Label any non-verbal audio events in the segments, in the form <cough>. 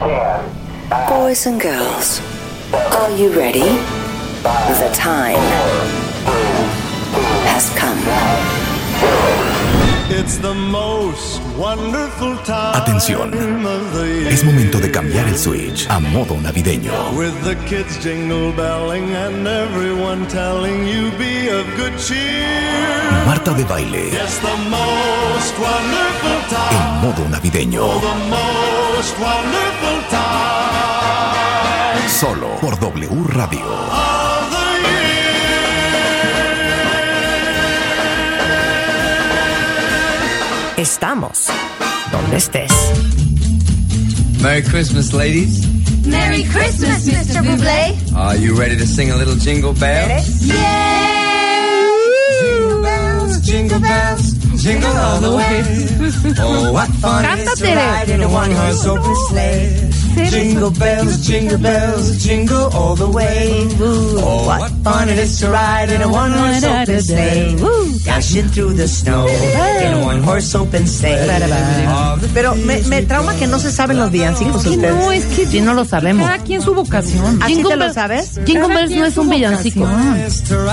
Boys and girls, are you ready? The time has come. It's the most wonderful time Atención. of the year. Es momento de cambiar el switch a modo navideño. With the kids jingle belling and everyone telling you be of good cheer. Marta de baile Yes, the most wonderful time. en modo navideño. The most wonderful time Solo por W Radio. the Estamos donde estés. Merry Christmas, ladies. Merry Christmas, Mr. Bublé. Are you ready to sing a little jingle bells? Yeah. Jingle bells, jingle bells, jingle all the way. Oh, what fun it is to Cántate. ride in a one-horse open sleigh. Jingle bells, jingle bells, jingle all the way. Oh, what fun it is to ride in a one-horse open sleigh. Dashing through the snow in a one-horse open sleigh. Oh, Pero me, me trauma que no se saben los villancicos ustedes. no, es que Si no lo sabemos. cada quien su vocación. ¿Así Jingle te lo Bells- sabes? Jingle Bells no es un villancico.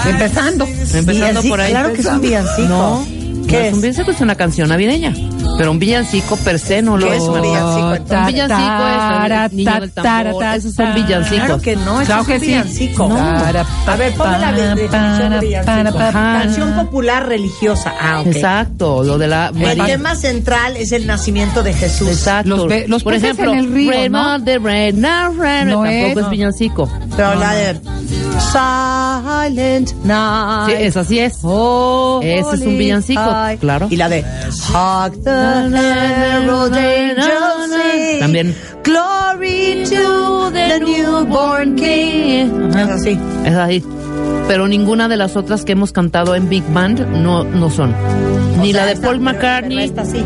Empezando. Empezando por ahí. Claro que es un villancico. No, ¿Qué es un villancico, es una canción navideña. Pero un villancico per se no lo ¿Qué es. un villancico, entonces? Un villancico es el niño del tambor. Esos son villancicos. Claro que no, eso Claro es que un sí. villancico. No. A ver, ponme la Para, definición de villancico. para, para. Canción popular religiosa. Ah, ok. Exacto, lo de la El tema central es el nacimiento de Jesús. Exacto. Los pe- los Por ejemplo, en el río, ¿no? on the rain, no tampoco es, es villancico. Pero la de Silent Night. Sí, esa sí es. Ese es un villancico, claro. Y la de Hark the herald angels sing. También. Glory to the newborn king. Es así. Es así. Pero ninguna de las otras que hemos cantado en Big Band no, no son. Ni O sea, la de esta- Paul pero- McCartney. pero Esta sí.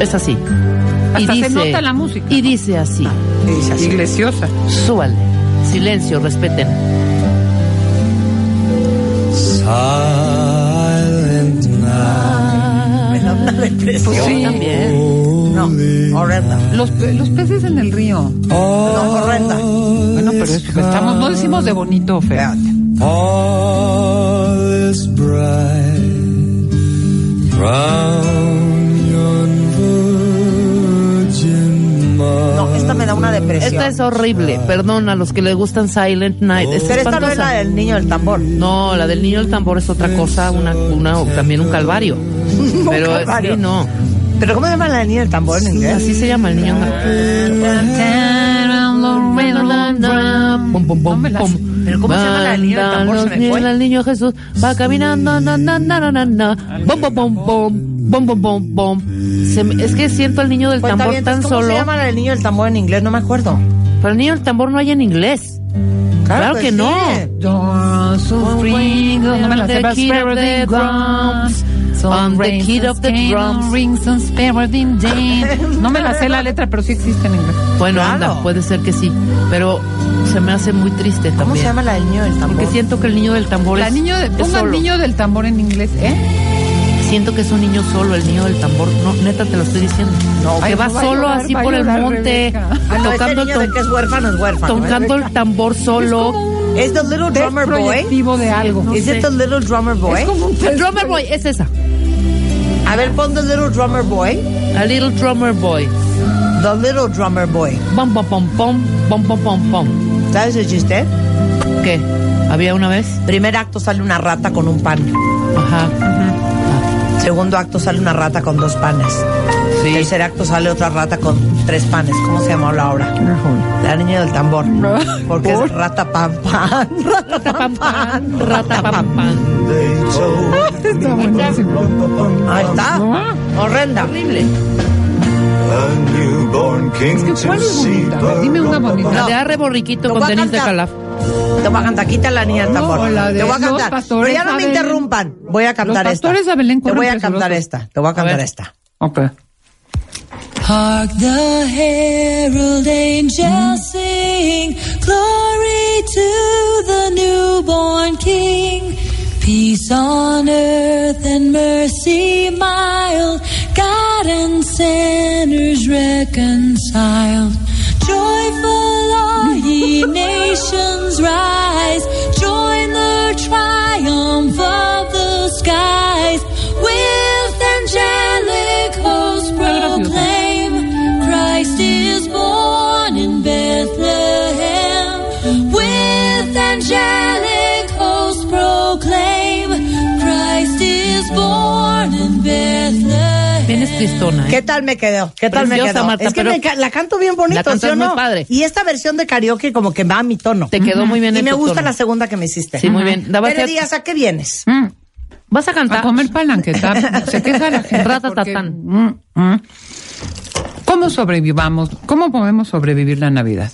Es así. Hasta se nota la música. Y dice así. Y dice así. Iglesiosas. Súbale. Silencio, respeten. Silent depresión. Pues sí. También. No, horrenda. Los, pe- los peces en el río. No, horrenda. Bueno, pero es- estamos, no decimos de bonito o feo. All is bright round No, esta me da una depresión. Esta es horrible. Perdón a los que les gustan Silent Night. Es Pero esta no es la del niño del tambor. No, la del niño del tambor es otra cosa, una, una, también un calvario. <laughs> Pero calvario. sí, no. ¿Pero cómo se llama la del niño del tambor en inglés? Así se llama el niño. Pum, pum, pum, No me la pum. sé. ¿Pero cómo se llama la del niño del tambor? Se me fue. El niño Jesús va caminando, na, na, na, na, na, na. Bom, bom, bom, bom, bom, bom, bom, bom. Se es que siento al niño del Pues tambor bien, tan ¿Cómo solo. se llama la del niño del tambor en inglés? No me acuerdo. Pero el niño del tambor no hay en inglés. Claro que sí. no. No me la sé. Spare the kid of the drums. Rings. <laughs> No me la sé la letra, pero sí existe en inglés. Bueno, Claro. anda, puede ser que sí. Pero se me hace muy triste también. ¿Cómo se llama la del niño del tambor? Porque siento que el niño del tambor La es, niño de, es pongan solo. niño del tambor en inglés, ¿eh? Siento que es un niño solo, el niño del tambor. No, neta, te lo estoy diciendo. No, que va no va solo llorar, así va por el monte, Rebeca. Ah, no, tocando, el, de tom- que es huérfano es huérfano. tocando ¿eh? el tambor solo. ¿Es The Little Drummer Boy? de algo. No ¿Es sé. it The Little Drummer Boy? Es como un El drummer boy, es esa. A ver, pon The Little Drummer Boy. A little drummer boy. The Little Drummer Boy. Pom, pom, pom, pom, pom, pom, pom, pom. ¿Sabes el chiste? ¿Qué? ¿Había una vez? Primer acto sale una rata con un pan. Ajá. Segundo acto sale una rata con dos panes. Sí. Tercer acto sale otra rata con tres panes. ¿Cómo se llama la obra? La niña del tambor. Porque es rata pan pan. <laughs> Rata Pam, pam, rata, pam, pam. Está buenísimo. Ahí está. Horrenda. Horrible. A newborn king ¿Cuál es bonita? Dime una bonita. La de Arre Borriquito con Denis de. Calaf. Te voy a cantar, quita la niña del tambor. la de Te voy a cantar. Pero ya no me a interrumpan. Voy a cantar Los esta. a Belén Te voy a cantar esta. Te voy a cantar ver. esta. Ok. Hark the herald angels sing, glory to the newborn King. Peace on earth and mercy mild, God and sinners reconciled. nations rise. Tristona, ¿eh? ¿Qué tal me quedó? ¿Qué tal me quedó? Marta, es que pero- me ca- la canto bien bonito, La cantas ¿sí o muy no? padre. Y esta versión de karaoke como que va a mi tono. Te quedó muy bien Y en me tu gusta tono. la segunda que me hiciste. Sí, muy bien. Daba Tere ser- Díaz, ¿a qué vienes? Mm. ¿Vas a cantar? A comer palanqueta. <laughs> Se queja la gente. Porque, mm, mm. ¿Cómo sobrevivamos? ¿Cómo podemos sobrevivir la Navidad?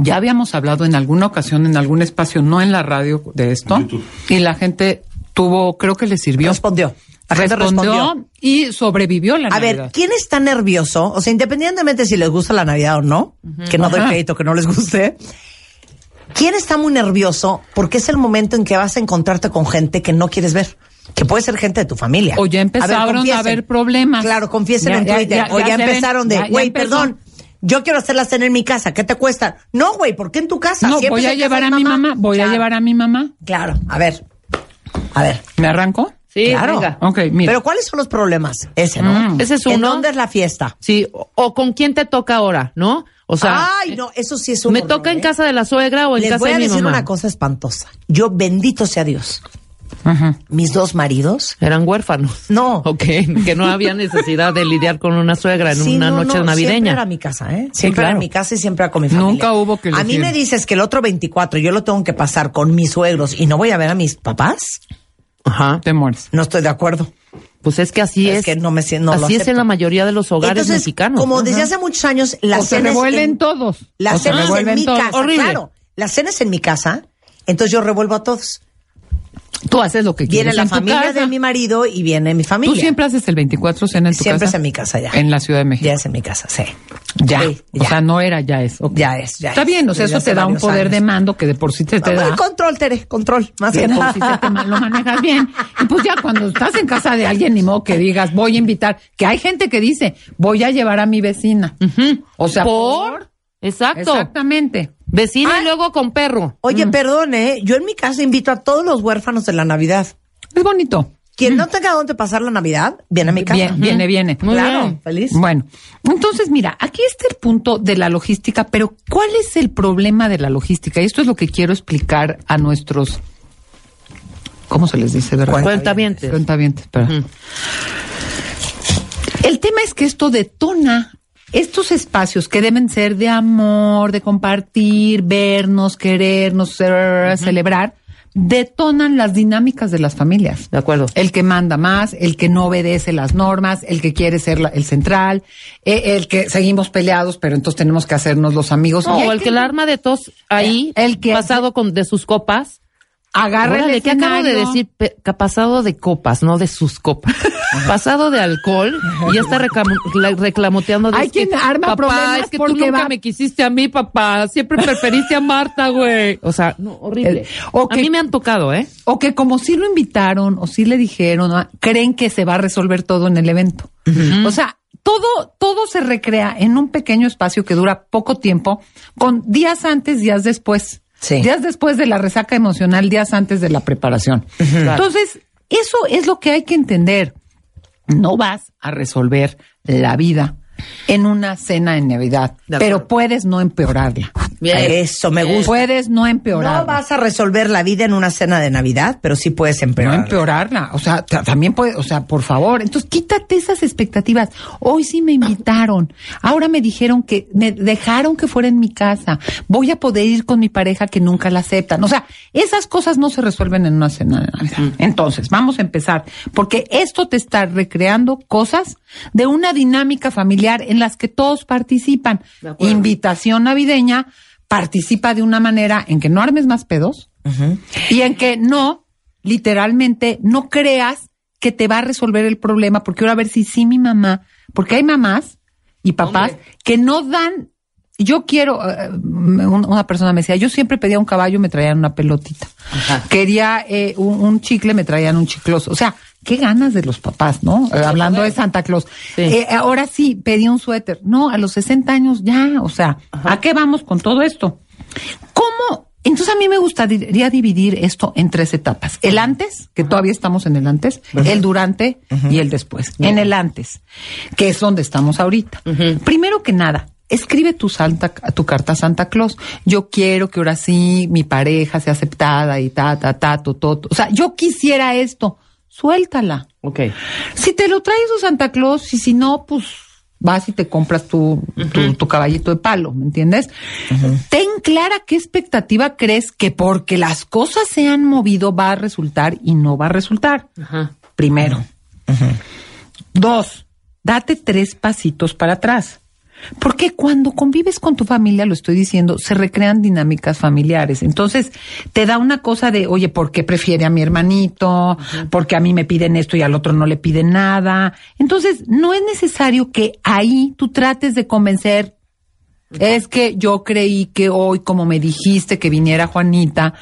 Ya habíamos hablado en alguna ocasión, en algún espacio, no en la radio, de esto. Y la gente tuvo, creo que le sirvió. Respondió. La gente Respondió respondió. y sobrevivió la A Navidad. ver, ¿quién está nervioso? O sea, independientemente si les gusta la Navidad o no, que no doy crédito que no les guste. ¿Quién está muy nervioso? Porque es el momento en que vas a encontrarte con gente que no quieres ver. Que puede ser gente de tu familia. O ya empezaron a confiesen. haber problemas. Claro, confiesen Ya- en ya- Twitter. ya- o ya ven, empezaron de, güey, perdón, yo quiero hacer la cena en mi casa. ¿Qué te cuesta? No, güey, ¿por qué en tu casa? No, Siempre voy a llevar a mi mamá. Voy a llevar a mi mamá. Claro, a ver. A ver. ¿Me arranco? Sí, claro. venga. Ok, mira. Pero ¿cuáles son los problemas? Ese, ¿no? Mm. Ese es ¿En uno. dónde es la fiesta? Sí, o, o con quién te toca ahora, ¿no? O sea, Ay, no, eso sí es un ¿me horror, toca en ¿eh? casa de la suegra o en Les casa voy de a mi decir mamá? una cosa espantosa. Yo, bendito sea Dios, Ajá. mis dos maridos. Eran huérfanos. No. <laughs> Ok, que no había necesidad de lidiar con una suegra en Sí, una no, noche no, Siempre navideña. era mi casa, ¿eh? Siempre era claro. mi casa y siempre era con mi familia. Nunca hubo que A mí me dices que el otro 24 yo lo tengo que pasar con mis suegros y no voy a ver a mis papás. Ajá. Te mueres. No estoy de acuerdo. Pues es que así es. Es que no me siento- no lo así es en la mayoría de los hogares Entonces, mexicanos. como Ajá. desde hace muchos años, la o se cena es revuelven en- todos. La o se cena es en mi todos. casa, Horrible. claro. La cena es en mi casa, entonces yo revuelvo a todos. Tú haces lo que Viene quieres la en tu familia casa. de mi marido y viene mi familia. Tú siempre haces el 24 cena en tu Siempre casa. es en mi casa ya. En la Ciudad de México. Ya es en mi casa, sí. Ya. Sí, O ya. sea, no era, ya es. Ok. Ya es, ya Está es. bien, o sea, Desde eso te da un poder años. de mando que de por sí te, te da. Control, Tere, control, más que De por nada. sí se te lo manejas bien. Y pues ya cuando estás en casa de alguien, ni modo que digas, voy a invitar. Que hay gente que dice, voy a llevar a mi vecina. O sea, ¿Por? Exacto. Exactamente. Vecina Ah. y luego con perro. Oye, perdone, yo en mi casa invito a todos los huérfanos de la Navidad. Es bonito. Quien no tenga dónde pasar la Navidad, viene a mi casa. Bien, viene, viene. Muy claro, bien. feliz. Bueno, entonces mira, aquí está el punto de la logística, pero ¿cuál es el problema de la logística? Y esto es lo que quiero explicar a nuestros, ¿cómo se les dice? verdad? Cuentavientes. Cuentavientes, espera. El tema es que esto detona estos espacios que deben ser de amor, de compartir, vernos, querernos, eh, celebrar, detonan las dinámicas de las familias. De acuerdo. El que manda más, el que no obedece las normas, el que quiere ser la- el central, eh, el que seguimos peleados, pero entonces tenemos que hacernos los amigos. No, o el que el arma de tos ahí, El que- pasado con de sus copas. agarra el Órale, ¿qué acabo de escenario. decir? Pe- pasado de copas, no de sus copas. Pasado de alcohol y ya está reclamo- la- reclamoteando de Hay es que, quien arma papá, problemas es que tú nunca va- me quisiste a mí, papá. Siempre preferiste a Marta, güey. O sea, no, horrible. El- o A que- mí me han tocado, ¿eh? O que como sí lo invitaron o sí le dijeron, creen que se va a resolver todo en el evento. O sea, todo, todo se recrea en un pequeño espacio que dura poco tiempo, con días antes, días después. Sí. Días después de la resaca emocional, días antes de la preparación. Entonces, eso es lo que hay que entender. No vas a resolver la vida en una cena de Navidad, pero puedes no empeorarla. Bien. Eso me gusta. Puedes no empeorarla. No vas a resolver la vida en una cena de Navidad, pero sí puedes No empeorar. empeorarla. O sea, ta- también puede, o sea, por favor. Entonces, quítate esas expectativas. Hoy sí me invitaron. Ahora me dijeron que, me dejaron que fuera en mi casa. Voy a poder ir con mi pareja que nunca la aceptan. O sea, esas cosas no se resuelven en una cena de Navidad. Entonces, vamos a empezar. Porque esto te está recreando cosas de una dinámica familiar en las que todos participan. Invitación navideña, participa de una manera en que no armes más pedos y en que no, literalmente, no creas que te va a resolver el problema, porque ahora a ver si sí mi mamá, porque hay mamás y papás que no dan, yo quiero, eh, un- una persona me decía, yo siempre pedía un caballo, me traían una pelotita. Quería eh, un, un chicle, me traían un chicloso. O sea, qué ganas de los papás, ¿no? Eh, hablando de Santa Claus. Sí. Eh, ahora sí, pedí un suéter. No, a los 60 años ya, o sea, ¿a qué vamos con todo esto? ¿Cómo? Entonces a mí me gustaría dividir esto en tres etapas. El antes, que todavía estamos en el antes, el durante y el después. En el antes, que es donde estamos ahorita. Primero que nada, escribe tu santa, tu carta a Santa Claus. Yo quiero que ahora sí mi pareja sea aceptada y ta, ta, ta, to, to, to. O sea, yo quisiera esto. Suéltala. Ok. Si te lo trae su Santa Claus y si no, pues vas y te compras tu, tu, tu caballito de palo, ¿me entiendes? Ten clara qué expectativa crees que porque las cosas se han movido va a resultar y no va a resultar. Primero. Dos, date tres pasitos para atrás. Porque cuando convives con tu familia, lo estoy diciendo, se recrean dinámicas familiares. Entonces, te da una cosa de, oye, ¿por qué prefiere a mi hermanito? Porque a mí me piden esto y al otro no le piden nada. Entonces, no es necesario que ahí tú trates de convencer. Es que yo creí que hoy, como me dijiste que viniera Juanita,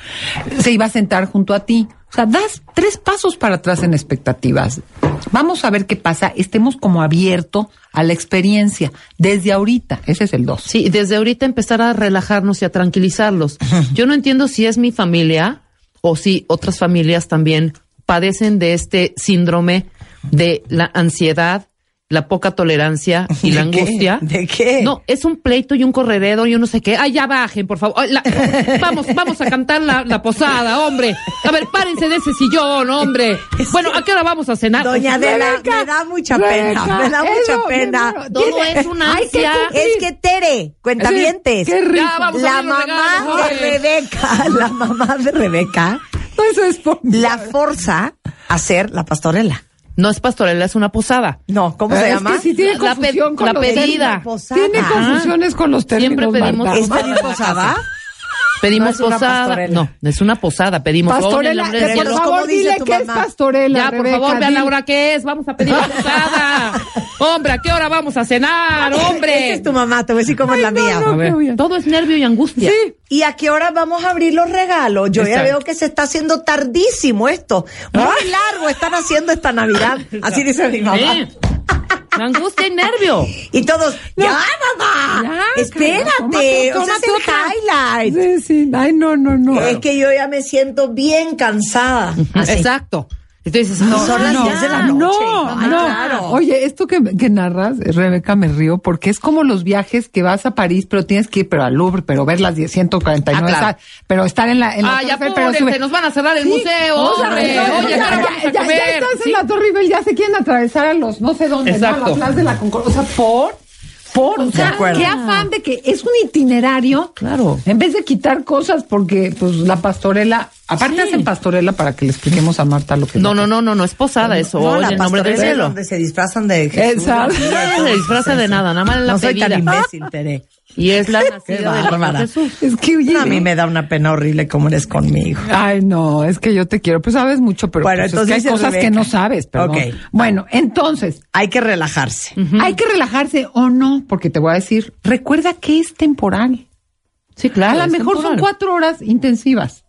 se iba a sentar junto a ti. O sea, das tres pasos para atrás en expectativas. Vamos a ver qué pasa. Estemos como abierto a la experiencia desde ahorita. Ese es el dos. Sí, desde ahorita empezar a relajarnos y a tranquilizarlos. <laughs> Yo no entiendo si es mi familia o si otras familias también padecen de este síndrome de la ansiedad, la poca tolerancia y la angustia. ¿De qué? No, es un pleito y un corredero y un no sé qué. Ay, ya bajen, por favor. Ay, la- <laughs> vamos, vamos a cantar la, la posada, hombre. A ver, párense de ese sillón, hombre. Bueno, ¿a qué hora vamos a cenar? Doña Adela, Rebeca, me da mucha Rebeca, pena, me da mucha eso, pena. no, no, Todo es una ansia. Es que Tere, cuentavientes, Sí, qué risa. Ya, vamos a la mamá regalos, de. Rebeca, <laughs> la mamá de Rebeca, Eso es por- la forza a ser la pastorela. No es pastorela, es una posada. No, ¿cómo Es se que llama? sí tiene La- la confusión con la pedida. Tiene confusiones con los términos. Siempre pedimos. ¿Es posada? <laughs> Pedimos No posada. No, es una posada. Pedimos Pastorela, por cielo. favor, ¿cómo dice dile que es pastorela. Ya, por Rebeca, favor, vean la hora que es. Vamos a pedir posada. <laughs> Hombre, ¿a qué hora vamos a cenar, hombre? Esa es tu mamá, te voy a decir cómo es la mía. no, A ver, todo es nervio y angustia. Sí. ¿Y a qué hora vamos a abrir los regalos? Yo ya veo que se está haciendo tardísimo esto. Muy largo están haciendo esta Navidad. <laughs> Así dice mi mamá. Angustia y nervio. Y todos, ¡ya, mamá! Ya, Espérate, tómate, o sea, es tómate el highlight. Sí, sí. Ay, no, no, no. Es que yo ya me siento bien cansada. Así. Exacto. Entonces, No, son las no, 10 de la no, noche. No, Ay, no. claro. Oye, esto que, que narras, Rebeca, me río, porque es como los viajes que vas a París, pero tienes que ir pero al Louvre, pero ver las 10, 149, Ah, claro. pero estar en la, en la Ah, ya Torre Eiffel, pero sube- nos van a cerrar el Sí, museo, o sea, hombre. no, Oye, ya, vamos a ya, comer. ya estás Sí. en la Torre Eiffel, ya se quieren atravesar a los no sé dónde, ¿no? Exacto. A la Plaza de la Concordia. O sea, por, por, o sea, qué afán de que es un itinerario. Claro. En vez de quitar cosas, porque pues la pastorela, aparte Sí. hacen pastorela para que le expliquemos a Marta lo que No, no, no, no, no es posada eso. No, la el nombre del cielo. donde se disfrazan de Jesús. Exacto. No <laughs> se disfraza de nada, nada más en la No soy tan pedida. imbécil, Tere. Y es la nacida del. Jesús. Es que oye, No, a mí me da una pena horrible cómo eres conmigo. Ay, no, es que yo te quiero. Pues sabes mucho, pero Bueno, pues, es entonces que hay cosas que no sabes, perdón. Ok. Bueno, entonces, Hay que relajarse. ¿hay que relajarse o no? Porque te voy a decir, recuerda que es temporal. Sí, claro. a lo mejor temporal. son cuatro horas intensivas,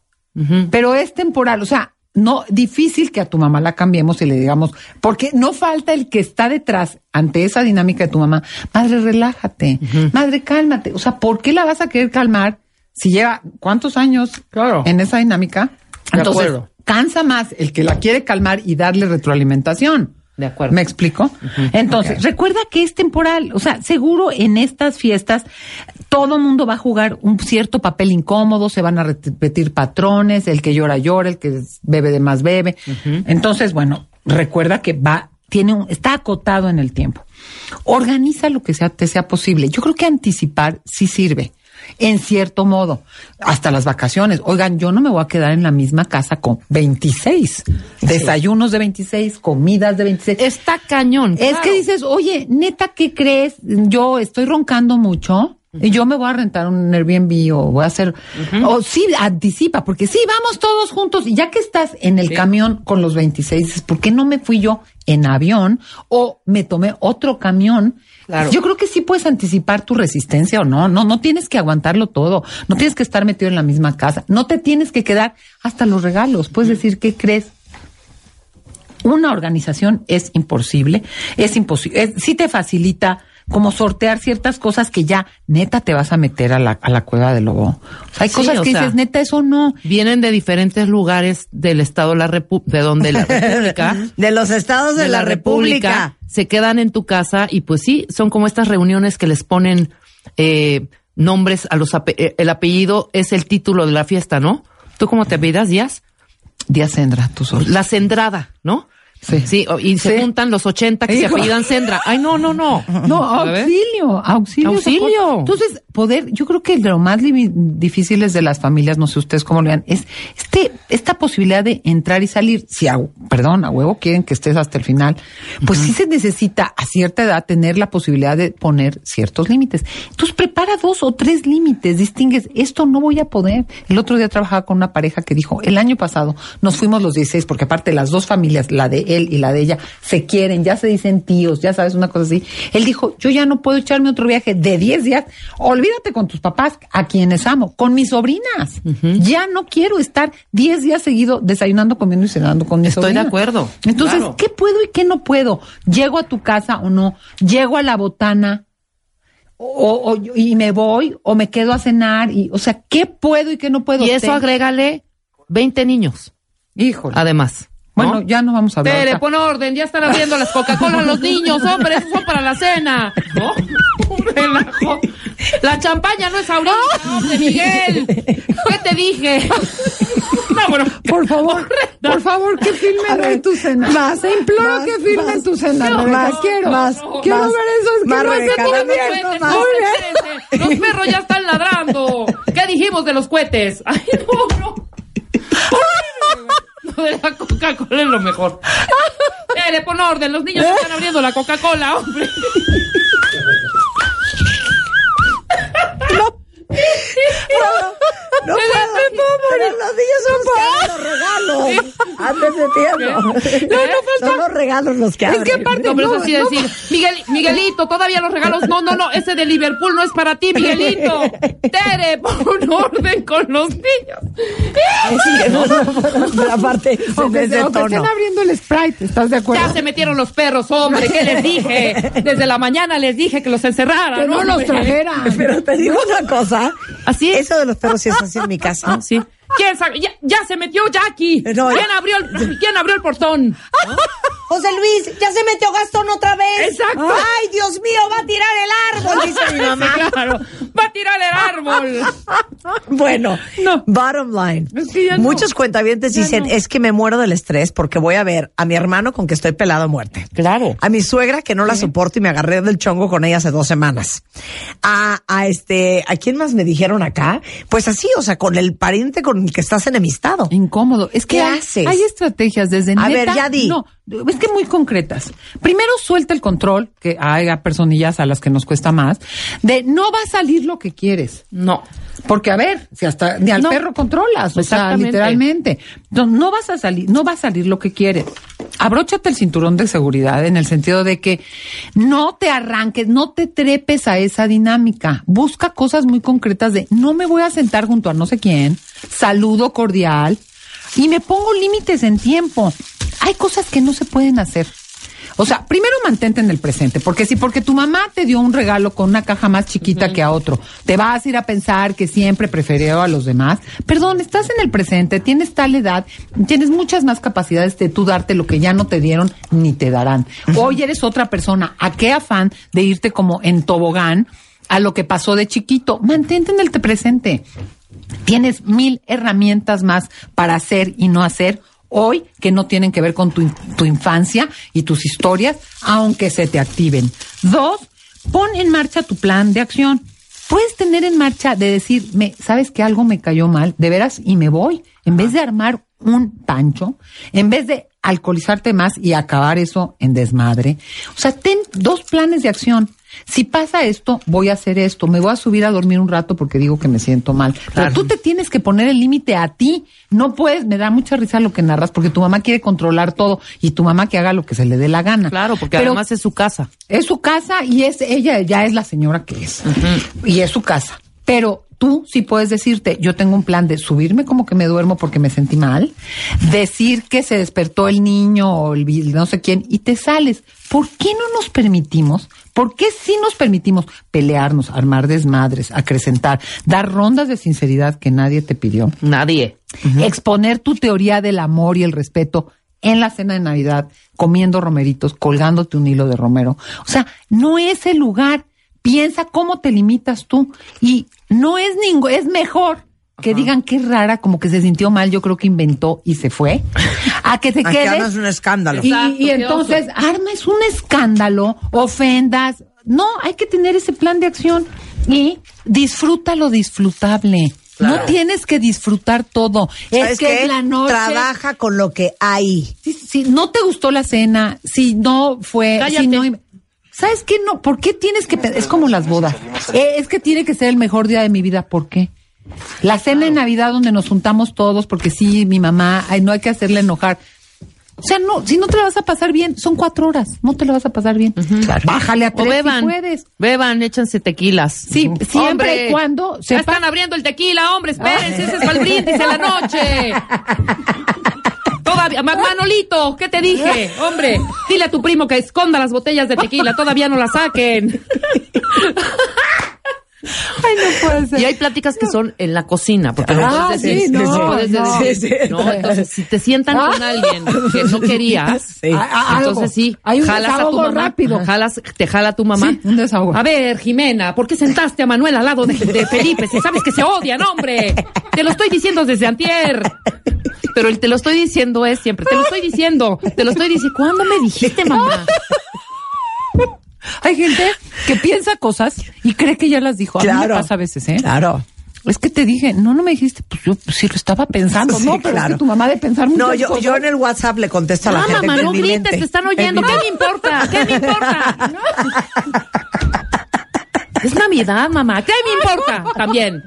pero es temporal. O sea, no, difícil que a tu mamá la cambiemos y le digamos, porque no falta el que está detrás ante esa dinámica de tu mamá. Madre, relájate. Madre, cálmate. O sea, ¿por qué la vas a querer calmar si lleva cuántos años Claro. en esa dinámica? De Entonces, acuerdo. cansa más el que la quiere calmar y darle retroalimentación. De acuerdo. ¿Me explico? Entonces, recuerda que es temporal. O sea, seguro en estas fiestas todo mundo va a jugar un cierto papel incómodo, se van a repetir patrones, el que llora llora, el que bebe de más bebe. Entonces, bueno, recuerda que va, tiene un, está acotado en el tiempo. Organiza lo que sea, te sea posible. Yo creo que anticipar sí sirve. En cierto modo, hasta las vacaciones. Oigan, yo no me voy a quedar en la misma casa con 26. Desayunos de 26, comidas de 26. Está cañón. Es claro. que dices, oye, neta, ¿qué crees? Yo estoy roncando mucho. Y yo me voy a rentar un Airbnb o voy a hacer, o sí, anticipa, porque sí, vamos todos juntos. Y ya que estás en el camión con los 26, dices, ¿por qué no me fui yo en avión o me tomé otro camión? Claro. Yo creo que sí puedes anticipar tu resistencia o no. No, no tienes que aguantarlo todo. No tienes que estar metido en la misma casa. No te tienes que quedar hasta los regalos. Puedes decir, ¿qué crees? Una organización es imposible, es imposible, sí te facilita como sortear ciertas cosas que ya neta te vas a meter a la, a la cueva del lobo. O sea, hay Sí, cosas que sea, dices, neta, eso no. Vienen de diferentes lugares del estado de la Repu- de donde la <laughs> República. De los estados de, la, República. se quedan en tu casa y pues sí, son como estas reuniones que les ponen eh, nombres a los ape- eh, el apellido es el título de la fiesta, ¿no? ¿Tú cómo te apellidas, Díaz? Díaz Sendra, tú solo. La Sendrada, ¿no? Sí. Sí, y se Sí. juntan los 80 que se apellidan Sendra. Ay, no, no, no. <laughs> No, auxilio, auxilio. Auxilio. Entonces, poder, yo creo que lo más li- difíciles de las familias, no sé ustedes cómo lo vean, es este, esta posibilidad de entrar y salir. Si a, perdón, a huevo quieren que estés hasta el final, pues sí se necesita a cierta edad tener la posibilidad de poner ciertos límites. Entonces, prepara dos o tres límites, distingues, esto no voy a poder. El otro día trabajaba con una pareja que dijo, el año pasado nos fuimos los 16, porque aparte las dos familias, la de él y la de ella, se quieren, ya se dicen tíos, ya sabes, una cosa así. Él dijo, yo ya no puedo echarme otro viaje de 10 días. Olvídate con tus papás, a quienes amo, con mis sobrinas. Ya no quiero estar 10 días seguido desayunando, comiendo y cenando con mis Estoy de acuerdo, Entonces, claro. ¿qué puedo y qué no puedo? ¿Llego a tu casa o no? ¿Llego a la botana? O, o- y me voy o me quedo a cenar y o sea qué puedo y qué no puedo Y eso Te- agrégale 20 niños, híjole además. ¿No? bueno ya no vamos a hablar Tere, pon orden, ya están abriendo las Coca-Cola los niños, hombre, esos son para la cena. ¿No? Un relajo. La champaña no es ahorita, hombre, Miguel. ¿Qué te dije? <laughs> No, bueno, por favor por favor que filmen hoy tu cena más, te imploro más, que filmen más, tu cena no, más, quiero más, quiero más, ver esos más, que no se Los cohetes. Los perros ya están ladrando. ¿Qué dijimos de los cohetes? Ay, no, no. Lo <laughs> de la Coca-Cola es lo mejor. Eh, pon orden, los niños están abriendo la Coca-Cola, hombre. Puedo, pero los niños son los regalos antes de tiempo. No, no <laughs> falta- Son los regalos los que Es abren. que aparte- No, pero no, es así no. decir, Miguel, Miguelito, todavía los regalos. No, no, no, ese de Liverpool no es para ti, Miguelito. <laughs> Tere, pon orden con los niños. Sí, no, no, aparte es aunque, ese aunque estén abriendo el Sprite ¿estás de acuerdo? Ya se metieron los perros, hombre, ¿qué les dije? <laughs> Desde la mañana les dije que los encerraran. que no los trajeran Pero te digo una cosa. Así es. Eso de los perros sí es así en mi casa. Ah, sí. ¿Quién sa- ya, ya se metió Jackie. No, ya- ¿Quién, abrió el, ¿Quién abrió el portón? <laughs> José Luis, ya se metió Gastón otra vez. Exacto. Ay, Dios mío, va a tirar el árbol, dice mi mamá. Claro. Va a tirar el árbol. <laughs> Bueno, No. bottom line. Es que ya no. Muchos cuentavientes Ya dicen, no. es que me muero del estrés porque voy a ver a mi hermano con que estoy pelado a muerte. Claro. A mi suegra que no la soporto y me agarré del chongo con ella hace dos semanas. A, a este, ¿a quién más me dijeron acá? Pues así, o sea, con el pariente con el que estás enemistado. Incómodo. Es que ¿Qué hay, haces? hay estrategias desde A neta- ver, ya di. No, es que muy concretas. Primero suelta el control, que hay personillas a las que nos cuesta más, de no va a salir lo que quieres. No. Porque a ver, si hasta ni al No. perro controlas, o sea, literalmente. No, no vas a salir, no va a salir lo que quieres. Abróchate el cinturón de seguridad en el sentido de que no te arranques, no te trepes a esa dinámica. Busca cosas muy concretas de no me voy a sentar junto a no sé quién, saludo cordial y me pongo límites en tiempo. Hay cosas que no se pueden hacer. O sea, primero mantente en el presente, porque si porque tu mamá te dio un regalo con una caja más chiquita que a otro, te vas a ir a pensar que siempre prefirió a los demás. Perdón, estás en el presente, tienes tal edad, tienes muchas más capacidades de tú darte lo que ya no te dieron ni te darán. Hoy eres otra persona. ¿A qué afán de irte como en tobogán a lo que pasó de chiquito? Mantente en el te- presente. Tienes mil herramientas más para hacer y no hacer hoy que no tienen que ver con tu, tu infancia y tus historias, aunque se te activen. Dos, pon en marcha tu plan de acción. Puedes tener en marcha de decirme, ¿sabes que algo me cayó mal? De veras, y me voy. En vez de armar un pancho, en vez de alcoholizarte más y acabar eso en desmadre. O sea, ten dos planes de acción. Si pasa esto, voy a hacer esto. Me voy a subir a dormir un rato porque digo que me siento mal. Pero tú te tienes que poner el límite a ti. No puedes, me da mucha risa lo que narras porque tu mamá quiere controlar todo y tu mamá que haga lo que se le dé la gana. Claro, porque Pero además es su casa. es su casa y es ella ya es la señora que es. Y es su casa. Pero tú sí puedes decirte, yo tengo un plan de subirme como que me duermo porque me sentí mal, decir que se despertó el niño o el no sé quién y te sales. ¿Por qué no nos permitimos? ¿Por qué sí nos permitimos pelearnos, armar desmadres, acrecentar, dar rondas de sinceridad que nadie te pidió? Nadie. exponer tu teoría del amor y el respeto en la cena de Navidad, comiendo romeritos, colgándote un hilo de romero. O sea, no es el lugar. Piensa cómo te limitas tú. Y no es ningún, es mejor que digan que es rara, como que se sintió mal, yo creo que inventó y se fue, a que te <laughs> quedes. armas un escándalo. Y, Exacto, y entonces armas un escándalo, ofendas. No, hay que tener ese plan de acción y disfruta lo disfrutable. No tienes que disfrutar todo. Es ¿Sabes que qué? es la noche. Trabaja con lo que hay. Si, si no te gustó la cena, si no fue, Cállate. si no. ¿Sabes qué? No, ¿por qué tienes que es como las bodas? Eh, es que tiene que ser el mejor día de mi vida, ¿por qué? La cena de Navidad donde nos juntamos todos porque sí, mi mamá, ay, no hay que hacerle enojar. O sea, no, si no te la vas a pasar bien, son cuatro horas, no te la vas a pasar bien. Bájale a O tres beban. si puedes. Beban, échanse tequilas. Sí, siempre Hombre, y cuando Ya sepa- están abriendo el tequila, hombre, espérense, ese es para el brindis de la noche. <laughs> Manolito, ¿qué te dije? Hombre, dile a tu primo que esconda las botellas de tequila, todavía no las saquen. <laughs> Ay, no puede ser. Y hay pláticas que son en la cocina, porque no Ah, puedes sí, decir, no, no puedes no. decir, no, entonces si te sientan con Ah. alguien que no <laughs> querías, Sí. Ah, ah, entonces sí, Hay un jalas a tu mamá, rápido. jalas, te jala tu mamá. Sí, un desahogo. A ver, Jimena, ¿por qué sentaste a Manuel al lado de, de Felipe si sabes que se odian, hombre? Te lo estoy diciendo desde antier. Pero el te lo estoy diciendo es siempre, te lo estoy diciendo, te lo estoy diciendo. ¿Cuándo me dijiste, mamá? <laughs> Hay gente que piensa cosas y cree que ya las dijo. A mí me Claro. pasa a veces, ¿eh? Claro. Es que te dije, no, no me dijiste, pues yo pues, sí lo estaba pensando, Sí, no, pero es claro. que tu mamá de pensar muchas No, yo, cosas. yo en el WhatsApp le contesto a la Ah, gente. mamá, no grites, mente. te están En oyendo. ¿Qué me importa? ¿Qué me importa? Es Navidad, mamá. ¿Qué me importa? También.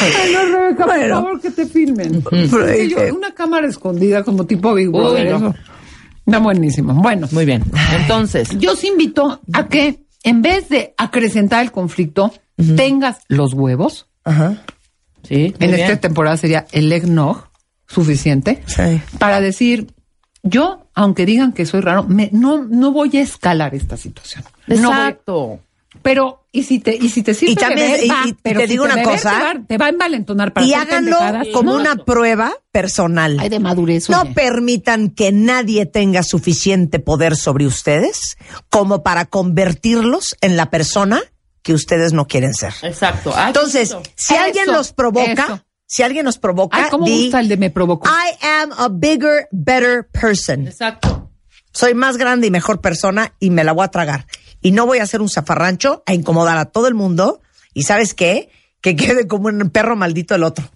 Ay, no, Rebeca, por Bueno. favor, que te filmen. Pero Sí, dije- yo- una cámara escondida como tipo Big Uy, Brother. no. eso. Está buenísimo. Bueno, Muy bien. Entonces, yo os invito a que en vez de acrecentar el conflicto, tengas los huevos. Ajá. sí. en esta temporada sería el eggnog suficiente Sí. para decir, yo, aunque digan que soy raro, me, no, no voy a escalar esta situación. No voy- Exacto. Pero, y si te, y si te sirve Y también- beber, y- va, y pero te si digo una beber cosa. Te va, te va a envalentonar para Y háganlo como No, una prueba personal. Ay, de madurez. No oye. permitan que nadie tenga suficiente poder sobre ustedes como para convertirlos en la persona que ustedes no quieren ser. Exacto. Ay, Entonces, si alguien Eso, los provoca, eso. si alguien nos provoca, Ay, cómo di, gusta el de me provocó. I am a bigger, better person. Exacto. Soy más grande y mejor persona y me la voy a tragar. Y no voy a hacer un zafarrancho a incomodar a todo el mundo. Y ¿sabes qué? Que quede como un perro maldito el otro.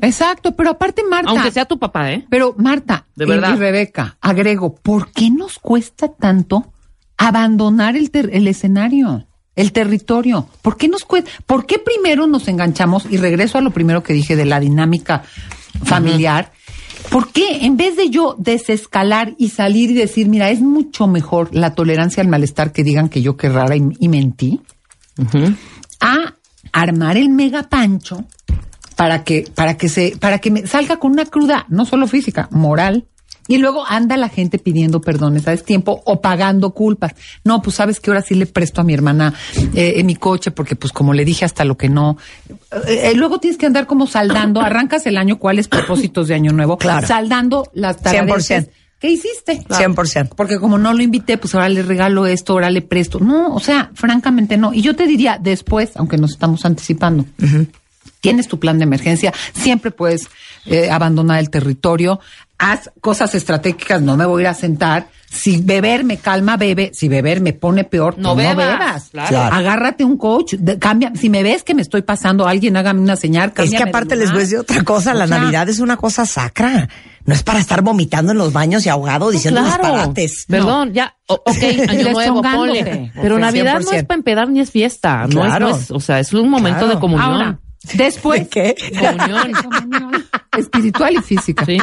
Exacto, pero aparte, Marta. Aunque sea tu papá, ¿eh? Pero Marta De y- verdad. y Rebeca, agrego, ¿por qué nos cuesta tanto abandonar el, ter- el escenario, el territorio? ¿Por qué nos cuesta? ¿Por qué primero nos enganchamos? Y regreso a lo primero que dije de la dinámica familiar. ¿Por qué en vez de yo desescalar y salir y decir, mira, es mucho mejor la tolerancia al malestar que digan que yo qué rara y, y mentí? a armar el mega pancho para que, para que se, para que me salga con una cruda, no solo física, moral. Y luego anda la gente pidiendo perdones a tiempo o pagando culpas. No, pues sabes que ahora sí le presto a mi hermana eh, en mi coche porque pues como le dije hasta lo que no. Eh, eh, luego tienes que andar como saldando, arrancas el año, ¿cuáles propósitos de año nuevo? Claro. Saldando las tareas. 100%. ¿Qué hiciste? 100%. Porque como no lo invité, pues ahora le regalo esto, ahora le presto. No, o sea, francamente no. Y yo te diría después, aunque nos estamos anticipando, tienes tu plan de emergencia, siempre puedes eh, abandonar el territorio, haz cosas estratégicas, no me voy a ir a sentar. Si beber me calma, bebe. Si beber me pone peor, No tú bebas, no bebas. claro. Claro. Agárrate un coach, de- cambia. Si me ves que me estoy pasando, alguien hágame una señal. Es que aparte les voy a decir otra cosa, la O sea, Navidad es una cosa sacra. No es para estar vomitando en los baños y ahogado diciendo disparates. Perdón, ya, o- ok, año nuevo, ponle. Pero Navidad no 100%. es para empedar ni es fiesta. No, es, Claro. no es, o sea, es un momento Claro. de comunión. Ahora, después. ¿De qué? Comunión. Comunión <laughs> espiritual y física. Sí.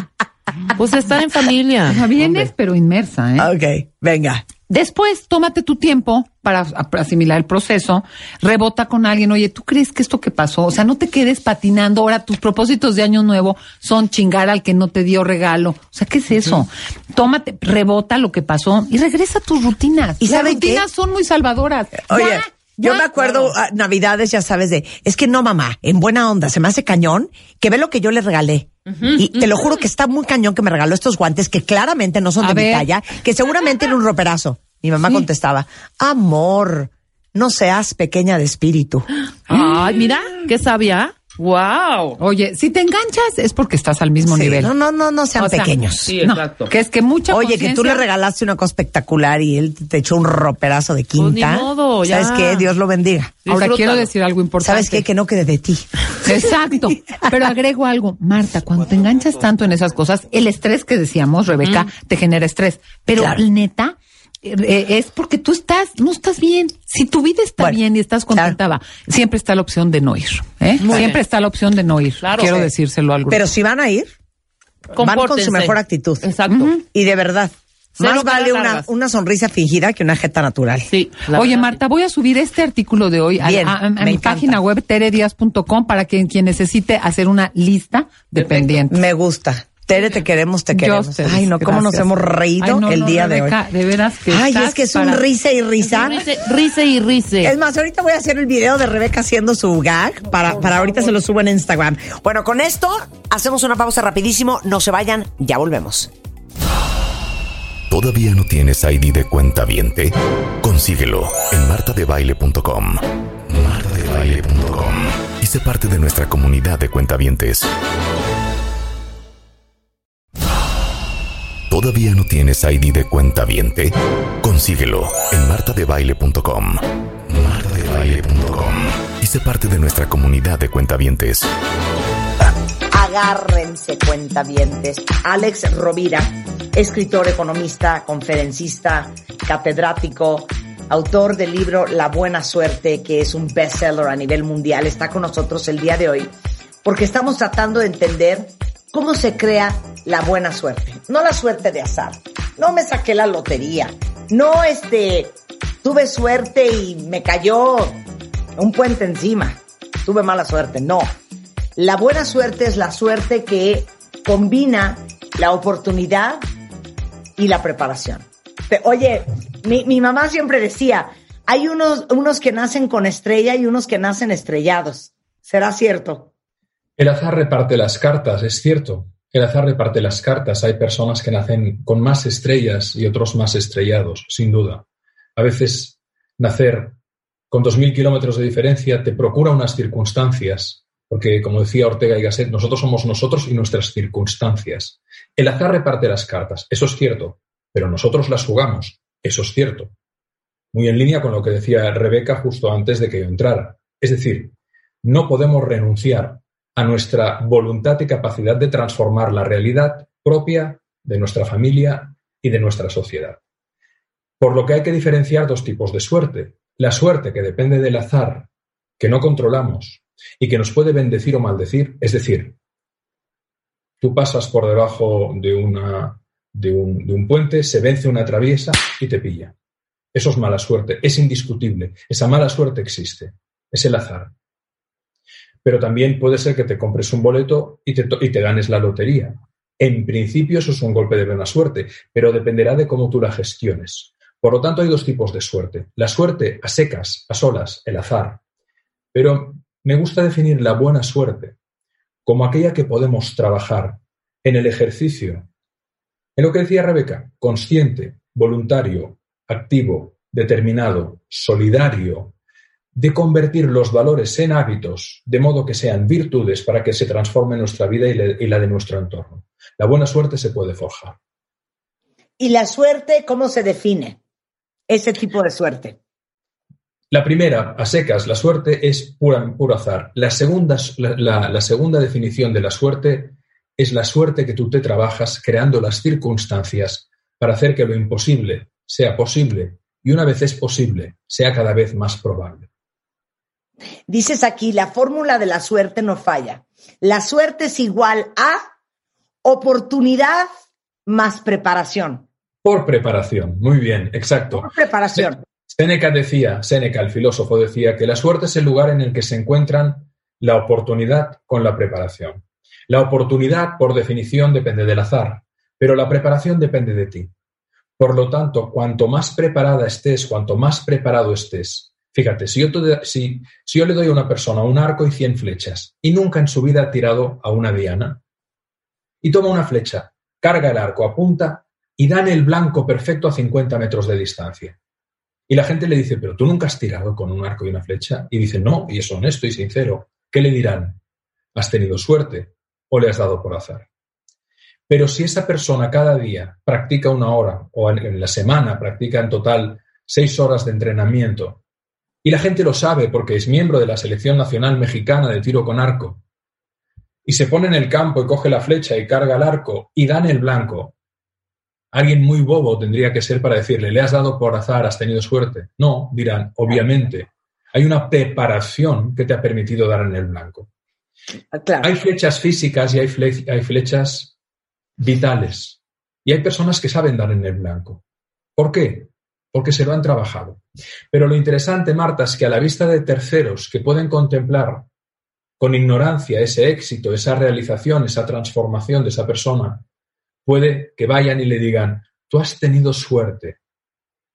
Pues estar en familia. O sea, vienes, pero inmersa, ¿eh? Ok, venga. Después, tómate tu tiempo para asimilar el proceso, rebota con alguien, oye, ¿tú crees que esto que pasó? O sea, no te quedes patinando, ahora tus propósitos de año nuevo son chingar al que no te dio regalo. O sea, ¿qué es eso? Tómate, rebota lo que pasó y regresa a tus rutinas. ¿Y Las qué? rutinas son muy salvadoras. Oye, Ya, yo me acuerdo ah, Navidades, ya sabes, de, es que no, mamá, en buena onda, se me hace cañón que ve lo que yo le regalé. y te lo juro que está muy cañón que me regaló estos guantes que claramente no son A de mi talla, que seguramente era un roperazo. Mi mamá Sí. contestaba, amor, no seas pequeña de espíritu. Ay, mira, qué sabia. Wow. Oye, si te enganchas es porque estás al mismo Sí, nivel. No, no, no, no sean O sea, pequeños. Sí, No, exacto. que es que mucha Oye, que tú le regalaste una cosa espectacular y él te echó un roperazo de Pues ni quinta. modo, ya. ¿Sabes qué? Dios lo bendiga. Ahora Disfrútalo. quiero decir algo importante. ¿Sabes qué? Que no quede de ti. <laughs> Exacto. Pero agrego algo, Marta, cuando te enganchas tanto en esas cosas, el estrés que decíamos, Rebeca, te genera estrés. Pero Claro. neta, es porque tú estás, no estás bien. Si tu vida está Bueno, bien y estás contenta, va, siempre está la opción de no ir. ¿eh? Siempre bien. está la opción de no ir. Claro. Quiero Sí. decírselo al grupo. Pero si van a ir, van con su mejor actitud. Exacto. Y de verdad, Cero más vale una, sonrisa fingida que una jeta natural. Sí. la Oye, verdad, Marta, voy a subir este artículo de hoy a, a- a mi encanta. página web teredias.com para que quien necesite hacer una lista de Perfecto. pendientes. Me gusta. Tere, te queremos, te queremos. ustedes, Ay, no, cómo nos hemos reído Ay, no, el no, día Rebeca, de hoy. De veras que Ay, estás es que es un risa y risa. Rice y rice. Es más, ahorita voy a hacer el video de Rebeca haciendo su gag para, para ahorita se lo subo en Instagram. Bueno, con esto hacemos una pausa rapidísimo. No se vayan, ya volvemos. ¿Todavía no tienes ID de cuenta viente? Consíguelo en martadebaile.com. martadebaile.com y sé parte de nuestra comunidad de cuentavientes. ¿Todavía no tienes ID de cuenta viente? Consíguelo en martadebaile.com. martadebaile.com y sé parte de nuestra comunidad de cuentavientes. Agárrense, cuentavientes. Alex Rovira, escritor, economista, conferencista, catedrático, autor del libro La Buena Suerte, que es un bestseller a nivel mundial, está con nosotros el día de hoy porque estamos tratando de entender cómo se crea la buena suerte. No la suerte de azar. No me saqué la lotería. No, este, tuve suerte y me cayó un puente encima. Tuve mala suerte. No. La buena suerte es la suerte que combina la oportunidad y la preparación. Oye, mi, mi mamá siempre decía, hay unos, unos que nacen con estrella y unos que nacen estrellados. ¿Será cierto? El azar reparte las cartas, es cierto. El azar reparte las cartas. Hay personas que nacen con más estrellas y otros más estrellados, sin duda. A veces nacer con 2.000 kilómetros de diferencia te procura unas circunstancias, porque como decía Ortega y Gasset, nosotros somos nosotros y nuestras circunstancias. El azar reparte las cartas, eso es cierto, pero nosotros las jugamos, eso es cierto. Muy en línea con lo que decía Rebeca justo antes de que yo entrara. Es decir, no podemos renunciar a nuestra voluntad y capacidad de transformar la realidad propia de nuestra familia y de nuestra sociedad. Por lo que hay que diferenciar dos tipos de suerte. La suerte que depende del azar, que no controlamos y que nos puede bendecir o maldecir, es decir, tú pasas por debajo de, una, de, un, un puente, se vence una traviesa y te pilla. Eso es mala suerte, es indiscutible. Esa mala suerte existe, es el azar pero también puede ser que te compres un boleto y te, ganes la lotería. En principio eso es un golpe de buena suerte, pero dependerá de cómo tú la gestiones. Por lo tanto, hay dos tipos de suerte. La suerte a secas, a solas, el azar. Pero me gusta definir la buena suerte como aquella que podemos trabajar en el ejercicio. En lo que decía Rebeca, consciente, voluntario, activo, determinado, solidario, de convertir los valores en hábitos, de modo que sean virtudes para que se transforme nuestra vida y, la de nuestro entorno. La buena suerte se puede forjar. ¿Y la suerte cómo se define? Ese tipo de suerte. La primera, a secas, la suerte es pura, puro azar. La segunda, la- la- la segunda definición de la suerte es la suerte que tú te trabajas creando las circunstancias para hacer que lo imposible sea posible y una vez es posible, sea cada vez más probable. Dices aquí, la fórmula de la suerte no falla. La suerte es igual a oportunidad más preparación. Por preparación. Muy bien, exacto. Por preparación. Séneca decía, Séneca, el filósofo, decía que la suerte es el lugar en el que se encuentran la oportunidad con la preparación. La oportunidad, por definición, depende del azar, pero la preparación depende de ti. Por lo tanto, cuanto más preparada estés, cuanto más preparado estés, fíjate, si yo, le doy a una persona un arco y 100 flechas y nunca en su vida ha tirado a una diana, y toma una flecha, carga el arco, apunta y dan el blanco perfecto a 50 metros de distancia. Y la gente le dice, pero tú nunca has tirado con un arco y una flecha. Y dice, no, y es honesto y sincero. ¿Qué le dirán? ¿Has tenido suerte o le has dado por azar? Pero si esa persona cada día practica una hora o en la semana practica en total seis horas de entrenamiento y la gente lo sabe porque es miembro de la selección nacional mexicana de tiro con arco y se pone en el campo y coge la flecha y carga el arco y dan el blanco, alguien muy bobo tendría que ser para decirle, ¿le has dado por azar, has tenido suerte? No, dirán, obviamente, hay una preparación que te ha permitido dar en el blanco. Hay flechas físicas y hay, hay flechas vitales. Y hay personas que saben dar en el blanco. ¿Por qué? Porque se lo han trabajado. Pero lo interesante, Marta, es que a la vista de terceros que pueden contemplar con ignorancia ese éxito, esa realización, esa transformación de esa persona, puede que vayan y le digan, tú has tenido suerte,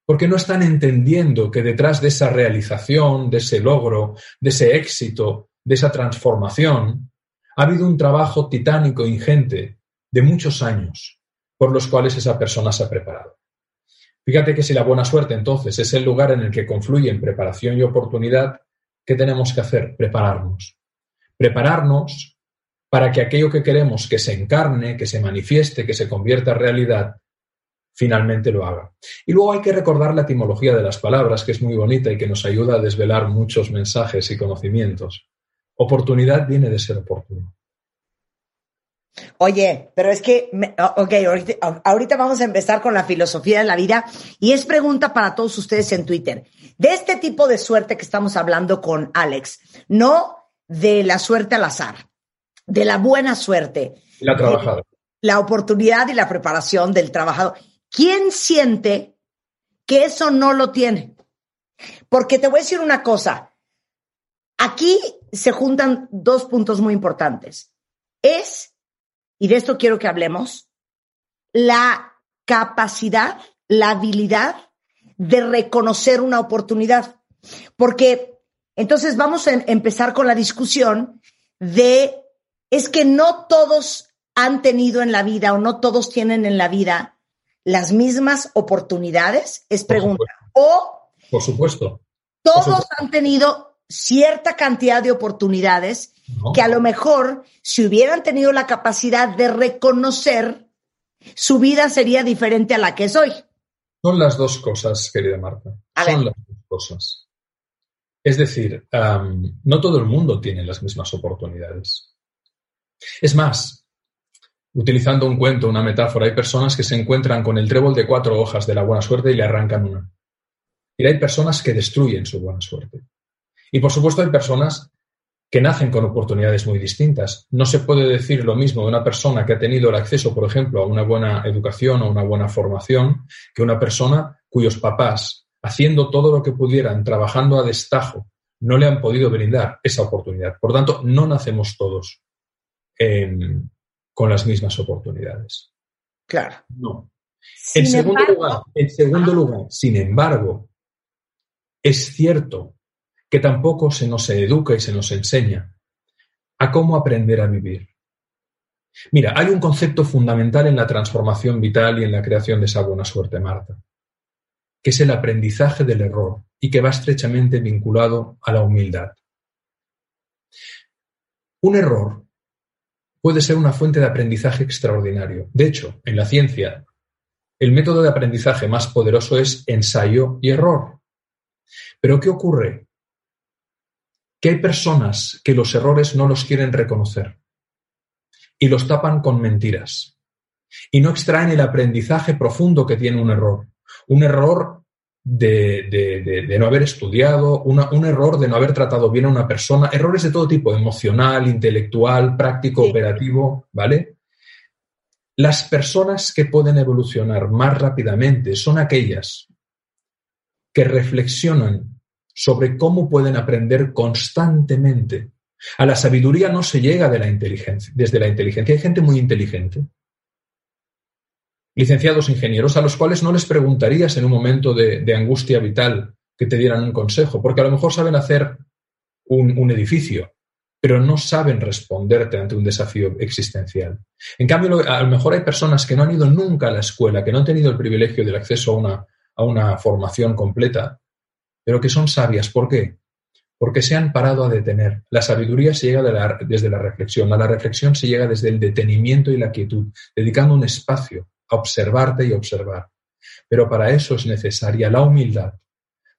porque no están entendiendo que detrás de esa realización, de ese logro, de ese éxito, de esa transformación, ha habido un trabajo titánico, ingente, de muchos años, por los cuales esa persona se ha preparado. Fíjate que si la buena suerte entonces es el lugar en el que confluyen preparación y oportunidad, ¿qué tenemos que hacer? Prepararnos. Prepararnos para que aquello que queremos que se encarne, que se manifieste, que se convierta en realidad, finalmente lo haga. Y luego hay que recordar la etimología de las palabras, que es muy bonita y que nos ayuda a desvelar muchos mensajes y conocimientos. Oportunidad viene de ser oportuno. Oye, pero es que, ok, ahorita, vamos a empezar con la filosofía de la vida y es pregunta para todos ustedes en Twitter. De este tipo de suerte que estamos hablando con Alex, no de la suerte al azar, de la buena suerte. La trabajada. La oportunidad y la preparación del trabajador. ¿Quién siente que eso no lo tiene? Porque te voy a decir una cosa. Aquí se juntan dos puntos muy importantes. Es, y de esto quiero que hablemos, la capacidad, la habilidad de reconocer una oportunidad. Porque entonces vamos a empezar con la discusión de es que no todos han tenido en la vida o no todos tienen en la vida las mismas oportunidades, es pregunta. o, por supuesto. Todos han tenido cierta cantidad de oportunidades que a lo mejor si hubieran tenido la capacidad de reconocer, su vida sería diferente a la que es hoy. Son las dos cosas, querida Marta. Son las dos cosas. Es decir, no todo el mundo tiene las mismas oportunidades. Es más, utilizando un cuento, una metáfora, hay personas que se encuentran con el trébol de cuatro hojas de la buena suerte y le arrancan una. Y hay personas que destruyen su buena suerte. Y por supuesto hay personas que nacen con oportunidades muy distintas. No se puede decir lo mismo de una persona que ha tenido el acceso, por ejemplo, a una buena educación o una buena formación, que una persona cuyos papás, haciendo todo lo que pudieran, trabajando a destajo, no le han podido brindar esa oportunidad. Por tanto, no nacemos todos con las mismas oportunidades. Claro. No. En segundo, lugar, en segundo lugar, sin embargo, es cierto que tampoco se nos educa y se nos enseña a cómo aprender a vivir. Mira, hay un concepto fundamental en la transformación vital y en la creación de esa buena suerte, Marta, que es el aprendizaje del error y que va estrechamente vinculado a la humildad. Un error puede ser una fuente de aprendizaje extraordinario. De hecho, en la ciencia, el método de aprendizaje más poderoso es ensayo y error. Pero ¿qué ocurre? Que hay personas que los errores no los quieren reconocer y los tapan con mentiras y no extraen el aprendizaje profundo que tiene un error. Un error de, no haber estudiado, un error de no haber tratado bien a una persona, errores de todo tipo, emocional, intelectual, práctico, operativo, ¿vale? Las personas que pueden evolucionar más rápidamente son aquellas que reflexionan sobre cómo pueden aprender constantemente. A la sabiduría no se llega de la inteligencia, desde la inteligencia. Hay gente muy inteligente, licenciados ingenieros, a los cuales no les preguntarías en un momento de, angustia vital que te dieran un consejo, porque a lo mejor saben hacer un, edificio, pero no saben responderte ante un desafío existencial. En cambio, a lo mejor hay personas que no han ido nunca a la escuela, que no han tenido el privilegio del acceso a una, a una formación completa, pero que son sabias. ¿Por qué? Porque se han parado a detener. La sabiduría se llega desde la reflexión. A la reflexión se llega desde el detenimiento y la quietud, dedicando un espacio a observarte y observar. Pero para eso es necesaria la humildad,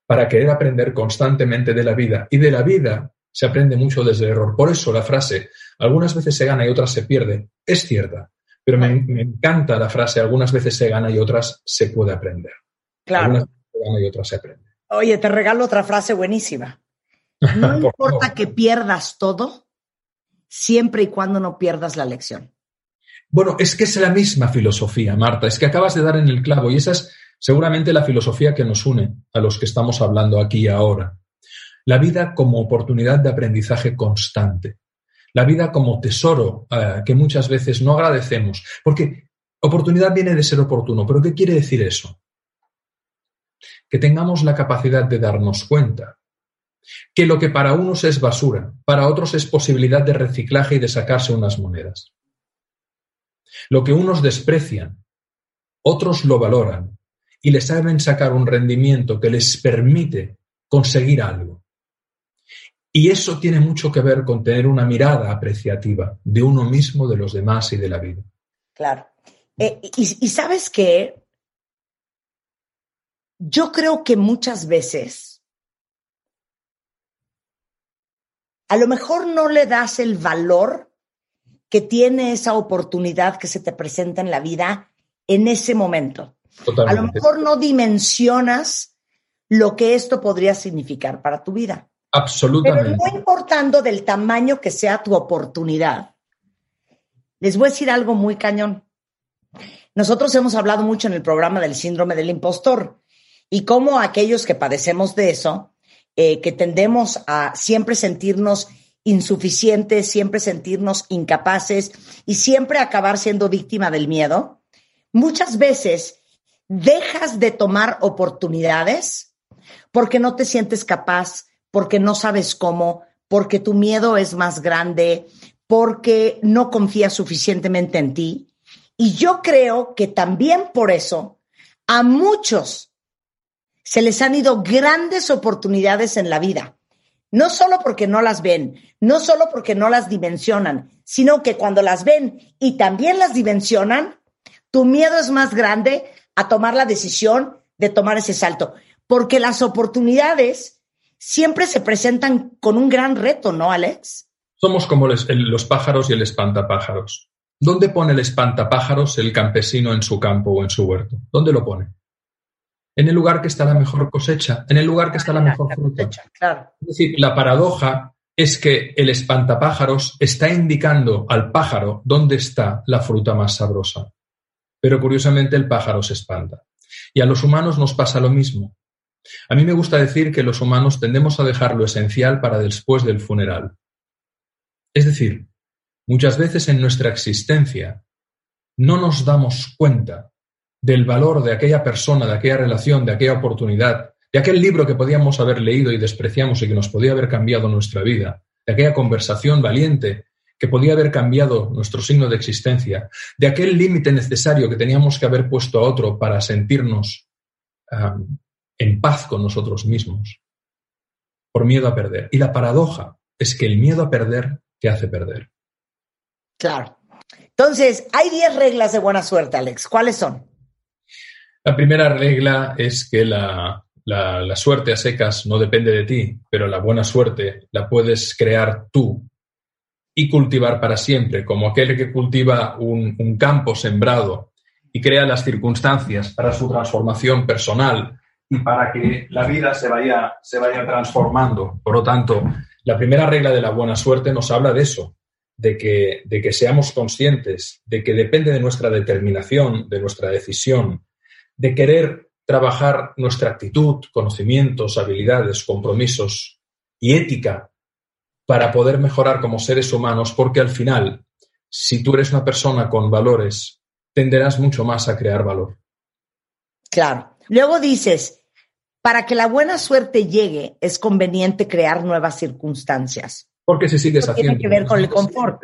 para querer aprender constantemente de la vida. Y de la vida se aprende mucho desde el error. Por eso la frase, algunas veces se gana y otras se pierde, es cierta. Pero me, encanta la frase, algunas veces se gana y otras se puede aprender. Claro. Algunas veces se gana y otras se aprende. Oye, te regalo otra frase buenísima. <laughs> No importa que pierdas todo, siempre y cuando no pierdas la lección. Bueno, es que es la misma filosofía, Marta, es que acabas de dar en el clavo y esa es seguramente la filosofía que nos une a los que estamos hablando aquí ahora. La vida como oportunidad de aprendizaje constante. La vida como tesoro eh, que muchas veces no agradecemos. Porque oportunidad viene de ser oportuno. ¿Pero qué quiere decir eso? Que tengamos la capacidad de darnos cuenta que lo que para unos es basura, para otros es posibilidad de reciclaje y de sacarse unas monedas. Lo que unos desprecian, otros lo valoran y les saben sacar un rendimiento que les permite conseguir algo. Y eso tiene mucho que ver con tener una mirada apreciativa de uno mismo, de los demás y de la vida. Claro. Eh, y, y sabes qué? Yo creo que muchas veces a lo mejor no le das el valor que tiene esa oportunidad que se te presenta en la vida en ese momento. A lo mejor no dimensionas lo que esto podría significar para tu vida. Absolutamente. Pero no importando del tamaño que sea tu oportunidad, les voy a decir algo muy cañón. Nosotros hemos hablado mucho en el programa del síndrome del impostor y cómo aquellos que padecemos de eso, eh, que tendemos a siempre sentirnos insuficientes, siempre sentirnos incapaces y siempre acabar siendo víctima del miedo, muchas veces dejas de tomar oportunidades porque no te sientes capaz, porque no sabes cómo, porque tu miedo es más grande, porque no confías suficientemente en ti. Y yo creo que también por eso a muchos se les han ido grandes oportunidades en la vida no solo porque no las ven, no solo porque no las dimensionan, sino que cuando las ven y también las dimensionan, tu miedo es más grande a tomar la decisión de tomar ese salto, porque las oportunidades siempre se presentan con un gran reto, ¿no, Alex? Somos como los pájaros y el espantapájaros. ¿Dónde pone el espantapájaros el campesino en su campo o en su huerto? ¿Dónde lo pone? En el lugar que está la mejor cosecha, en el lugar que está la mejor fruta. Es decir, la paradoja es que el espantapájaros está indicando al pájaro dónde está la fruta más sabrosa. Pero curiosamente el pájaro se espanta. Y a los humanos nos pasa lo mismo. A mí me gusta decir que los humanos tendemos a dejar lo esencial para después del funeral. Es decir, muchas veces en nuestra existencia no nos damos cuenta del valor de aquella persona, de aquella relación, de aquella oportunidad, de aquel libro que podíamos haber leído y despreciamos y que nos podía haber cambiado nuestra vida, de aquella conversación valiente que podía haber cambiado nuestro signo de existencia, de aquel límite necesario que teníamos que haber puesto a otro para sentirnos en paz con nosotros mismos, por miedo a perder. Y la paradoja es que el miedo a perder te hace perder. Claro. Entonces, hay 10 reglas de buena suerte, Alex. ¿Cuáles son? La primera regla es que la, suerte a secas no depende de ti, pero la buena suerte la puedes crear tú y cultivar para siempre, como aquel que cultiva un, campo sembrado y crea las circunstancias para su transformación personal y para que la vida se vaya, se vaya transformando. Por lo tanto, la primera regla de la buena suerte nos habla de eso, de que, de que seamos conscientes de que depende de nuestra determinación, de nuestra decisión, de querer trabajar nuestra actitud, conocimientos, habilidades, compromisos y ética para poder mejorar como seres humanos, porque al final, si tú eres una persona con valores, tenderás mucho más a crear valor. Claro. Luego dices, para que la buena suerte llegue, es conveniente crear nuevas circunstancias. Porque si sigues Eso haciendo... tiene que ver con el confort.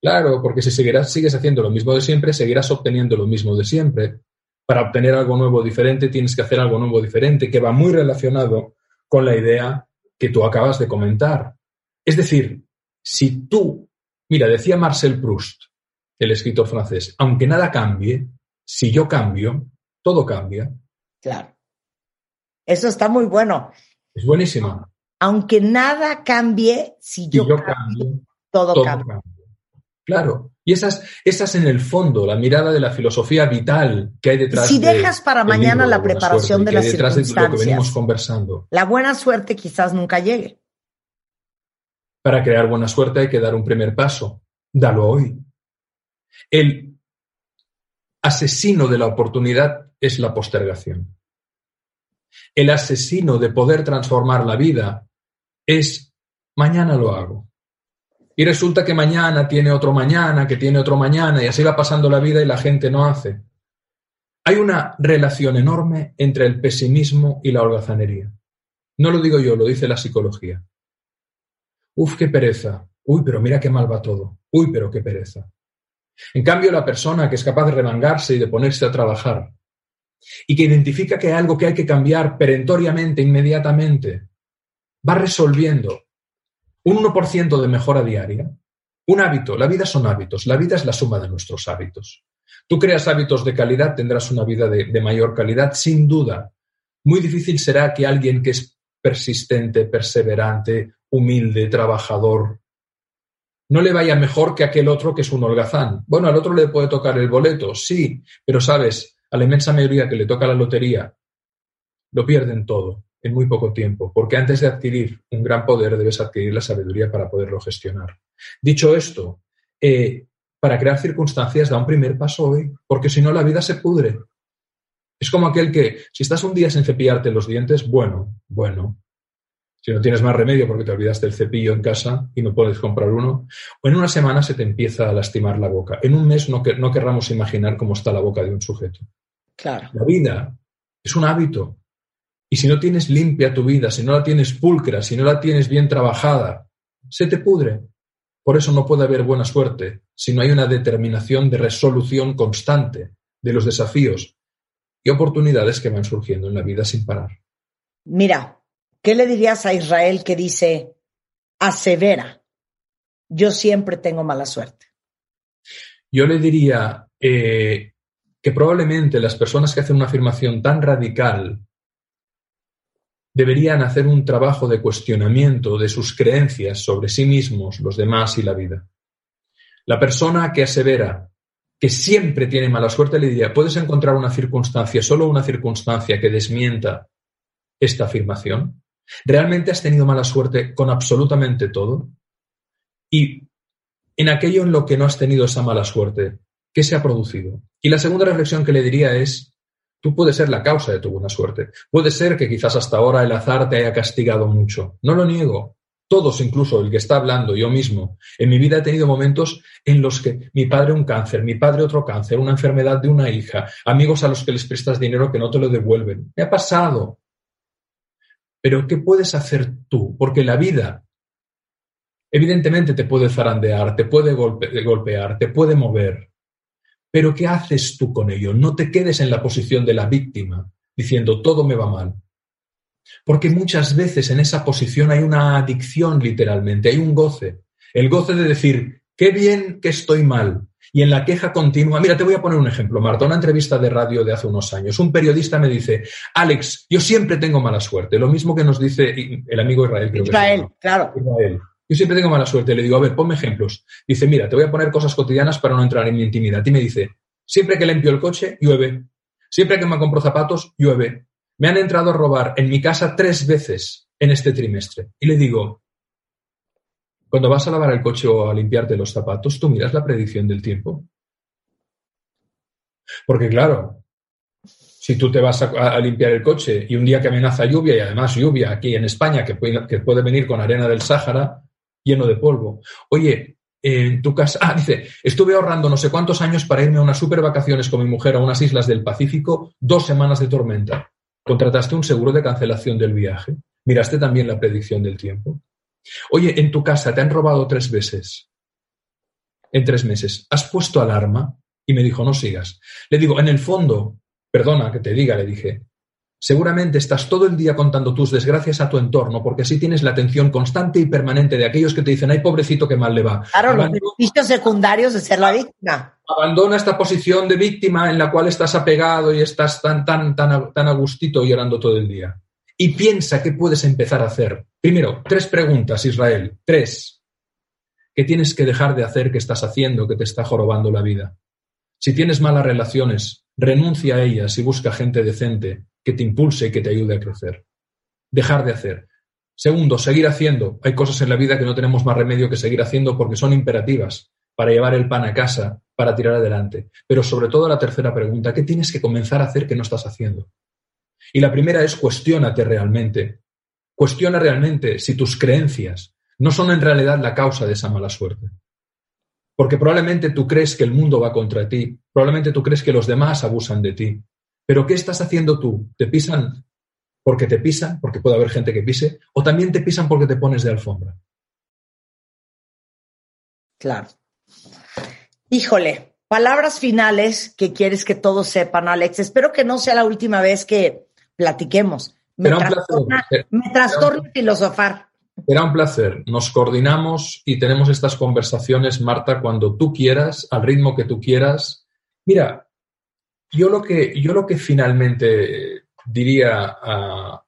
Claro, porque si seguirás, sigues haciendo lo mismo de siempre, seguirás obteniendo lo mismo de siempre. Para obtener algo nuevo diferente, tienes que hacer algo nuevo diferente, que va muy relacionado con la idea que tú acabas de comentar. Es decir, si tú, mira, decía Marcel Proust, el escritor francés, aunque nada cambie, si yo cambio, todo cambia. Claro. Eso está muy bueno. Es buenísima. Aunque nada cambie, si Si yo, yo cambio, cambio, todo, todo cambia. cambia. Claro. Y esa es, esa es en el fondo la mirada de la filosofía vital que hay detrás Si de- dejas para mañana libro la de preparación Suerte, de las detrás de lo que venimos circunstancias. conversando. La buena suerte quizás nunca llegue. Para crear buena suerte hay que dar un primer paso. Dalo hoy. El asesino de la oportunidad es la postergación. El asesino de poder transformar la vida es mañana lo hago. Y resulta que mañana tiene otro mañana, que tiene otro mañana, y así va pasando la vida y la gente no hace. Hay una relación enorme entre el pesimismo y la holgazanería. No lo digo yo, lo dice la psicología. Uf, qué pereza. Uy, pero mira qué mal va todo. Uy, pero qué pereza. En cambio, la persona que es capaz de remangarse y de ponerse a trabajar y que identifica que hay algo que hay que cambiar perentoriamente, inmediatamente, va resolviendo un 1% de mejora diaria. Un hábito, la vida son hábitos, la vida es la suma de nuestros hábitos. Tú creas hábitos de calidad, tendrás una vida de, mayor calidad, sin duda. Muy difícil será que alguien que es persistente, perseverante, humilde, trabajador, no le vaya mejor que aquel otro que es un holgazán. Bueno, al otro le puede tocar el boleto, sí, pero sabes, a la inmensa mayoría que le toca la lotería, lo pierden todo en muy poco tiempo, porque antes de adquirir un gran poder debes adquirir la sabiduría para poderlo gestionar. Dicho esto, eh, para crear circunstancias da un primer paso hoy, porque si no la vida se pudre. Es como aquel que, si estás un día sin cepillarte los dientes, bueno, bueno. Si no tienes más remedio porque te olvidaste el cepillo en casa y no puedes comprar uno, o en una semana se te empieza a lastimar la boca. En un mes no, que, no querramos imaginar cómo está la boca de un sujeto. Claro. La vida es un hábito. Y si no tienes limpia tu vida, si no la tienes pulcra, si no la tienes bien trabajada, se te pudre. Por eso no puede haber buena suerte si no hay una determinación de resolución constante de los desafíos y oportunidades que van surgiendo en la vida sin parar. Mira, ¿qué le dirías a Israel que dice, asevera, yo siempre tengo mala suerte? Yo le diría eh, que probablemente las personas que hacen una afirmación tan radical deberían hacer un trabajo de cuestionamiento de sus creencias sobre sí mismos, los demás y la vida. La persona que asevera que siempre tiene mala suerte le diría, ¿puedes encontrar una circunstancia, solo una circunstancia que desmienta esta afirmación? ¿Realmente has tenido mala suerte con absolutamente todo? Y en aquello en lo que no has tenido esa mala suerte, ¿qué se ha producido? Y la segunda reflexión que le diría es, tú puedes ser la causa de tu buena suerte. Puede ser que quizás hasta ahora el azar te haya castigado mucho. No lo niego. Todos, incluso el que está hablando, yo mismo, en mi vida he tenido momentos en los que mi padre un cáncer, mi padre otro cáncer, una enfermedad de una hija, amigos a los que les prestas dinero que no te lo devuelven. Me ha pasado. Pero ¿qué puedes hacer tú? Porque la vida Evidentemente te puede zarandear, te puede golpe, golpear, te puede mover. Pero ¿qué haces tú con ello? No te quedes en la posición de la víctima, diciendo todo me va mal. Porque muchas veces en esa posición hay una adicción literalmente, hay un goce. El goce de decir, qué bien que estoy mal. Y en la queja continua, mira, te voy a poner un ejemplo, Marta, una entrevista de radio de hace unos años. Un periodista me dice, Alex, yo siempre tengo mala suerte. Lo mismo que nos dice el amigo Israel. Creo Israel, que claro. Israel. Yo siempre tengo mala suerte. Le digo, a ver, ponme ejemplos. Dice, mira, te voy a poner cosas cotidianas para no entrar en mi intimidad. Y me dice, siempre que limpio el coche, llueve. Siempre que me compro zapatos, llueve. Me han entrado a robar en mi casa tres veces en este trimestre. Y le digo, Cuando vas a lavar el coche o a limpiarte los zapatos, tú miras la predicción del tiempo. Porque claro, si tú te vas a, limpiar el coche y un día que amenaza lluvia y además lluvia aquí en España que puede, que puede venir con arena del Sáhara lleno de polvo. Oye, en tu casa, ah, dice, estuve ahorrando no sé cuántos años para irme a unas super vacaciones con mi mujer a unas islas del Pacífico, dos semanas de tormenta. ¿Contrataste un seguro de cancelación del viaje? ¿Miraste también la predicción del tiempo? Oye, en tu casa te han robado tres veces en tres meses. ¿Has puesto alarma? Y me dijo, no sigas. Le digo, en el fondo, perdona que te diga, le dije, seguramente estás todo el día contando tus desgracias a tu entorno, porque así tienes la atención constante y permanente de aquellos que te dicen, ay, pobrecito, qué mal le va. Claro, los beneficios secundarios de ser la víctima. abandona esta posición de víctima en la cual estás apegado y estás tan, tan, tan, a- tan a gustito llorando todo el día. Y piensa qué puedes empezar a hacer. Primero, tres preguntas, Israel. Tres. ¿Qué tienes que dejar de hacer que estás haciendo que te está jorobando la vida? Si tienes malas relaciones, renuncia a ellas y busca gente decente que te impulse que te ayude a crecer. Dejar de hacer. Segundo, seguir haciendo. Hay cosas en la vida que no tenemos más remedio que seguir haciendo porque son imperativas para llevar el pan a casa, para tirar adelante. Pero sobre todo la tercera pregunta, ¿qué tienes que comenzar a hacer que no estás haciendo? Y la primera es cuestiónate realmente. Cuestiona realmente si tus creencias no son en realidad la causa de esa mala suerte. Porque probablemente tú crees que el mundo va contra ti, probablemente tú crees que los demás abusan de ti. Pero ¿qué estás haciendo tú? ¿Te pisan porque te pisan, porque puede haber gente que pise, o también te pisan porque te pones de alfombra? Claro. Híjole, palabras finales que quieres que todos sepan, Alex. Espero que no sea la última vez que platiquemos. Me un trastorna, me trastorna filosofar. Será un placer. Nos coordinamos y tenemos estas conversaciones, Marta, cuando tú quieras, al ritmo que tú quieras. Mira, yo lo que, yo lo que finalmente diría a,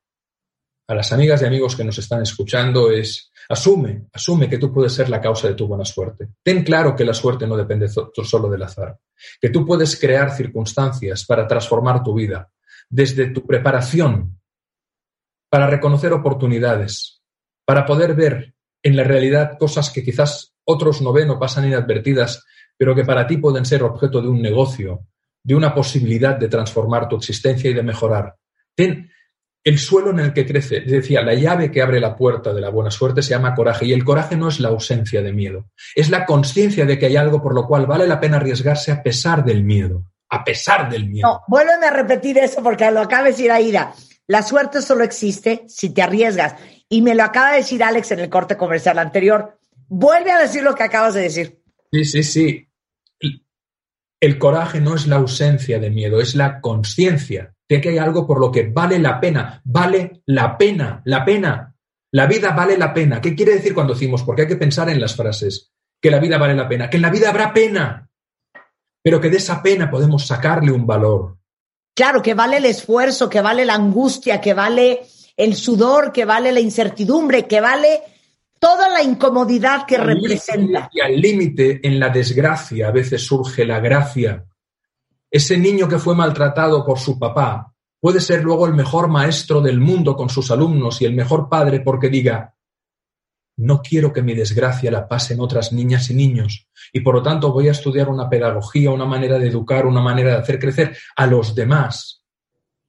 a las amigas y amigos que nos están escuchando es, asume, asume que tú puedes ser la causa de tu buena suerte. Ten claro que la suerte no depende so- solo del azar, que tú puedes crear circunstancias para transformar tu vida, desde tu preparación, para reconocer oportunidades, para poder ver en la realidad cosas que quizás otros no ven o pasan inadvertidas, pero que para ti pueden ser objeto de un negocio, de una posibilidad de transformar tu existencia y de mejorar. Ten el suelo en el que crece, decía, la llave que abre la puerta de la buena suerte se llama coraje y el coraje no es la ausencia de miedo, es la conciencia de que hay algo por lo cual vale la pena arriesgarse a pesar del miedo, a pesar del miedo. No, vuélveme a repetir eso porque lo acaba de decir Aida. La suerte solo existe si te arriesgas. Y me lo acaba de decir Alex en el corte comercial anterior. Vuelve a decir lo que acabas de decir. Sí, sí, sí. El coraje no es la ausencia de miedo, es la conciencia de que hay algo por lo que vale la pena, vale la pena, la pena. La vida vale la pena. ¿Qué quiere decir cuando decimos? Porque hay que pensar en las frases, que la vida vale la pena, que en la vida habrá pena, pero que de esa pena podemos sacarle un valor. Claro, que vale el esfuerzo, que vale la angustia, que vale el sudor, que vale la incertidumbre, que vale toda la incomodidad que representa. Y al límite, en la desgracia, a veces surge la gracia. Ese niño que fue maltratado por su papá puede ser luego el mejor maestro del mundo con sus alumnos y el mejor padre porque diga, no quiero que mi desgracia la pasen otras niñas y niños y por lo tanto voy a estudiar una pedagogía, una manera de educar, una manera de hacer crecer a los demás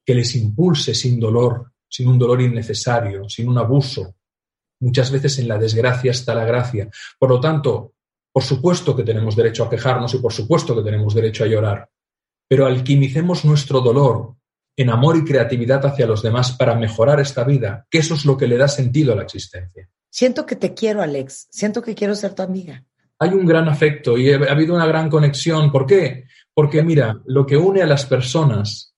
que les impulse sin dolor, sin un dolor innecesario, sin un abuso. Muchas veces en la desgracia está la gracia. Por lo tanto, por supuesto que tenemos derecho a quejarnos y por supuesto que tenemos derecho a llorar, pero alquimicemos nuestro dolor en amor y creatividad hacia los demás para mejorar esta vida, que eso es lo que le da sentido a la existencia. Siento que te quiero, Alex. Siento que quiero ser tu amiga. Hay un gran afecto y ha habido una gran conexión. ¿Por qué? Porque mira, lo que une a las personas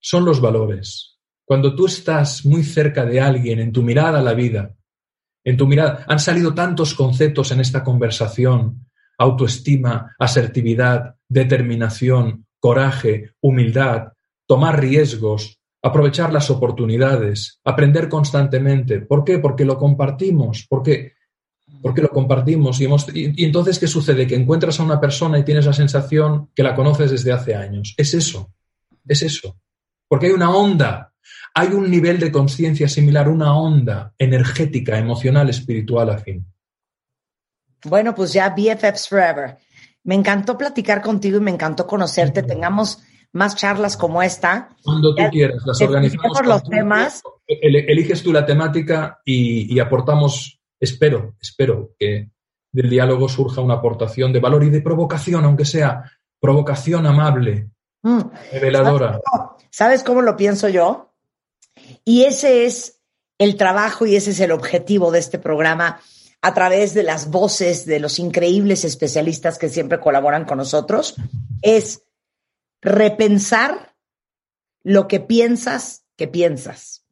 son los valores. Cuando tú estás muy cerca de alguien en tu mirada a la vida, en tu mirada, han salido tantos conceptos en esta conversación, autoestima, asertividad, determinación, coraje, humildad, tomar riesgos, aprovechar las oportunidades, aprender constantemente. ¿Por qué? Porque lo compartimos, porque, porque lo compartimos. Y, hemos- y- y entonces, ¿qué sucede? Que encuentras a una persona y tienes la sensación que la conoces desde hace años. Es eso, es eso. Porque hay una onda, hay un nivel de conciencia similar, una onda energética, emocional, espiritual afín. Bueno, pues ya BFFs Forever. Me encantó platicar contigo y me encantó conocerte. Tengamos más charlas como esta. Cuando tú Ya quieras, las organizamos. los temas. El- Eliges tú la temática y, y aportamos, espero, espero que del diálogo surja una aportación de valor y de provocación, aunque sea provocación amable, Mm. reveladora. ¿Sabes cómo lo pienso yo? Y ese es el trabajo y ese es el objetivo de este programa a través de las voces de los increíbles especialistas que siempre colaboran con nosotros, es repensar lo que piensas que piensas.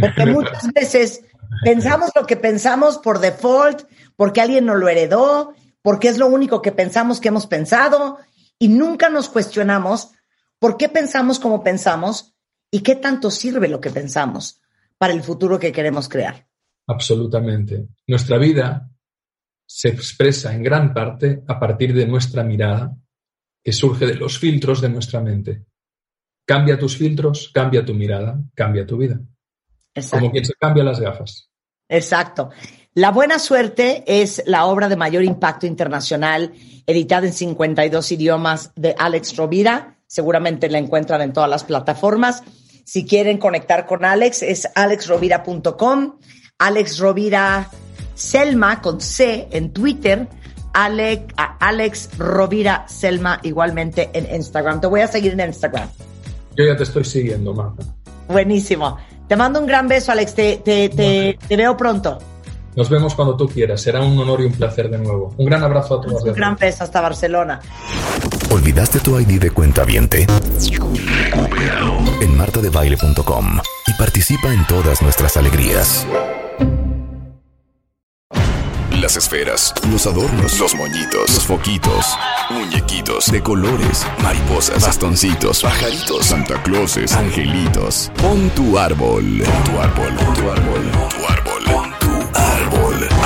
Porque muchas veces pensamos lo que pensamos por default, porque alguien nos lo heredó, porque es lo único que pensamos que hemos pensado y nunca nos cuestionamos por qué pensamos como pensamos y qué tanto sirve lo que pensamos para el futuro que queremos crear. Absolutamente. Nuestra vida se expresa en gran parte a partir de nuestra mirada, que surge de los filtros de nuestra mente. Cambia tus filtros, cambia tu mirada, cambia tu vida. Exacto. Como quien se cambia las gafas. Exacto. La buena suerte es la obra de mayor impacto internacional, editada en 52 idiomas de Alex Rovira. Seguramente la encuentran en todas las plataformas. Si quieren conectar con Alex, es alexrovira.com. Alex Rovira Selma con C en Twitter. Alex, Alex Rovira Selma igualmente en Instagram. Te voy a seguir en Instagram. Yo ya te estoy siguiendo, Marta. Buenísimo. Te mando un gran beso, Alex. Te, te, te, te veo pronto. Nos vemos cuando tú quieras. Será un honor y un placer de nuevo. Un gran abrazo a todos. Un gran beso hasta Barcelona. ¿Olvidaste tu ID de cuenta viente? En martadebaile.com y participa en todas nuestras alegrías. Las esferas, los adornos, los moñitos, los foquitos, muñequitos de colores, mariposas, bastoncitos, pajaritos, Santa Clauses, angelitos. Pon tu árbol, pon tu árbol, pon tu árbol, pon tu árbol.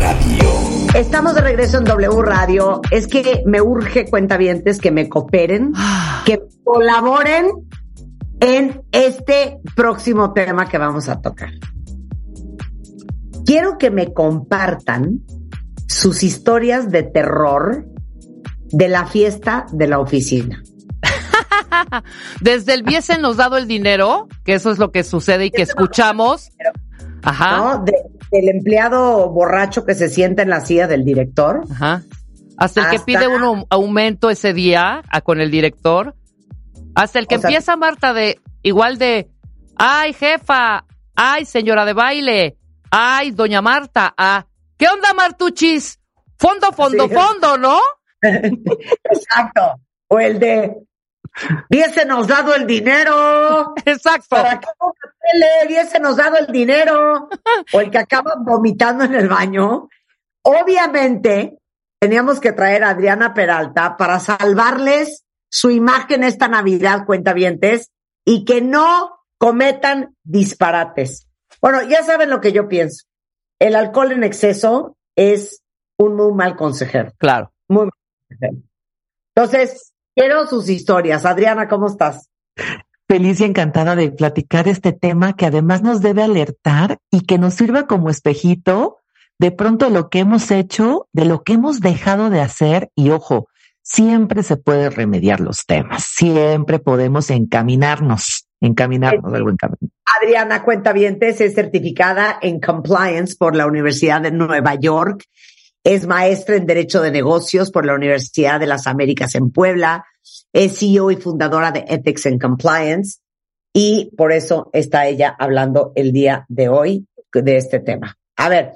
Radio. Estamos de regreso en W Radio. Es que me urge cuentavientes que me cooperen, que colaboren en este próximo tema que vamos a tocar. Quiero que me compartan sus historias de terror de la fiesta de la oficina. <laughs> Desde el hubiesen nos dado el dinero, que eso es lo que sucede y que escuchamos. Ajá. ¿no? De- del empleado borracho que se sienta en la silla del director. Ajá. Hasta el que pide un au- aumento ese día a- con el director. Hasta el que sea- empieza Marta de igual de, ay jefa, ay señora de baile, ay doña Marta, ah, ¿qué onda Martuchis? Fondo, fondo, Sí. fondo, ¿no? <laughs> Exacto. O el de, hubiésemos dado el dinero. Exacto. ¿Para pongo tele? Hubiésemos dado el dinero. O el que acaba vomitando en el baño. Obviamente, teníamos que traer a Adriana Peralta para salvarles su imagen esta Navidad, cuentavientes, y que no cometan disparates. Bueno, ya saben lo que yo pienso. El alcohol en exceso es un muy mal consejero. Claro. Muy mal consejero. Entonces, quiero sus historias. Adriana, ¿cómo estás? feliz y encantada de platicar este tema que además nos debe alertar y que nos sirva como espejito de pronto lo que hemos hecho, de lo que hemos dejado de hacer y ojo, siempre se puede remediar los temas, siempre podemos encaminarnos, encaminarnos al buen camino. Adriana Cuentavientes es certificada en compliance por la Universidad de Nueva York. Es maestra en Derecho de Negocios por la Universidad de las Américas en Puebla. Es CEO y fundadora de Ethics and Compliance. Y por eso está ella hablando el día de hoy de este tema. A ver,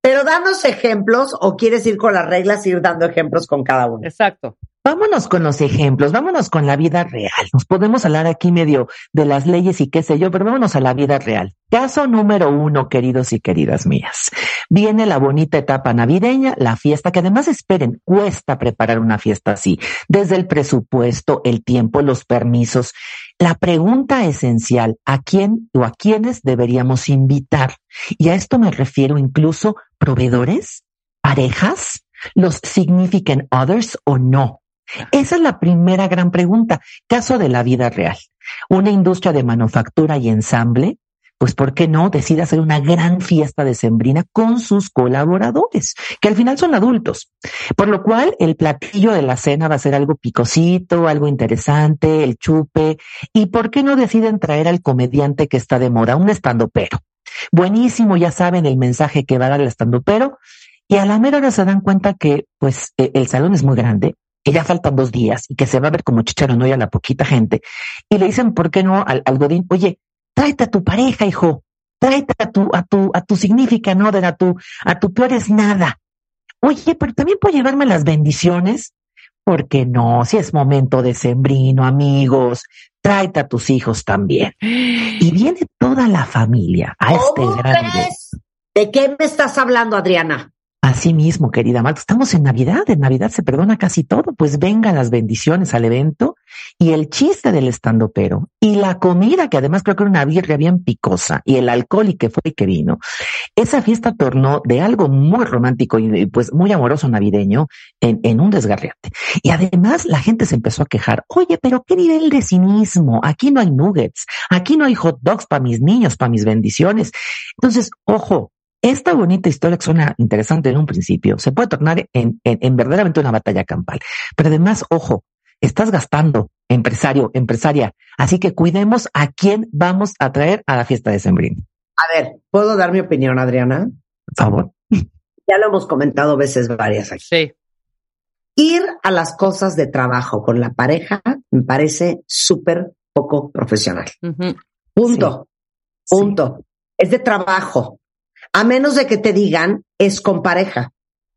pero danos ejemplos o quieres ir con las reglas y ir dando ejemplos con cada uno. Exacto. Vámonos con los ejemplos, vámonos con la vida real. Nos podemos hablar aquí medio de las leyes y qué sé yo, pero vámonos a la vida real. Caso número uno, queridos y queridas mías. Viene la bonita etapa navideña, la fiesta, que además esperen, cuesta preparar una fiesta así, desde el presupuesto, el tiempo, los permisos. La pregunta esencial, ¿a quién o a quiénes deberíamos invitar? Y a esto me refiero incluso proveedores, parejas, los significant others o no. Esa es la primera gran pregunta. Caso de la vida real. Una industria de manufactura y ensamble, pues ¿por qué no decide hacer una gran fiesta de sembrina con sus colaboradores, que al final son adultos? Por lo cual el platillo de la cena va a ser algo picosito, algo interesante, el chupe. ¿Y por qué no deciden traer al comediante que está de moda, un estandopero? Buenísimo, ya saben el mensaje que va a dar el estandopero. Y a la mera hora se dan cuenta que, pues, e, el salón es muy grande, que ya faltan dos días y que se va a ver como chicharo no hay a la poquita gente. Y le dicen, ¿por qué no al, Godín? Oye, tráete a tu pareja, hijo. Tráete a tu, a tu, a tu significa, no, a tu, a tu peor es nada. Oye, pero también puedo llevarme las bendiciones. Porque no, si es momento de sembrino, amigos, tráete a tus hijos también. Y <gasps> viene toda la familia a este gran ¿De qué me estás hablando, Adriana? Así mismo, querida Marta, estamos en Navidad, en Navidad se perdona casi todo, pues vengan las bendiciones al evento y el chiste del estando pero y la comida, que además creo que era una birria bien picosa y el alcohol y que fue y que vino. Esa fiesta tornó de algo muy romántico y pues muy amoroso navideño en, en un desgarriate. Y además la gente se empezó a quejar, oye, pero qué nivel de cinismo, aquí no hay nuggets, aquí no hay hot dogs para mis niños, para mis bendiciones. Entonces, ojo, esta bonita historia que suena interesante en un principio se puede tornar en, en, verdaderamente una batalla campal. Pero además, ojo, estás gastando, empresario, empresaria. Así que cuidemos a quién vamos a traer a la fiesta de Sembrín. A ver, ¿puedo dar mi opinión, Adriana? Por favor. <laughs> Ya lo hemos comentado veces varias aquí. Sí. Ir a las cosas de trabajo con la pareja me parece súper poco profesional. Punto. Punto. Es de trabajo a menos de que te digan es con pareja.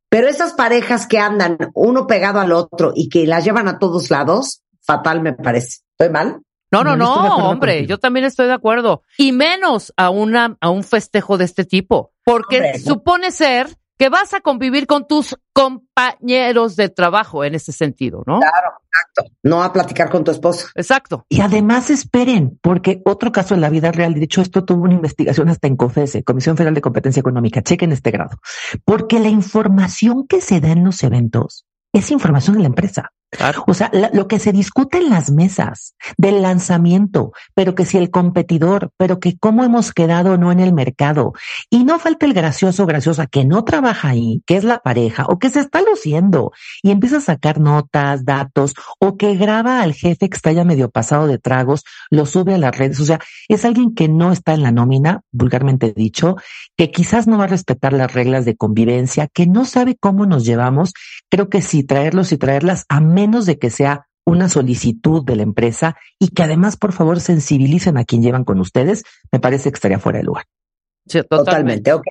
Pero esas parejas que andan uno pegado al otro y que las llevan a todos lados, fatal me parece. ¿Estoy mal? No, no, no, hombre, yo también estoy de acuerdo. Y menos a una, a un festejo de este tipo. Porque supone ser que vas a convivir con tus compañeros de trabajo en ese sentido, ¿no? Claro, exacto. No a platicar con tu esposa. Exacto. Y además esperen, porque otro caso en la vida real, de hecho esto tuvo una investigación hasta en COFESE, Comisión Federal de Competencia Económica, chequen este grado, porque la información que se da en los eventos es información de la empresa. O sea, lo que se discute en las mesas del lanzamiento, pero que si el competidor, pero que cómo hemos quedado o no en el mercado. Y no falta el gracioso, graciosa que no trabaja ahí, que es la pareja o que se está luciendo y empieza a sacar notas, datos o que graba al jefe que está ya medio pasado de tragos, lo sube a las redes. O sea, es alguien que no está en la nómina, vulgarmente dicho, que quizás no va a respetar las reglas de convivencia, que no sabe cómo nos llevamos. Creo que sí, traerlos y traerlas a menos de que sea una solicitud de la empresa y que además, por favor, sensibilicen a quien llevan con ustedes, me parece que estaría fuera de lugar. Sí, totalmente. totalmente. Ok.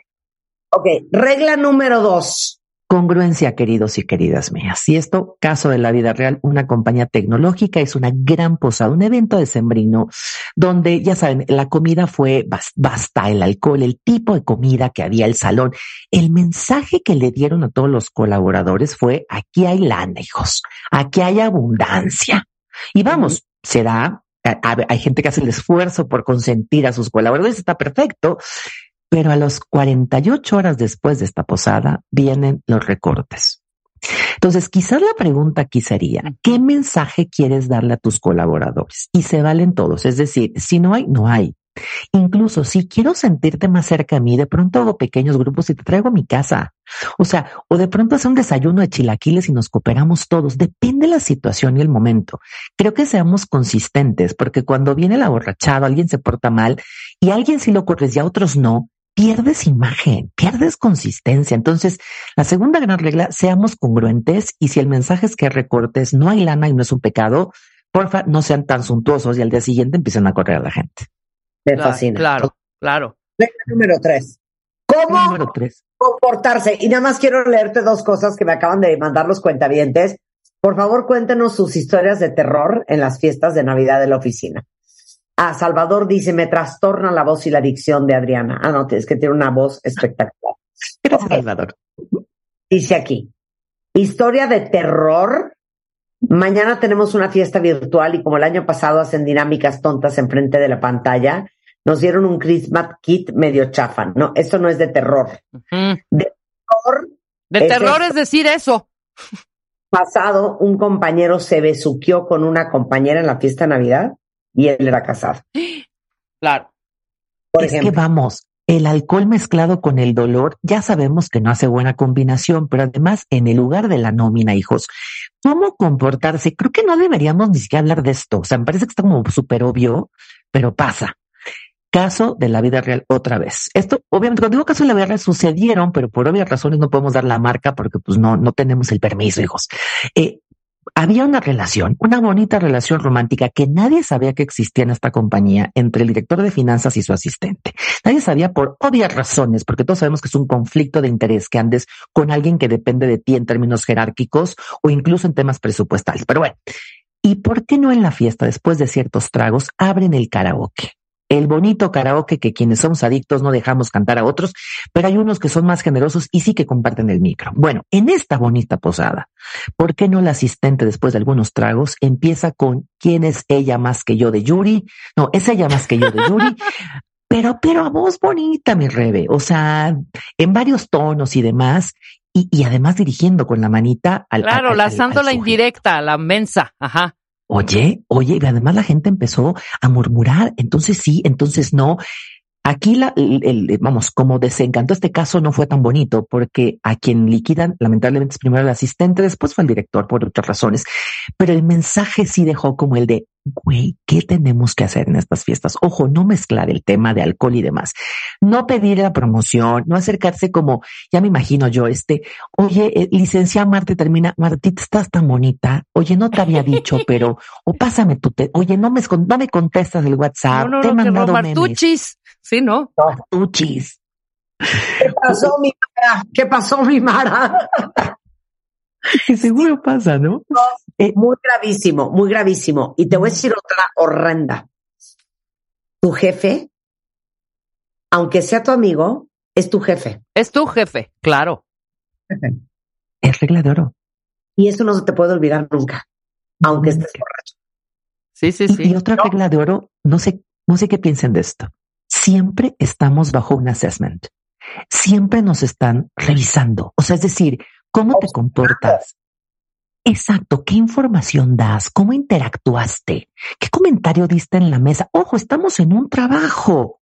Ok, regla número dos. Congruencia, queridos y queridas mías. Y esto, caso de la vida real, una compañía tecnológica es una gran posada, un evento de sembrino, donde, ya saben, la comida fue basta, el alcohol, el tipo de comida que había, el salón. El mensaje que le dieron a todos los colaboradores fue, aquí hay lana, hijos, aquí hay abundancia. Y vamos, será, hay gente que hace el esfuerzo por consentir a sus colaboradores, está perfecto, pero a los 48 horas después de esta posada vienen los recortes. Entonces, quizás la pregunta aquí sería, ¿qué mensaje quieres darle a tus colaboradores? Y se valen todos, es decir, si no hay, no hay. Incluso si quiero sentirte más cerca a mí, de pronto hago pequeños grupos y te traigo a mi casa. O sea, o de pronto hace un desayuno de chilaquiles y nos cooperamos todos. Depende de la situación y el momento. Creo que seamos consistentes porque cuando viene el aborrachado, alguien se porta mal y a alguien sí lo ocurres y a otros no, pierdes imagen, pierdes consistencia. Entonces, la segunda gran regla, seamos congruentes y si el mensaje es que recortes, no hay lana y no es un pecado, porfa, no sean tan suntuosos y al día siguiente empiecen a correr a la gente. Me fascina. Claro, claro. Regla número tres. ¿Cómo número tres. comportarse? Y nada más quiero leerte dos cosas que me acaban de mandar los cuentavientes. Por favor, cuéntenos sus historias de terror en las fiestas de Navidad de la oficina. Ah, Salvador dice, me trastorna la voz y la dicción de Adriana. Ah, no, es que tiene una voz espectacular. <laughs> Gracias, Salvador. Dice aquí, historia de terror. Mañana tenemos una fiesta virtual y como el año pasado hacen dinámicas tontas enfrente de la pantalla, nos dieron un Christmas kit medio chafa. No, esto no es de terror. De terror De Es terror esto. es decir eso. pasado, un compañero se besuqueó con una compañera en la fiesta de Navidad y él era casado. Claro. Por es ejemplo, que vamos, el alcohol mezclado con el dolor, ya sabemos que no hace buena combinación, pero además en el lugar de la nómina, hijos, ¿cómo comportarse? Creo que no deberíamos ni siquiera hablar de esto. O sea, me parece que está como súper obvio, pero pasa. Caso de la vida real otra vez. Esto, obviamente, cuando digo caso de la vida real sucedieron, pero por obvias razones no podemos dar la marca porque pues no, no tenemos el permiso, hijos. Eh, había una relación, una bonita relación romántica que nadie sabía que existía en esta compañía entre el director de finanzas y su asistente. Nadie sabía por obvias razones, porque todos sabemos que es un conflicto de interés que andes con alguien que depende de ti en términos jerárquicos o incluso en temas presupuestales. Pero bueno, ¿y por qué no en la fiesta, después de ciertos tragos, abren el karaoke? El bonito karaoke que quienes somos adictos no dejamos cantar a otros, pero hay unos que son más generosos y sí que comparten el micro. Bueno, en esta bonita posada, ¿por qué no la asistente después de algunos tragos empieza con quién es ella más que yo de Yuri? No, es ella más que yo de Yuri. <laughs> Pero, pero a voz bonita, mi Rebe. O sea, en varios tonos y demás. Y, y además dirigiendo con la manita al. Claro, al- al- lanzando al la indirecta, la mensa. Ajá. Oye, oye, y además la gente empezó a murmurar, entonces sí, entonces no. Aquí la, el, el- vamos, como desencantó este caso no fue tan bonito porque a quien liquidan lamentablemente es primero el asistente, después fue el director por otras razones, pero el mensaje sí dejó como el de, güey, ¿qué tenemos que hacer en estas fiestas? Ojo, no mezclar el tema de alcohol y demás, no pedir la promoción, no acercarse como, ya me imagino yo, este, oye, eh, licencia Marte termina, Martita, estás tan bonita, oye, no te había dicho, pero, o pásame tu, te- oye, no me, no me contestas el WhatsApp, no, no, te he mandado memes. Romartuchis. Sí, ¿no? Tuchis. ¿qué pasó, mi Mara? ¿Qué pasó, mi Mara? Que <laughs> seguro pasa, ¿no? Eh, Muy gravísimo, muy gravísimo. Y te voy a decir otra horrenda. Tu jefe, aunque sea tu amigo, es tu jefe. Es tu jefe, claro. es regla de oro. Y eso no se te puede olvidar nunca, aunque estés borracho. Sí, sí, Y, sí. y otra regla de oro, no sé, no sé qué piensen de esto. Siempre estamos bajo un assessment. Siempre nos están revisando. O sea, es decir, cómo te comportas. Exacto, qué información das, cómo interactuaste, qué comentario diste en la mesa. Ojo, estamos en un trabajo.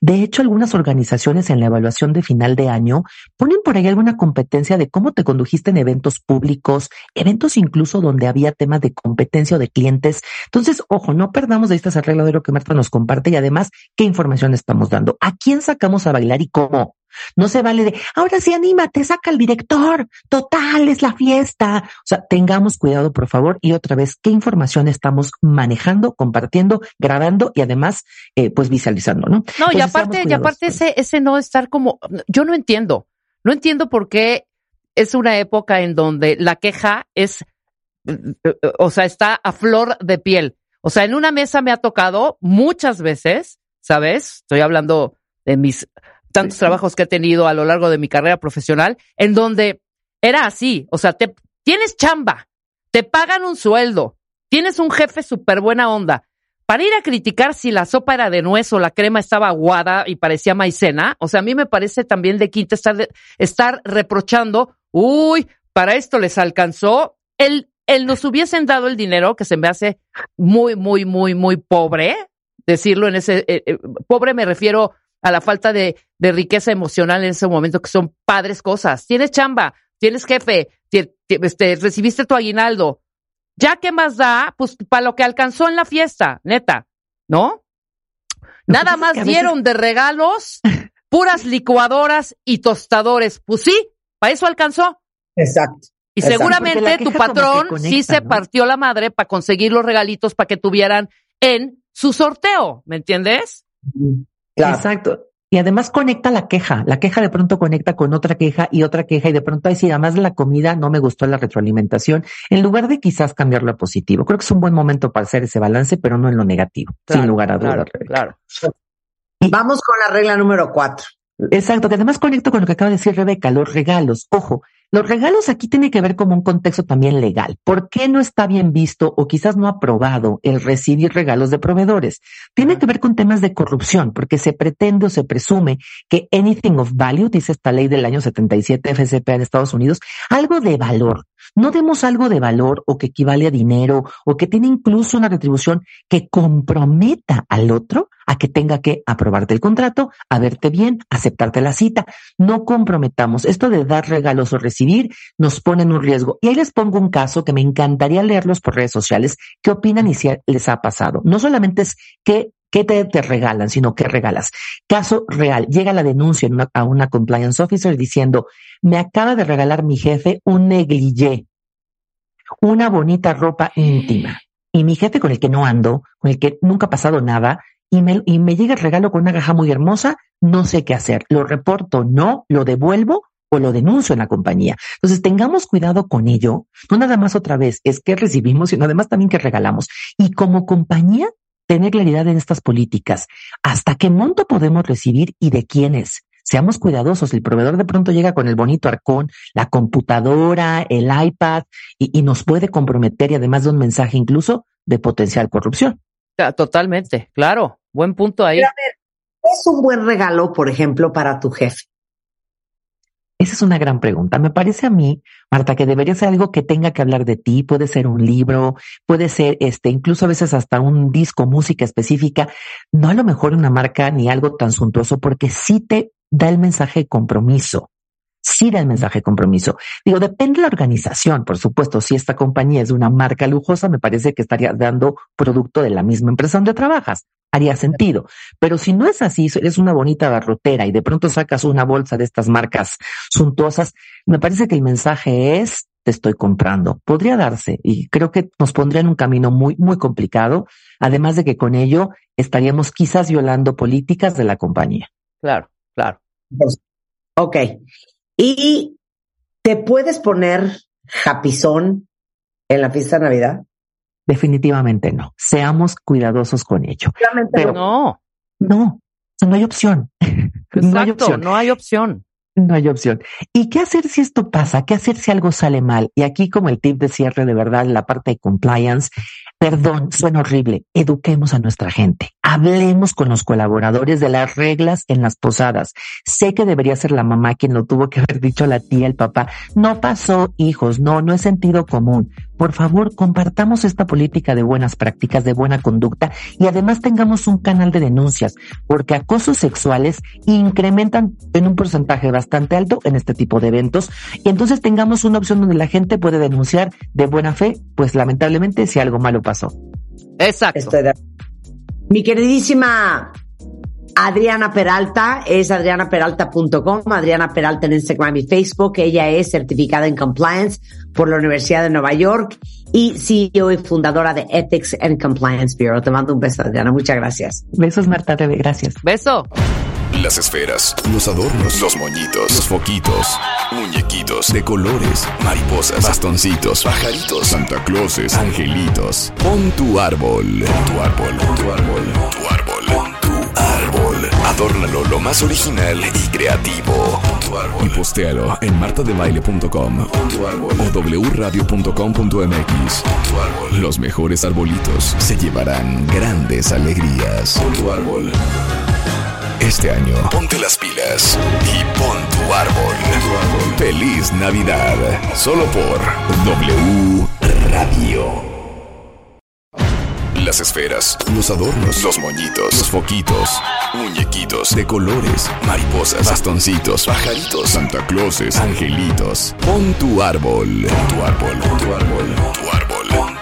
De hecho, algunas organizaciones en la evaluación de final de año ponen por ahí alguna competencia de cómo te condujiste en eventos públicos, eventos incluso donde había temas de competencia o de clientes. Entonces, ojo, no perdamos de vista ese arregladero que Marta nos comparte y además qué información estamos dando, a quién sacamos a bailar y cómo. No se vale de, ahora sí anímate, saca al director, total, es la fiesta. O sea, tengamos cuidado, por favor, y otra vez, qué información estamos manejando, compartiendo, grabando y además, eh, pues visualizando, ¿no? No, y aparte, y aparte ese, ese no estar como, yo no entiendo, no entiendo por qué es una época en donde la queja es, o sea, está a flor de piel. O sea, en una mesa me ha tocado muchas veces, ¿sabes? Estoy hablando de mis tantos trabajos que he tenido a lo largo de mi carrera profesional, en donde era así, o sea, te, tienes chamba, te pagan un sueldo, tienes un jefe súper buena onda, para ir a criticar si la sopa era de nuez o la crema estaba aguada y parecía maicena, o sea, a mí me parece también de quinta estar, de- estar reprochando, uy, para esto les alcanzó, el, el nos hubiesen dado el dinero, que se me hace muy, muy, muy, muy pobre, decirlo en ese, eh, eh, pobre me refiero a la falta de, de riqueza emocional en ese momento, que son padres cosas. Tienes chamba, tienes jefe, este, recibiste tu aguinaldo, ya que más da, pues para lo que alcanzó en la fiesta, neta, ¿no? Lo Nada más veces- dieron de regalos <laughs> puras licuadoras y tostadores. Pues sí, para eso alcanzó. Exacto. Y Exacto. seguramente tu patrón conecta, sí se ¿no? partió la madre para conseguir los regalitos para que tuvieran en su sorteo, ¿me entiendes? Claro. Exacto. Y además conecta la queja. La queja de pronto conecta con otra queja y otra queja y de pronto sí, además de la comida no me gustó la retroalimentación, en lugar de quizás cambiarlo a positivo. Creo que es un buen momento para hacer ese balance, pero no en lo negativo, sin lugar a dudas. Claro, claro. Vamos con la regla número cuatro. Exacto, que además conecto con lo que acaba de decir Rebeca, los regalos. Ojo, los regalos aquí tiene que ver como un contexto también legal. ¿Por qué no está bien visto o quizás no aprobado el recibir regalos de proveedores? Tiene que ver con temas de corrupción, porque se pretende o se presume que anything of value, dice esta ley del año 77 FCP en Estados Unidos, algo de valor. No demos algo de valor o que equivale a dinero o que tiene incluso una retribución que comprometa al otro a que tenga que aprobarte el contrato, a verte bien, aceptarte la cita. No comprometamos. Esto de dar regalos o recibir nos pone en un riesgo. Y ahí les pongo un caso que me encantaría leerlos por redes sociales. ¿Qué opinan y si les ha pasado? No solamente es que ¿Qué te, te, regalan? Sino qué regalas. Caso real. Llega la denuncia a una compliance officer diciendo, me acaba de regalar mi jefe un negligé, una bonita ropa íntima. Y mi jefe con el que no ando, con el que nunca ha pasado nada, y me, y me llega el regalo con una caja muy hermosa, no sé qué hacer. Lo reporto, no, lo devuelvo o lo denuncio en la compañía. Entonces tengamos cuidado con ello. No nada más otra vez es que recibimos, sino además también que regalamos. Y como compañía, tener claridad en estas políticas. ¿Hasta qué monto podemos recibir y de quiénes? Seamos cuidadosos. El proveedor de pronto llega con el bonito arcón, la computadora, el iPad y, y nos puede comprometer y además de un mensaje incluso de potencial corrupción. Totalmente, claro. Buen punto ahí. Pero a ver, es un buen regalo, por ejemplo, para tu jefe. Esa es una gran pregunta. Me parece a mí, Marta, que debería ser algo que tenga que hablar de ti. Puede ser un libro, puede ser este, incluso a veces hasta un disco, música específica. No a lo mejor una marca ni algo tan suntuoso, porque sí te da el mensaje de compromiso. Da el mensaje de compromiso. Digo, depende de la organización, por supuesto. Si esta compañía es de una marca lujosa, me parece que estaría dando producto de la misma empresa donde trabajas haría sentido. Pero si no es así, eres una bonita barrotera y de pronto sacas una bolsa de estas marcas suntuosas, me parece que el mensaje es te estoy comprando. Podría darse y creo que nos pondría en un camino muy, muy complicado, además de que con ello estaríamos quizás violando políticas de la compañía. Claro, claro. Ok. ¿Y te puedes poner japizón en la fiesta de Navidad? Definitivamente no. Seamos cuidadosos con ello. Pero no. No, no hay opción. Exacto, <laughs> no hay opción. No hay opción. No hay opción. ¿Y qué hacer si esto pasa? ¿Qué hacer si algo sale mal? Y aquí como el tip de cierre de verdad, la parte de compliance, perdón, suena horrible, eduquemos a nuestra gente. Hablemos con los colaboradores de las reglas en las posadas. Sé que debería ser la mamá quien lo tuvo que haber dicho la tía, el papá. No pasó, hijos, no, no es sentido común. Por favor, compartamos esta política de buenas prácticas, de buena conducta y además tengamos un canal de denuncias, porque acosos sexuales incrementan en un porcentaje bastante alto en este tipo de eventos y entonces tengamos una opción donde la gente puede denunciar de buena fe, pues lamentablemente si algo malo pasó. Exacto. Estoy de... Mi queridísima Adriana Peralta es adrianaperalta.com, Adriana Peralta en Instagram y Facebook. Ella es certificada en compliance por la Universidad de Nueva York y CEO y fundadora de Ethics and Compliance Bureau. Te mando un beso, Adriana. Muchas gracias. Besos, Marta. Gracias. Beso. Las esferas, los adornos, los moñitos, los foquitos, muñequitos de colores, mariposas, bastoncitos, pajaritos, Santa Clauses, angelitos. Pon tu árbol, pon tu árbol, pon tu árbol, pon tu árbol, pon tu árbol. Adórnalo lo más original y creativo. Pon tu árbol. Y postéalo en martadebaile.com o wradio.com.mx. Los mejores arbolitos se llevarán grandes alegrías. Pon tu árbol. Este año, ponte las pilas y pon tu árbol. Feliz Navidad, solo por W Radio. Las esferas, los adornos, los moñitos, los foquitos, muñequitos de colores, mariposas, bastoncitos, pajaritos, Santa Clauses, angelitos. Pon tu árbol, pon tu árbol, pon tu árbol, pon tu árbol,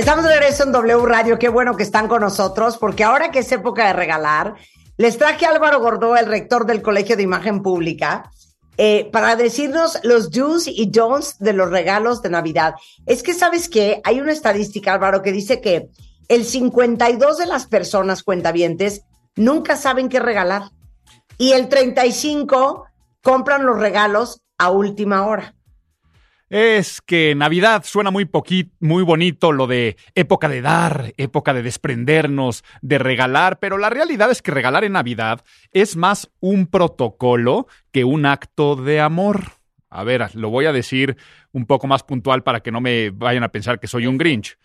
Estamos de regreso en W Radio. Qué bueno que están con nosotros, porque ahora que es época de regalar, les traje a Álvaro Gordó, el rector del Colegio de Imagen Pública, eh, para decirnos los do's y don'ts de los regalos de Navidad. Es que, ¿sabes qué? Hay una estadística, Álvaro, que dice que el 52 de las personas cuentavientes nunca saben qué regalar. Y el 35 compran los regalos a última hora. Es que Navidad suena muy poquito, muy bonito lo de época de dar, época de desprendernos, de regalar, pero la realidad es que regalar en Navidad es más un protocolo que un acto de amor. A ver, lo voy a decir un poco más puntual para que no me vayan a pensar que soy un Grinch.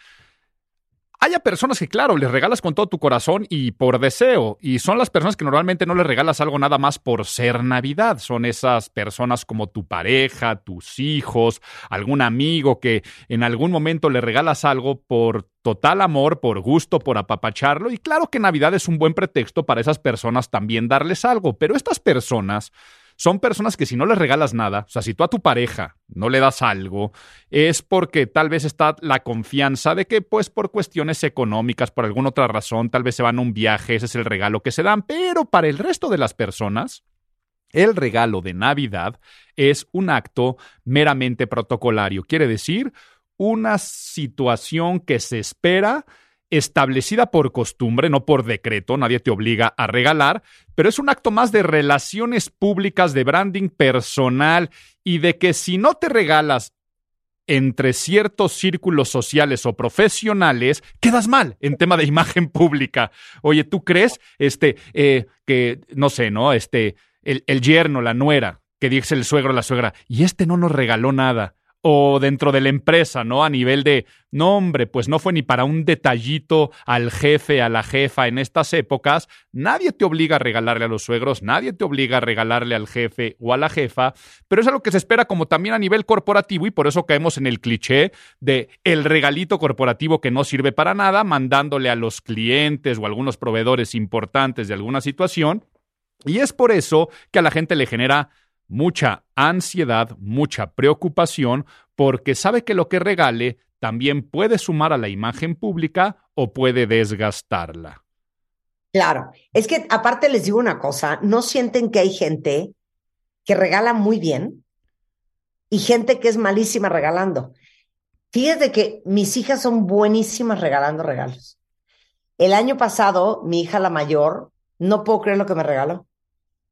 Haya personas que, claro, les regalas con todo tu corazón y por deseo, y son las personas que normalmente no les regalas algo nada más por ser Navidad. Son esas personas como tu pareja, tus hijos, algún amigo que en algún momento le regalas algo por total amor, por gusto, por apapacharlo. Y claro que Navidad es un buen pretexto para esas personas también darles algo, pero estas personas son personas que si no les regalas nada, o sea, si tú a tu pareja no le das algo, es porque tal vez está la confianza de que, pues, por cuestiones económicas, por alguna otra razón, tal vez se van a un viaje, ese es el regalo que se dan, pero para el resto de las personas, el regalo de Navidad es un acto meramente protocolario, quiere decir, una situación que se espera establecida por costumbre, no por decreto, nadie te obliga a regalar, pero es un acto más de relaciones públicas, de branding personal y de que si no te regalas entre ciertos círculos sociales o profesionales, quedas mal en tema de <laughs> imagen pública. Oye, ¿tú crees este, eh, que, no sé, ¿no? Este, el, el yerno, la nuera, que dice el suegro, la suegra, y este no nos regaló nada o dentro de la empresa, ¿no? A nivel de, no hombre, pues no fue ni para un detallito al jefe, a la jefa en estas épocas, nadie te obliga a regalarle a los suegros, nadie te obliga a regalarle al jefe o a la jefa, pero es algo que se espera como también a nivel corporativo y por eso caemos en el cliché de el regalito corporativo que no sirve para nada, mandándole a los clientes o a algunos proveedores importantes de alguna situación. Y es por eso que a la gente le genera mucha ansiedad, mucha preocupación, porque sabe que lo que regale también puede sumar a la imagen pública o puede desgastarla. Claro, es que aparte les digo una cosa, ¿no sienten que hay gente que regala muy bien y gente que es malísima regalando? Fíjate que mis hijas son buenísimas regalando regalos. El año pasado, mi hija la mayor, no puedo creer lo que me regaló.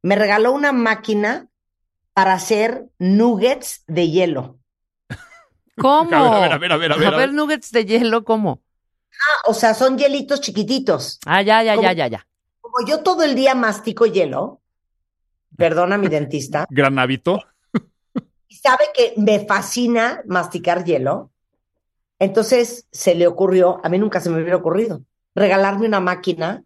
Me regaló una máquina para hacer nuggets de hielo. <laughs> ¿Cómo? A ver, a ver, a ver, a ver, a ver. nuggets de hielo, ¿cómo? Ah, o sea, son hielitos chiquititos. Ah, ya, ya, ya, ya, ya. Como yo todo el día mastico hielo, perdona mi <laughs> dentista, Gran hábito. y sabe que me fascina masticar hielo, entonces se le ocurrió, a mí nunca se me hubiera ocurrido, regalarme una máquina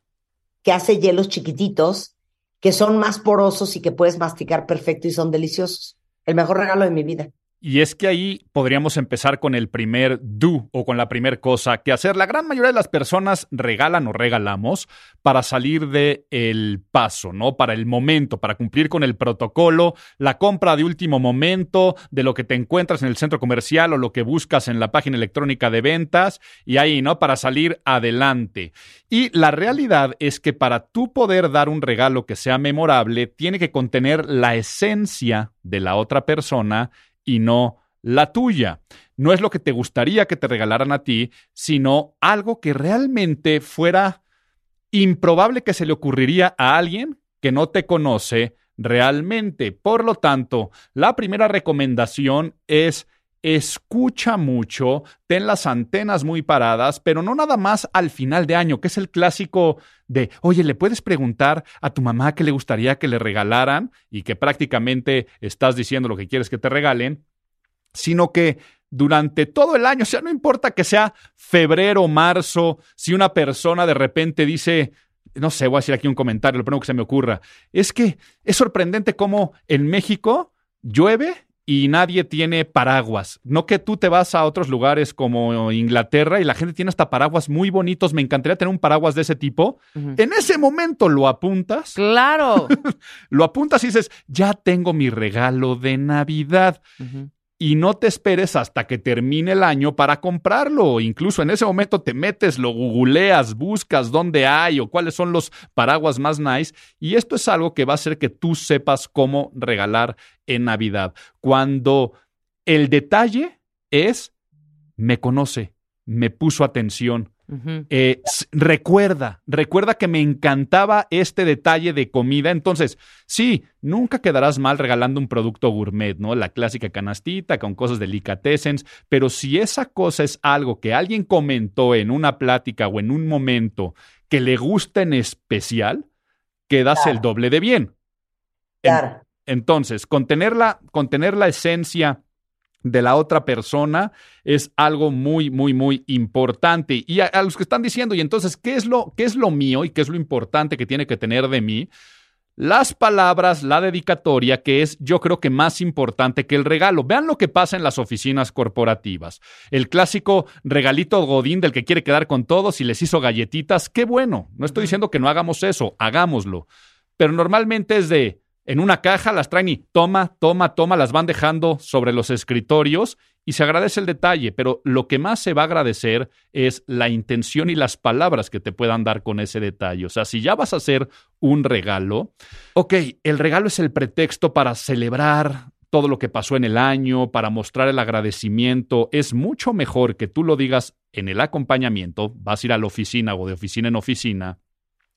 que hace hielos chiquititos, que son más porosos y que puedes masticar perfecto y son deliciosos. El mejor regalo de mi vida. Y es que ahí podríamos empezar con el primer do o con la primer cosa que hacer. La gran mayoría de las personas regalan o regalamos para salir de el paso, ¿no? Para el momento, para cumplir con el protocolo, la compra de último momento, de lo que te encuentras en el centro comercial o lo que buscas en la página electrónica de ventas y ahí, ¿no? Para salir adelante. Y la realidad es que para tú poder dar un regalo que sea memorable, tiene que contener la esencia de la otra persona y no la tuya. No es lo que te gustaría que te regalaran a ti, sino algo que realmente fuera improbable que se le ocurriría a alguien que no te conoce realmente. Por lo tanto, la primera recomendación es escucha mucho, ten las antenas muy paradas, pero no nada más al final de año, que es el clásico de, oye, ¿le puedes preguntar a tu mamá qué le gustaría que le regalaran? Y que prácticamente estás diciendo lo que quieres que te regalen, sino que durante todo el año, o sea, no importa que sea febrero, marzo, si una persona de repente dice, no sé, voy a decir aquí un comentario, lo primero que se me ocurra, es que es sorprendente cómo en México llueve y nadie tiene paraguas. No que tú te vas a otros lugares como Inglaterra y la gente tiene hasta paraguas muy bonitos. Me encantaría tener un paraguas de ese tipo. En ese momento lo apuntas. Claro. <laughs> lo apuntas y dices, ya tengo mi regalo de Navidad. Y no te esperes hasta que termine el año para comprarlo. Incluso en ese momento te metes, lo googleas, buscas dónde hay o cuáles son los paraguas más nice. Y esto es algo que va a hacer que tú sepas cómo regalar en Navidad. Cuando el detalle es, me conoce, me puso atención, eh, recuerda, recuerda que me encantaba este detalle de comida. Entonces, sí, nunca quedarás mal regalando un producto gourmet, ¿no? La clásica canastita con cosas delicatessens. Pero si esa cosa es algo que alguien comentó en una plática o en un momento que le gusta en especial, quedas el doble de bien. En- Claro. entonces, contener la, contener la esencia de la otra persona es algo muy, muy, muy importante. Y a, a los que están diciendo, y entonces, ¿qué es, lo, ¿qué es lo mío y qué es lo importante que tiene que tener de mí? Las palabras, la dedicatoria, que es yo creo que más importante que el regalo. Vean lo que pasa en las oficinas corporativas. El clásico regalito godín del que quiere quedar con todos y les hizo galletitas. Qué bueno. No estoy diciendo que no hagamos eso, hagámoslo. Pero normalmente es de, en una caja las traen y toma, toma, toma, las van dejando sobre los escritorios y se agradece el detalle, pero lo que más se va a agradecer es la intención y las palabras que te puedan dar con ese detalle. O sea, si ya vas a hacer un regalo, ok, el regalo es el pretexto para celebrar todo lo que pasó en el año, para mostrar el agradecimiento. Es mucho mejor que tú lo digas en el acompañamiento, vas a ir a la oficina o de oficina en oficina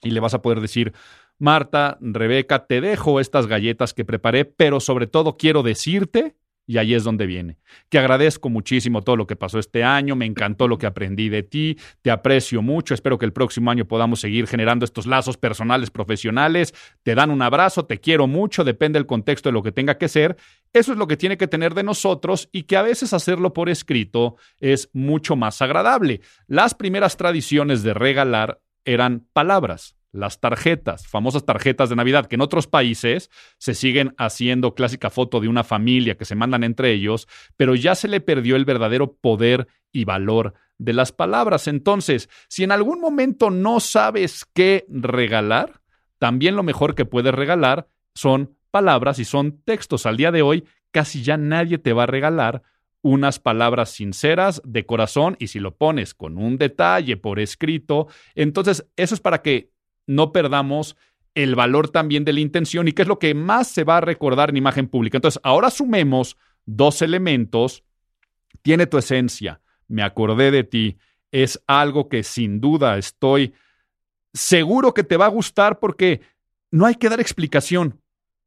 y le vas a poder decir, Marta, Rebeca, te dejo estas galletas que preparé, pero sobre todo quiero decirte, y ahí es donde viene, que agradezco muchísimo todo lo que pasó este año, me encantó lo que aprendí de ti, te aprecio mucho, espero que el próximo año podamos seguir generando estos lazos personales, profesionales, te dan un abrazo, te quiero mucho, depende del contexto de lo que tenga que ser, eso es lo que tiene que tener de nosotros y que a veces hacerlo por escrito es mucho más agradable. Las primeras tradiciones de regalar eran palabras, las tarjetas, famosas tarjetas de Navidad, que en otros países se siguen haciendo clásica foto de una familia que se mandan entre ellos, pero ya se le perdió el verdadero poder y valor de las palabras. Entonces, si en algún momento no sabes qué regalar, también lo mejor que puedes regalar son palabras y son textos. Al día de hoy, casi ya nadie te va a regalar unas palabras sinceras de corazón y si lo pones con un detalle por escrito, entonces eso es para que no perdamos el valor también de la intención y qué es lo que más se va a recordar en imagen pública. Entonces, ahora sumemos dos elementos. Tiene tu esencia, me acordé de ti, es algo que sin duda estoy seguro que te va a gustar porque no hay que dar explicación.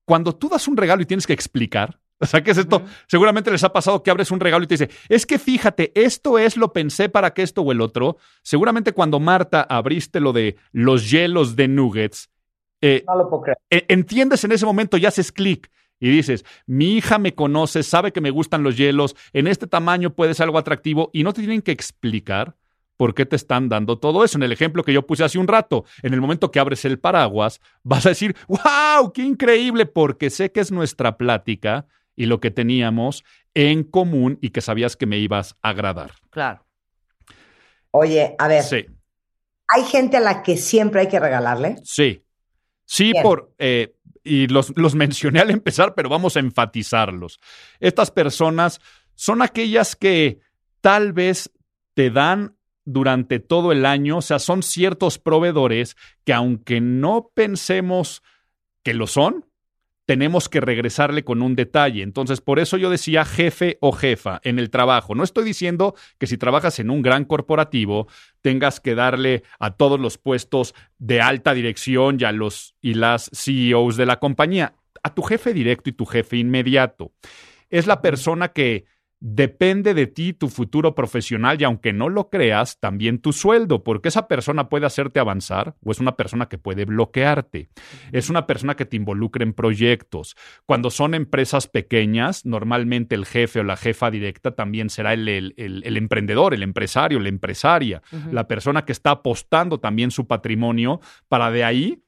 Cuando tú das un regalo y tienes que explicar, <laughs> o sea, ¿qué es esto? Seguramente les ha pasado que abres un regalo y te dice, es que fíjate, esto es lo pensé para que esto o el otro. Seguramente cuando Marta abriste lo de los hielos de nuggets, eh, No lo puedo creer. e- entiendes en ese momento y haces clic y dices, mi hija me conoce, sabe que me gustan los hielos, en este tamaño puede ser algo atractivo y no te tienen que explicar por qué te están dando todo eso. En el ejemplo que yo puse hace un rato, en el momento que abres el paraguas, vas a decir, wow, qué increíble, porque sé que es nuestra plática y lo que teníamos en común y que sabías que me ibas a agradar. Claro. Oye, a ver, Sí. hay gente a la que siempre hay que regalarle. Sí. Sí, Bien. por. eh, y los, los <laughs> mencioné al empezar, pero vamos a enfatizarlos. Estas personas son aquellas que tal vez te dan durante todo el año, o sea, son ciertos proveedores que aunque no pensemos que lo son, tenemos que regresarle con un detalle. Entonces, por eso yo decía jefe o jefa en el trabajo. No estoy diciendo que si trabajas en un gran corporativo tengas que darle a todos los puestos de alta dirección y a los y las CEOs de la compañía, a tu jefe directo y tu jefe inmediato. Es la persona que depende de ti tu futuro profesional y aunque no lo creas, también tu sueldo, porque esa persona puede hacerte avanzar o es una persona que puede bloquearte. Es una persona que te involucra en proyectos. Cuando son empresas pequeñas, normalmente el jefe o la jefa directa también será el, el- el- el emprendedor, el empresario, la empresaria, la persona que está apostando también su patrimonio para de ahí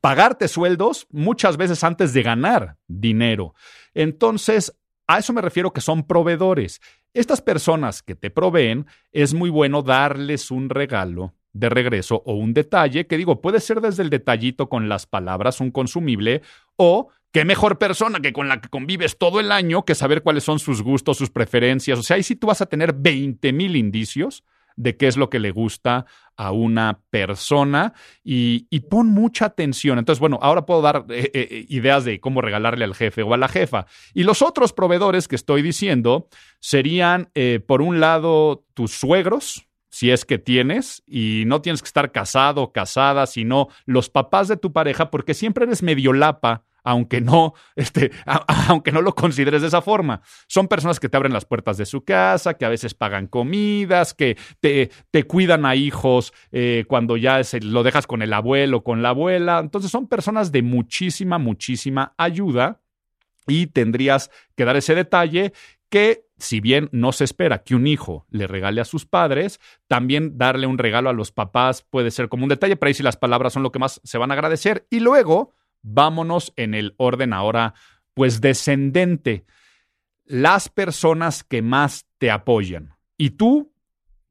pagarte sueldos muchas veces antes de ganar dinero. Entonces, A eso me refiero que son proveedores. Estas personas que te proveen, es muy bueno darles un regalo de regreso o un detalle, que digo, puede ser desde el detallito con las palabras, un consumible, o qué mejor persona que con la que convives todo el año que saber cuáles son sus gustos, sus preferencias. O sea, ahí sí tú vas a tener 20 mil indicios de qué es lo que le gusta a una persona y, pon mucha atención. Entonces, bueno, ahora puedo dar eh, eh, ideas de cómo regalarle al jefe o a la jefa. Y los otros proveedores que estoy diciendo serían, eh, por un lado, tus suegros, si es que tienes, y no tienes que estar casado o casada, sino los papás de tu pareja, porque siempre eres medio lapa aunque no, este, aunque no lo consideres de esa forma. Son personas que te abren las puertas de su casa, que a veces pagan comidas, que te, te cuidan a hijos eh, cuando ya se, lo dejas con el abuelo, con la abuela. Entonces son personas de muchísima, muchísima ayuda y tendrías que dar ese detalle que si bien no se espera que un hijo le regale a sus padres, también darle un regalo a los papás puede ser como un detalle, pero ahí si las palabras son lo que más se van a agradecer. Y luego, vámonos en el orden ahora, pues descendente. Las personas que más te apoyan. Y tú,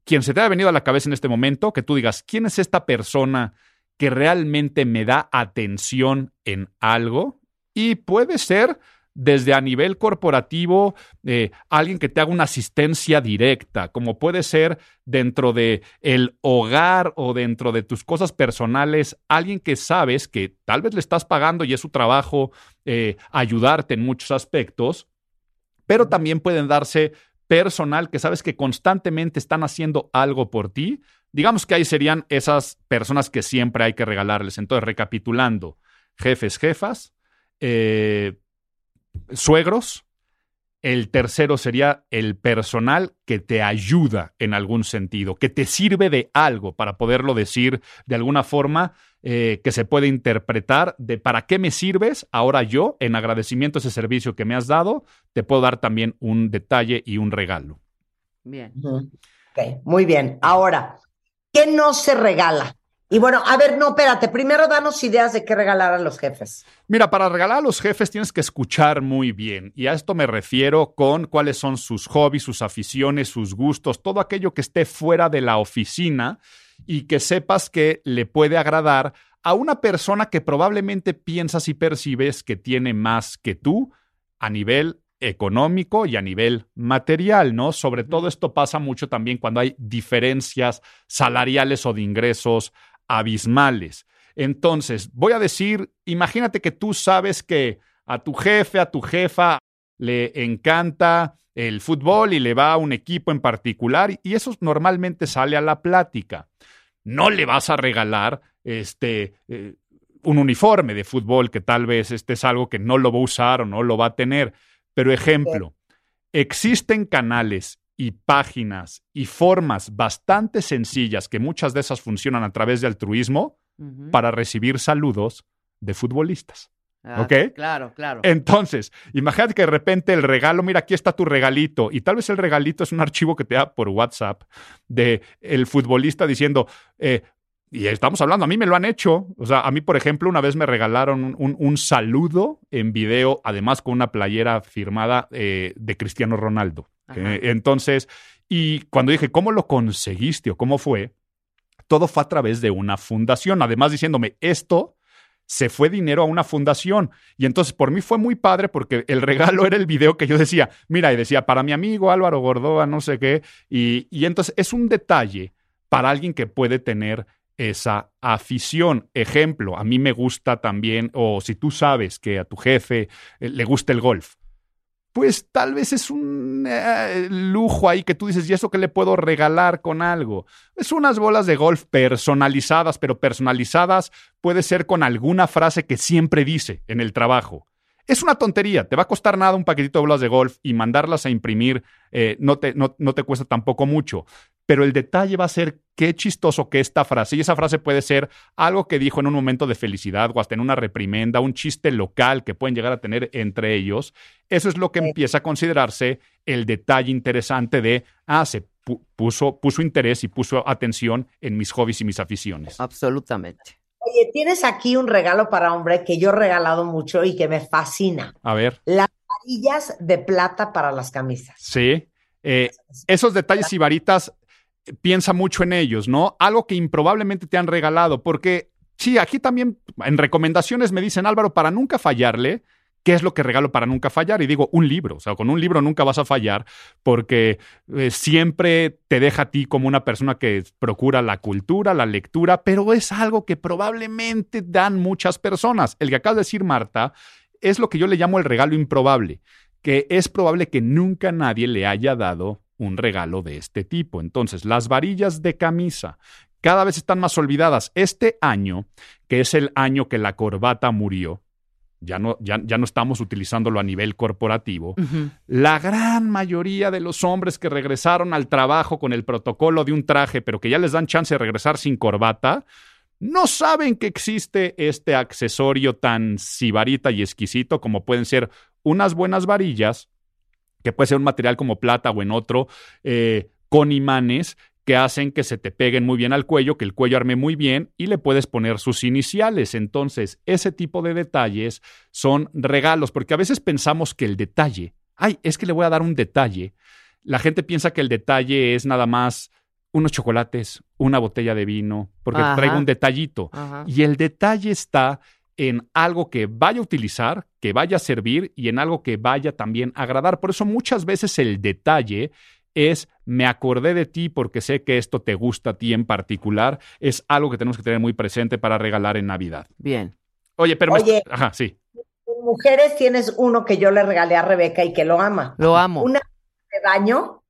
quien se te ha venido a la cabeza en este momento, que tú digas, ¿quién es esta persona que realmente me da atención en algo? Y puede ser desde a nivel corporativo, eh, alguien que te haga una asistencia directa, como puede ser dentro de el hogar o dentro de tus cosas personales, alguien que sabes que tal vez le estás pagando y es su trabajo eh, ayudarte en muchos aspectos, pero también pueden darse personal que sabes que constantemente están haciendo algo por ti. Digamos que ahí serían esas personas que siempre hay que regalarles. Entonces, recapitulando, jefes, jefas, eh, suegros. El tercero sería el personal que te ayuda en algún sentido, que te sirve de algo para poderlo decir de alguna forma eh, que se puede interpretar de para qué me sirves. Ahora yo, en agradecimiento a ese servicio que me has dado, te puedo dar también un detalle y un regalo. Bien. Ok, muy bien. Ahora, ¿qué no se regala? Y bueno, a ver, no, espérate, primero danos ideas de qué regalar a los jefes. Mira, para regalar a los jefes tienes que escuchar muy bien. Y a esto me refiero con cuáles son sus hobbies, sus aficiones, sus gustos, todo aquello que esté fuera de la oficina y que sepas que le puede agradar a una persona que probablemente piensas y percibes que tiene más que tú a nivel económico y a nivel material, ¿no? Sobre todo esto pasa mucho también cuando hay diferencias salariales o de ingresos abismales. Entonces, voy a decir, imagínate que tú sabes que a tu jefe, a tu jefa le encanta el fútbol y le va a un equipo en particular y eso normalmente sale a la plática. No le vas a regalar este eh, un uniforme de fútbol que tal vez este es algo que no lo va a usar o no lo va a tener. Pero ejemplo, existen canales y páginas y formas bastante sencillas, que muchas de esas funcionan a través de altruismo, para recibir saludos de futbolistas. Ah, ¿Ok? Claro, claro. Entonces, imagínate que de repente el regalo, mira, aquí está tu regalito, y tal vez el regalito es un archivo que te da por WhatsApp de el futbolista diciendo, eh, y estamos hablando, a mí me lo han hecho. O sea, a mí, por ejemplo, una vez me regalaron un, un saludo en video, además con una playera firmada eh, de Cristiano Ronaldo. Eh, entonces, y cuando dije, ¿cómo lo conseguiste o cómo fue? Todo fue a través de una fundación, además diciéndome, esto se fue dinero a una fundación. Y entonces por mí fue muy padre porque el regalo era el video que yo decía, mira, y decía, para mi amigo Álvaro Gordoa, no sé qué. Y, y entonces es un detalle para alguien que puede tener esa afición. Ejemplo, a mí me gusta también, o si tú sabes que a tu jefe eh, le gusta el golf, pues tal vez es un eh, lujo ahí que tú dices, ¿y eso qué le puedo regalar con algo? Es unas bolas de golf personalizadas, pero personalizadas puede ser con alguna frase que siempre dice en el trabajo. Es una tontería, te va a costar nada un paquetito de bolas de golf y mandarlas a imprimir eh, no, te, no, no te cuesta tampoco mucho. Pero el detalle va a ser qué chistoso que esta frase, y esa frase puede ser algo que dijo en un momento de felicidad o hasta en una reprimenda, un chiste local que pueden llegar a tener entre ellos. Eso es lo que empieza a considerarse el detalle interesante de, ah, se puso, puso interés y puso atención en mis hobbies y mis aficiones. Absolutamente. Oye, tienes aquí un regalo para hombre que yo he regalado mucho y que me fascina. A ver. La Varillas de plata para las camisas. Sí. Eh, esos detalles y varitas, piensa mucho en ellos, ¿no? Algo que improbablemente te han regalado, porque sí, aquí también en recomendaciones me dicen, Álvaro, para nunca fallarle, ¿Qué es lo que regalo para nunca fallar? Y digo, un libro. O sea, con un libro nunca vas a fallar porque eh, siempre te deja a ti como una persona que procura la cultura, la lectura, pero es algo que probablemente dan muchas personas. El que acaba de decir Marta es lo que yo le llamo el regalo improbable, que es probable que nunca nadie le haya dado un regalo de este tipo. Entonces, las varillas de camisa cada vez están más olvidadas. Este año, que es el año que la corbata murió, ya no, ya, ya no estamos utilizándolo a nivel corporativo, la gran mayoría de los hombres que regresaron al trabajo con el protocolo de un traje, pero que ya les dan chance de regresar sin corbata, no saben que existe este accesorio tan sibarita y exquisito como pueden ser unas buenas varillas, que puede ser un material como plata o en otro, eh, con imanes que hacen que se te peguen muy bien al cuello, que el cuello arme muy bien y le puedes poner sus iniciales. Entonces, ese tipo de detalles son regalos, porque a veces pensamos que el detalle, ay, es que le voy a dar un detalle. La gente piensa que el detalle es nada más unos chocolates, una botella de vino, porque traigo un detallito. Y el detalle está en algo que vaya a utilizar, que vaya a servir y en algo que vaya también a agradar. Por eso muchas veces el detalle es me acordé de ti porque sé que esto te gusta a ti en particular, es algo que tenemos que tener muy presente para regalar en Navidad. Bien. Oye, pero... Oye, Ajá, sí. Mujeres tienes uno que yo le regalé a Rebeca y que lo ama. Lo amo. Una de baño.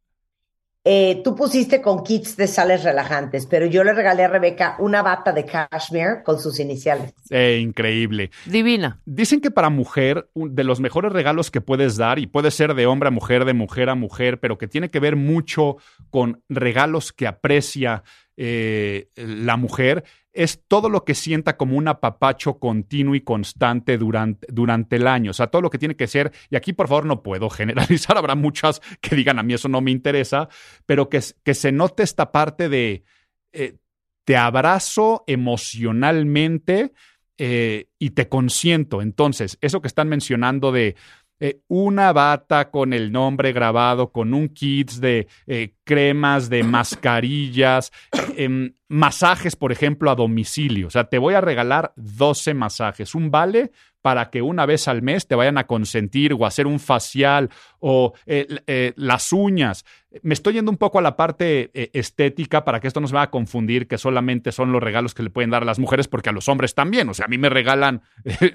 Eh, tú pusiste con kits de sales relajantes, pero yo le regalé a Rebeca una bata de cashmere con sus iniciales. Eh, increíble. Divina. Dicen que para mujer, un- de los mejores regalos que puedes dar, y puede ser de hombre a mujer, de mujer a mujer, pero que tiene que ver mucho con regalos que aprecia eh, la mujer, es todo lo que sienta como un apapacho continuo y constante durante, durante el año. O sea, todo lo que tiene que ser, y aquí por favor no puedo generalizar, <laughs> habrá muchas que digan a mí eso no me interesa, pero que, que se note esta parte de eh, te abrazo emocionalmente eh, y te consiento. Entonces, eso que están mencionando de eh, una bata con el nombre grabado, con un kit de eh, cremas, de mascarillas, <coughs> em, masajes, por ejemplo, a domicilio. O sea, te voy a regalar 12 masajes, un vale para que una vez al mes te vayan a consentir o hacer un facial o eh, eh, las uñas. Me estoy yendo un poco a la parte eh, estética para que esto no se vaya a confundir que solamente son los regalos que le pueden dar a las mujeres, porque a los hombres también. O sea, a mí me regalan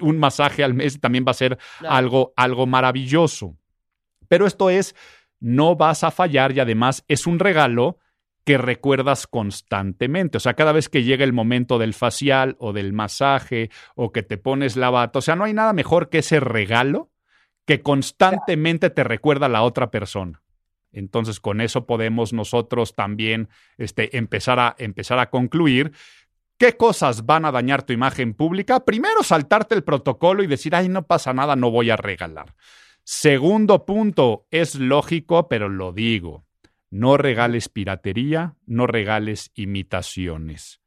un masaje al mes y también va a ser Claro. algo, algo maravilloso. Pero esto es, no vas a fallar y además es un regalo que recuerdas constantemente. O sea, cada vez que llega el momento del facial o del masaje o que te pones la bata, o sea, no hay nada mejor que ese regalo que constantemente te recuerda a la otra persona. Entonces, con eso podemos nosotros también este, empezar, a, empezar a concluir ¿Qué cosas van a dañar tu imagen pública? Primero, saltarte el protocolo y decir, ay, no pasa nada, no voy a regalar. Segundo punto, es lógico, pero lo digo. No regales piratería, no regales imitaciones.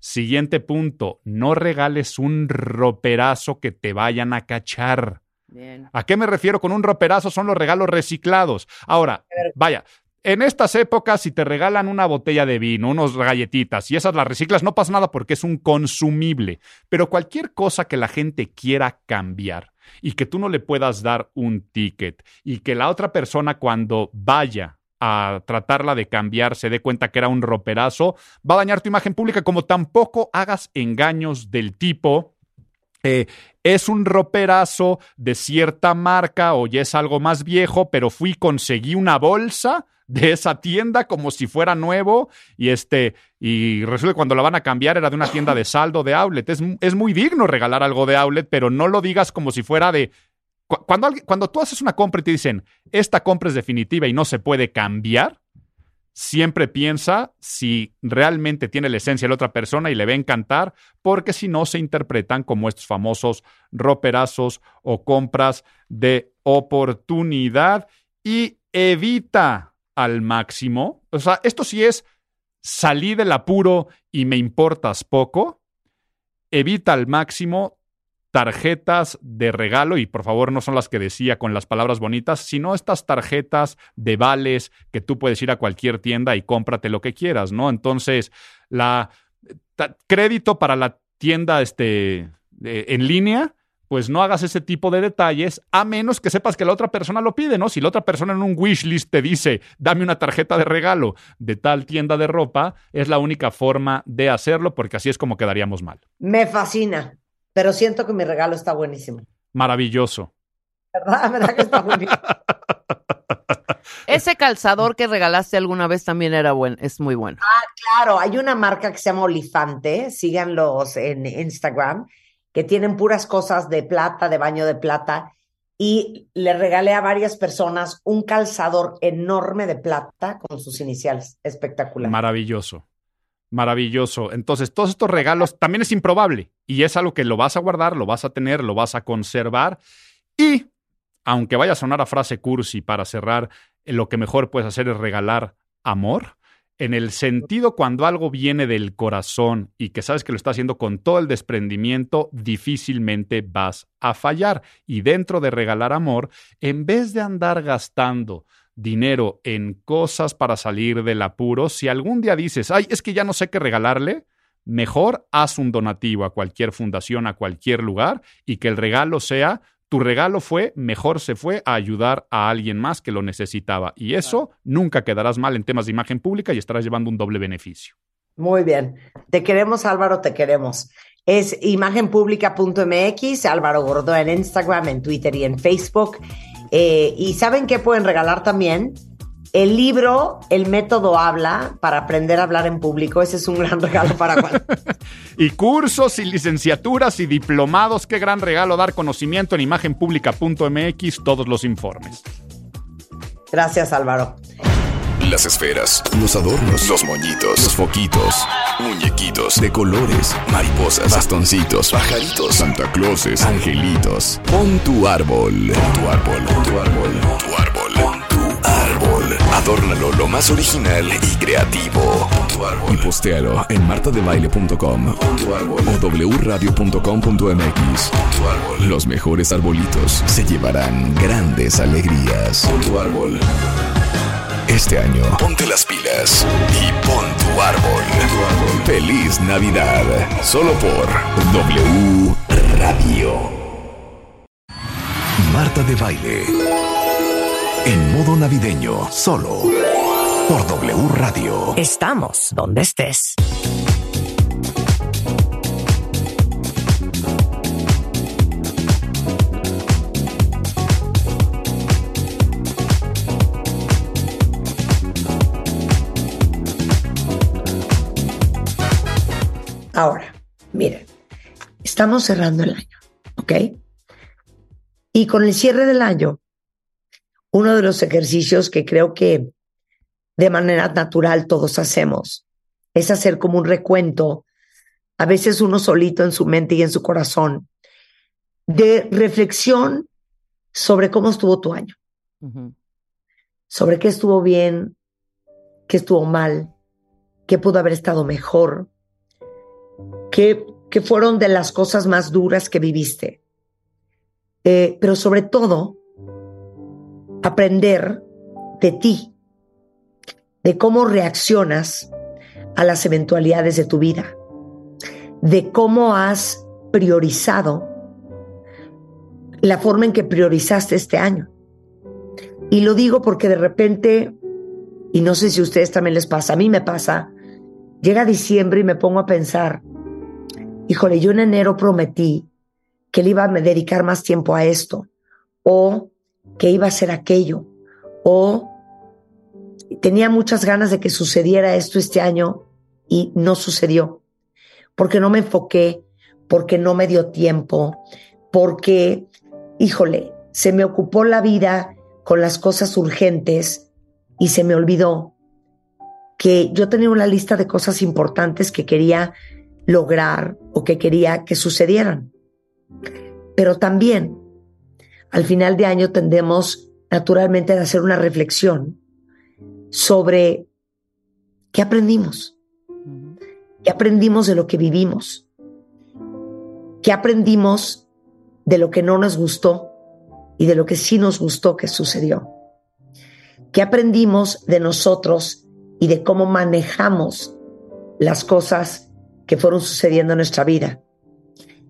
Siguiente punto, no regales un roperazo que te vayan a cachar. Bien. ¿A qué me refiero con un roperazo? Son los regalos reciclados. Ahora, vaya, en estas épocas, si te regalan una botella de vino, unos galletitas y esas las reciclas, no pasa nada porque es un consumible. Pero cualquier cosa que la gente quiera cambiar y que tú no le puedas dar un ticket y que la otra persona cuando vaya a tratarla de cambiar se dé cuenta que era un roperazo, va a dañar tu imagen pública como tampoco hagas engaños del tipo eh, es un roperazo de cierta marca o ya es algo más viejo, pero fui conseguí una bolsa de esa tienda como si fuera nuevo y este y resulta que cuando la van a cambiar era de una tienda de saldo de outlet. Es, es muy digno regalar algo de outlet, pero no lo digas como si fuera de cuando, cuando tú haces una compra y te dicen esta compra es definitiva y no se puede cambiar, siempre piensa si realmente tiene la esencia de la otra persona y le va a encantar, porque si no se interpretan como estos famosos roperazos o compras de oportunidad y evita al máximo. O sea, esto sí es salí del apuro y me importas poco. Evita al máximo tarjetas de regalo, y por favor no son las que decía con las palabras bonitas, sino estas tarjetas de vales que tú puedes ir a cualquier tienda y cómprate lo que quieras, ¿no? Entonces, la crédito para la tienda este, en línea, pues no hagas ese tipo de detalles a menos que sepas que la otra persona lo pide, ¿no? Si la otra persona en un wishlist te dice, dame una tarjeta de regalo de tal tienda de ropa, es la única forma de hacerlo porque así es como quedaríamos mal. Me fascina, pero siento que mi regalo está buenísimo. Maravilloso. ¿Verdad? <laughs> ¿Verdad que está buenísimo? Ese calzador que regalaste alguna vez también era bueno, es muy bueno. Claro, hay una marca que se llama Olifante, síganlos en Instagram, que tienen puras cosas de plata, de baño de plata, y le regalé a varias personas un calzador enorme de plata con sus iniciales. Espectacular. Maravilloso. Maravilloso. Entonces, todos estos regalos también es improbable y es algo que lo vas a guardar, lo vas a tener, lo vas a conservar y, aunque vaya a sonar a frase cursi para cerrar, lo que mejor puedes hacer es regalar amor. En el sentido cuando algo viene del corazón y que sabes que lo está haciendo con todo el desprendimiento, difícilmente vas a fallar. Y dentro de regalar amor, en vez de andar gastando dinero en cosas para salir del apuro, si algún día dices, ay, es que ya no sé qué regalarle, mejor haz un donativo a cualquier fundación, a cualquier lugar, y que el regalo sea, tu regalo fue, mejor se fue a ayudar a alguien más que lo necesitaba. Y eso nunca quedarás mal en temas de imagen pública y estarás llevando un doble beneficio. Muy bien. Te queremos, Álvaro, te queremos. Es imagenpublica.mx, Álvaro Gordo en Instagram, en Twitter y en Facebook. Eh, y ¿saben qué pueden regalar también? El libro El método habla para aprender a hablar en público. Ese es un gran <laughs> regalo para cuando... <laughs> Y cursos y licenciaturas y diplomados, qué gran regalo dar conocimiento en imagenpublica.mx, todos los informes. Gracias, Álvaro. Las esferas, los adornos, los moñitos, los foquitos, muñequitos de colores, mariposas, bastoncitos, pajaritos, Santa Clauses, angelitos. Pon tu árbol, pon tu árbol, pon tu árbol, pon tu árbol, pon tu árbol. Adórnalo lo más original y creativo. Pon tu árbol. Y postéalo en martadebaile.com o wradio.com.mx. Los mejores arbolitos se llevarán grandes alegrías. Pon tu árbol. Este año, ponte las pilas y pon tu árbol. Feliz Navidad, solo por W Radio. Marta de Baile. En modo navideño, solo por W Radio. Estamos donde estés. Ahora, miren, estamos cerrando el año, ¿ok? Y con el cierre del año, uno de los ejercicios que creo que de manera natural todos hacemos es hacer como un recuento, a veces uno solito en su mente y en su corazón, de reflexión sobre cómo estuvo tu año, sobre qué estuvo bien, qué estuvo mal, qué pudo haber estado mejor, qué, fueron de las cosas más duras que viviste. Eh, pero sobre todo, aprender de ti, de cómo reaccionas a las eventualidades de tu vida, de cómo has priorizado la forma en que priorizaste este año. Y lo digo porque de repente, y no sé si a ustedes también les pasa, a mí me pasa, llega diciembre y me pongo a pensar, híjole, yo en enero prometí que le iba a dedicar más tiempo a esto, o que iba a hacer aquello, o tenía muchas ganas de que sucediera esto este año y no sucedió, porque no me enfoqué, porque no me dio tiempo, porque, híjole, se me ocupó la vida con las cosas urgentes y se me olvidó que yo tenía una lista de cosas importantes que quería lograr o que quería que sucedieran. Pero también al final de año tendemos naturalmente a hacer una reflexión sobre qué aprendimos, qué aprendimos de lo que vivimos, qué aprendimos de lo que no nos gustó y de lo que sí nos gustó que sucedió. ¿Qué aprendimos de nosotros y de cómo manejamos las cosas que fueron sucediendo en nuestra vida?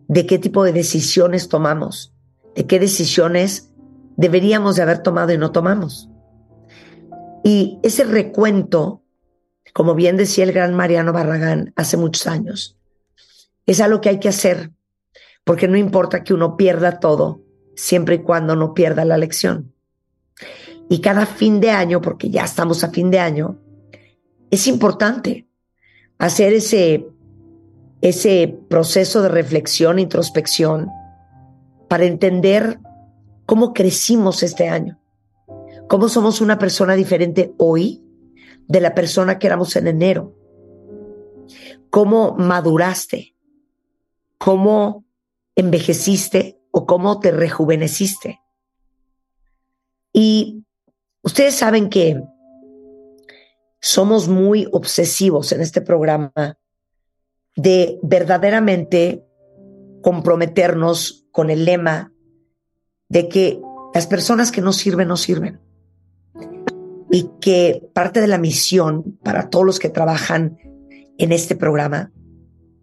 ¿De qué tipo de decisiones tomamos? ¿De qué decisiones deberíamos de haber tomado y no tomamos? Y ese recuento, como bien decía el gran Mariano Barragán hace muchos años, es algo que hay que hacer, porque no importa que uno pierda todo, siempre y cuando no pierda la lección. Y cada fin de año, porque ya estamos a fin de año, es importante hacer ese, ese proceso de reflexión, introspección, para entender cómo crecimos este año, cómo somos una persona diferente hoy de la persona que éramos en enero, cómo maduraste, cómo envejeciste o cómo te rejuveneciste. Y ustedes saben que somos muy obsesivos en este programa de verdaderamente comprometernos con el lema de que las personas que no sirven, no sirven. Y que parte de la misión para todos los que trabajan en este programa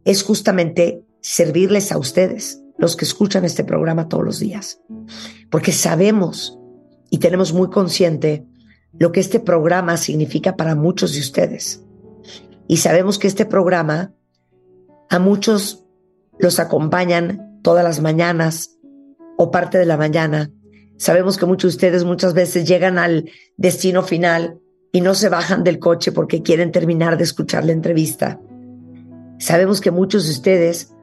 es justamente servirles a ustedes, los que escuchan este programa todos los días. Porque sabemos y tenemos muy consciente lo que este programa significa para muchos de ustedes. Y sabemos que este programa a muchos los acompañan todas las mañanas o parte de la mañana. Sabemos que muchos de ustedes muchas veces llegan al destino final y no se bajan del coche porque quieren terminar de escuchar la entrevista. Sabemos que muchos de ustedes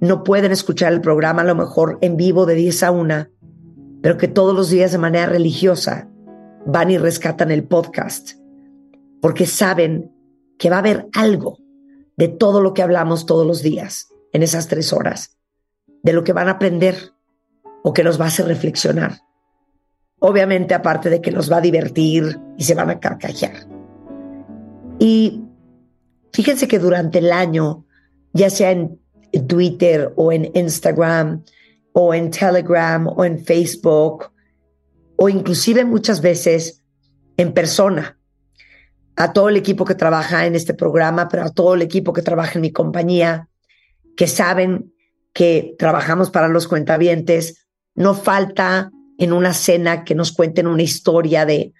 no pueden escuchar el programa a lo mejor en vivo de 10 a 1, pero que todos los días de manera religiosa van y rescatan el podcast porque saben que va a haber algo de todo lo que hablamos todos los días en esas tres horas, de lo que van a aprender o que nos va a hacer reflexionar. Obviamente, aparte de que nos va a divertir y se van a carcajear. Y fíjense que durante el año, ya sea en Twitter o en Instagram o en Telegram o en Facebook o inclusive muchas veces en persona, a todo el equipo que trabaja en este programa, pero a todo el equipo que trabaja en mi compañía, que saben que trabajamos para los cuentavientes, no falta en una cena que nos cuenten una historia de,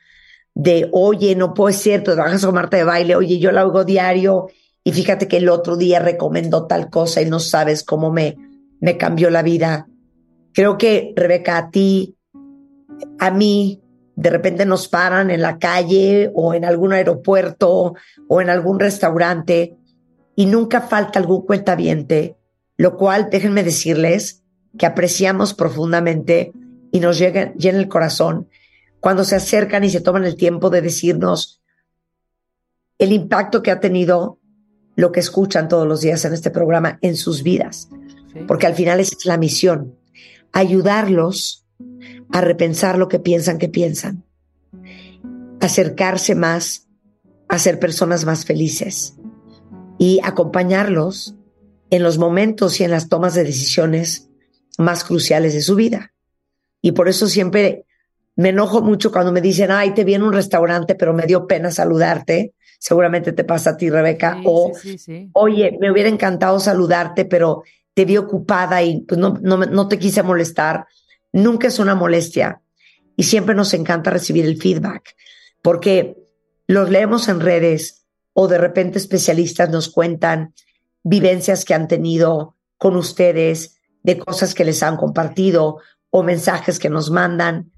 de oye, no puede ser, tú trabajas con Marta de baile, oye, yo la hago diario y fíjate que el otro día recomendó tal cosa y no sabes cómo me, me cambió la vida. Creo que, Rebeca, a ti, a mí, de repente nos paran en la calle o en algún aeropuerto o en algún restaurante y nunca falta algún cuentaviente, lo cual, déjenme decirles, que apreciamos profundamente y nos llega, llena el corazón cuando se acercan y se toman el tiempo de decirnos el impacto que ha tenido lo que escuchan todos los días en este programa en sus vidas. Porque al final esa es la misión, ayudarlos a repensar lo que piensan que piensan, acercarse más a ser personas más felices y acompañarlos en los momentos y en las tomas de decisiones más cruciales de su vida. Y por eso siempre me enojo mucho cuando me dicen, ay, te vi en un restaurante, pero me dio pena saludarte seguramente te pasa a ti, Rebeca, o oye, me hubiera encantado saludarte, pero te vi ocupada y pues no, no, no te quise molestar. Nunca es una molestia y siempre nos encanta recibir el feedback porque los leemos en redes o de repente especialistas nos cuentan vivencias que han tenido con ustedes, de cosas que les han compartido o mensajes que nos mandan,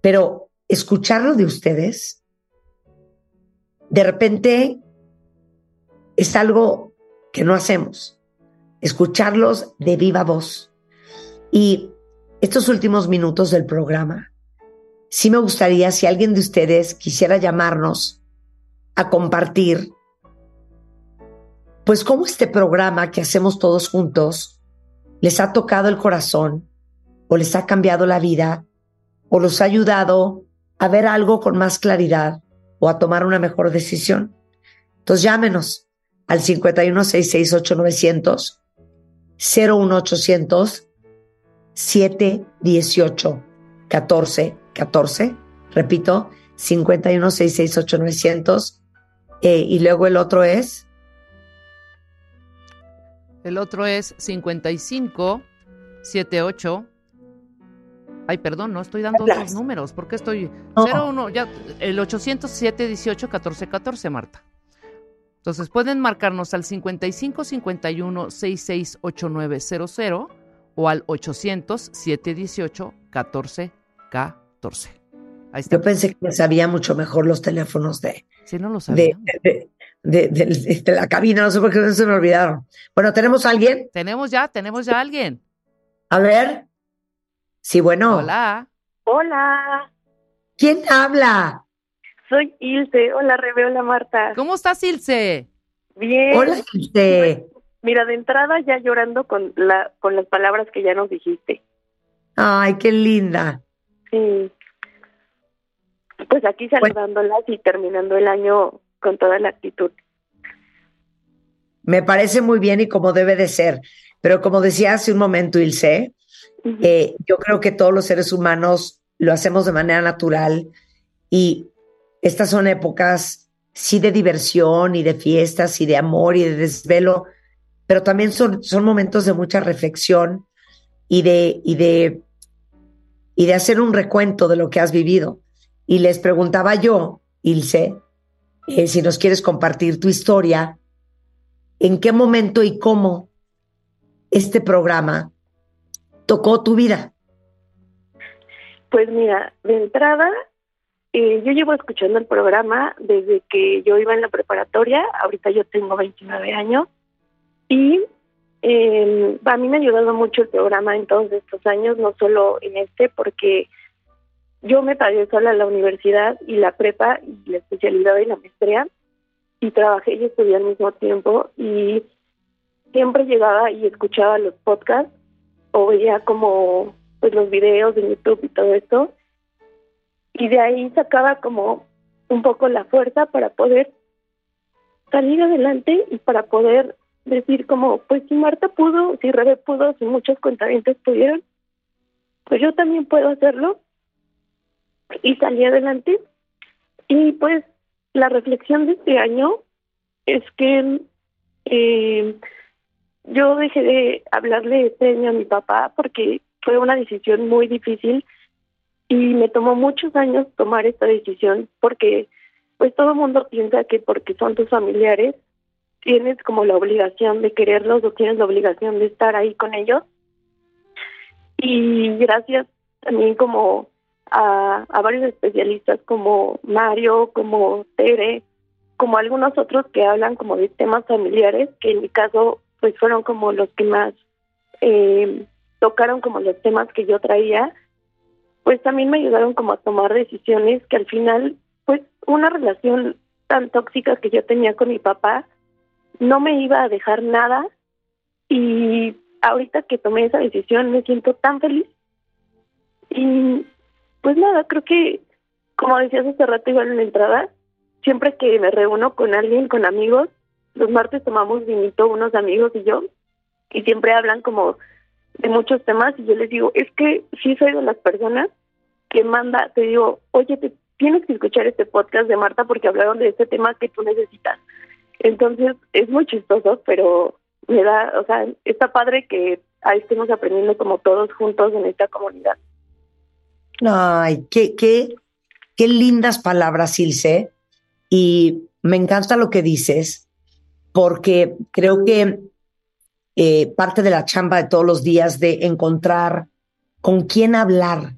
pero escucharlo de ustedes de repente es algo que no hacemos. Escucharlos de viva voz. Y estos últimos minutos del programa, sí me gustaría si alguien de ustedes quisiera llamarnos a compartir, pues cómo este programa que hacemos todos juntos les ha tocado el corazón o les ha cambiado la vida o los ha ayudado a ver algo con más claridad o a tomar una mejor decisión. Entonces llámenos al 51668900, 01800 718 14 14. Repito, 51 668 900. Eh, y luego el otro es El otro es 55 78. Ay, perdón, no estoy dando otros números. ¿Por qué estoy No. 01 ya el 807 18 14 14, Marta? Entonces pueden marcarnos al 55 51 66 8900 o al 800 718 14 14. Ahí está. Yo pensé que sabía mucho mejor los teléfonos de, Si no lo de, sabía. de, de- de- de la cabina, no sé por qué no se me olvidaron. Bueno, ¿tenemos a alguien? Tenemos ya, tenemos ya a alguien. A ver. Sí, bueno. Hola. Hola, ¿Quién habla? soy Ilse. Hola, Rebe, hola, Marta. ¿Cómo estás, Ilse? Bien. Hola, Ilse. Mira, de entrada ya llorando con la con las palabras que ya nos dijiste. Ay, qué linda. Sí. Pues aquí saludándolas y terminando el año con toda la actitud. Me parece muy bien y como debe de ser. Pero como decía hace un momento, Ilse, eh, yo creo que todos los seres humanos lo hacemos de manera natural y estas son épocas sí de diversión y de fiestas y de amor y de desvelo, pero también son, son momentos de mucha reflexión y de, y de y de hacer un recuento de lo que has vivido. Y les preguntaba yo, Ilse, eh, si nos quieres compartir tu historia, en qué momento y cómo este programa tocó tu vida. Pues mira, de entrada, eh, yo llevo escuchando el programa desde que yo iba en la preparatoria, ahorita yo tengo 29 años, y eh, a mí me ha ayudado mucho el programa en todos estos años, no solo en este, porque yo me pagué sola la universidad y la prepa y la especialidad y la maestría, y trabajé y estudié al mismo tiempo, y siempre llegaba y escuchaba los podcasts o veía como pues los videos de YouTube y todo esto y de ahí sacaba como un poco la fuerza para poder salir adelante y para poder decir como pues si Marta pudo, si Rebe pudo, si muchos cuentavientes pudieron, pues yo también puedo hacerlo. Y salí adelante. Y pues la reflexión de este año es que eh, yo dejé de hablarle este año a mi papá porque fue una decisión muy difícil y me tomó muchos años tomar esta decisión porque pues todo el mundo piensa que porque son tus familiares tienes como la obligación de quererlos o tienes la obligación de estar ahí con ellos. Y gracias también como a, a varios especialistas como Mario, como Tere, como algunos otros que hablan como de temas familiares, que en mi caso pues fueron como los que más eh, tocaron como los temas que yo traía, pues también me ayudaron como a tomar decisiones que al final, pues una relación tan tóxica que yo tenía con mi papá no me iba a dejar nada y ahorita que tomé esa decisión me siento tan feliz y pues nada, creo que como decías hace rato igual en la entrada, siempre que me reúno con alguien, con amigos, los martes tomamos vinito unos amigos y yo y siempre hablan como de muchos temas y yo les digo, es que sí soy de las personas que manda, te digo, oye, te tienes que escuchar este podcast de Marta porque hablaron de este tema que tú necesitas. Entonces es muy chistoso, pero me da, o sea, está padre que ahí estemos aprendiendo como todos juntos en esta comunidad. Ay, qué, qué, qué lindas palabras, Ilse. Y me encanta lo que dices, porque creo que eh, parte de la chamba de todos los días de encontrar con quién hablar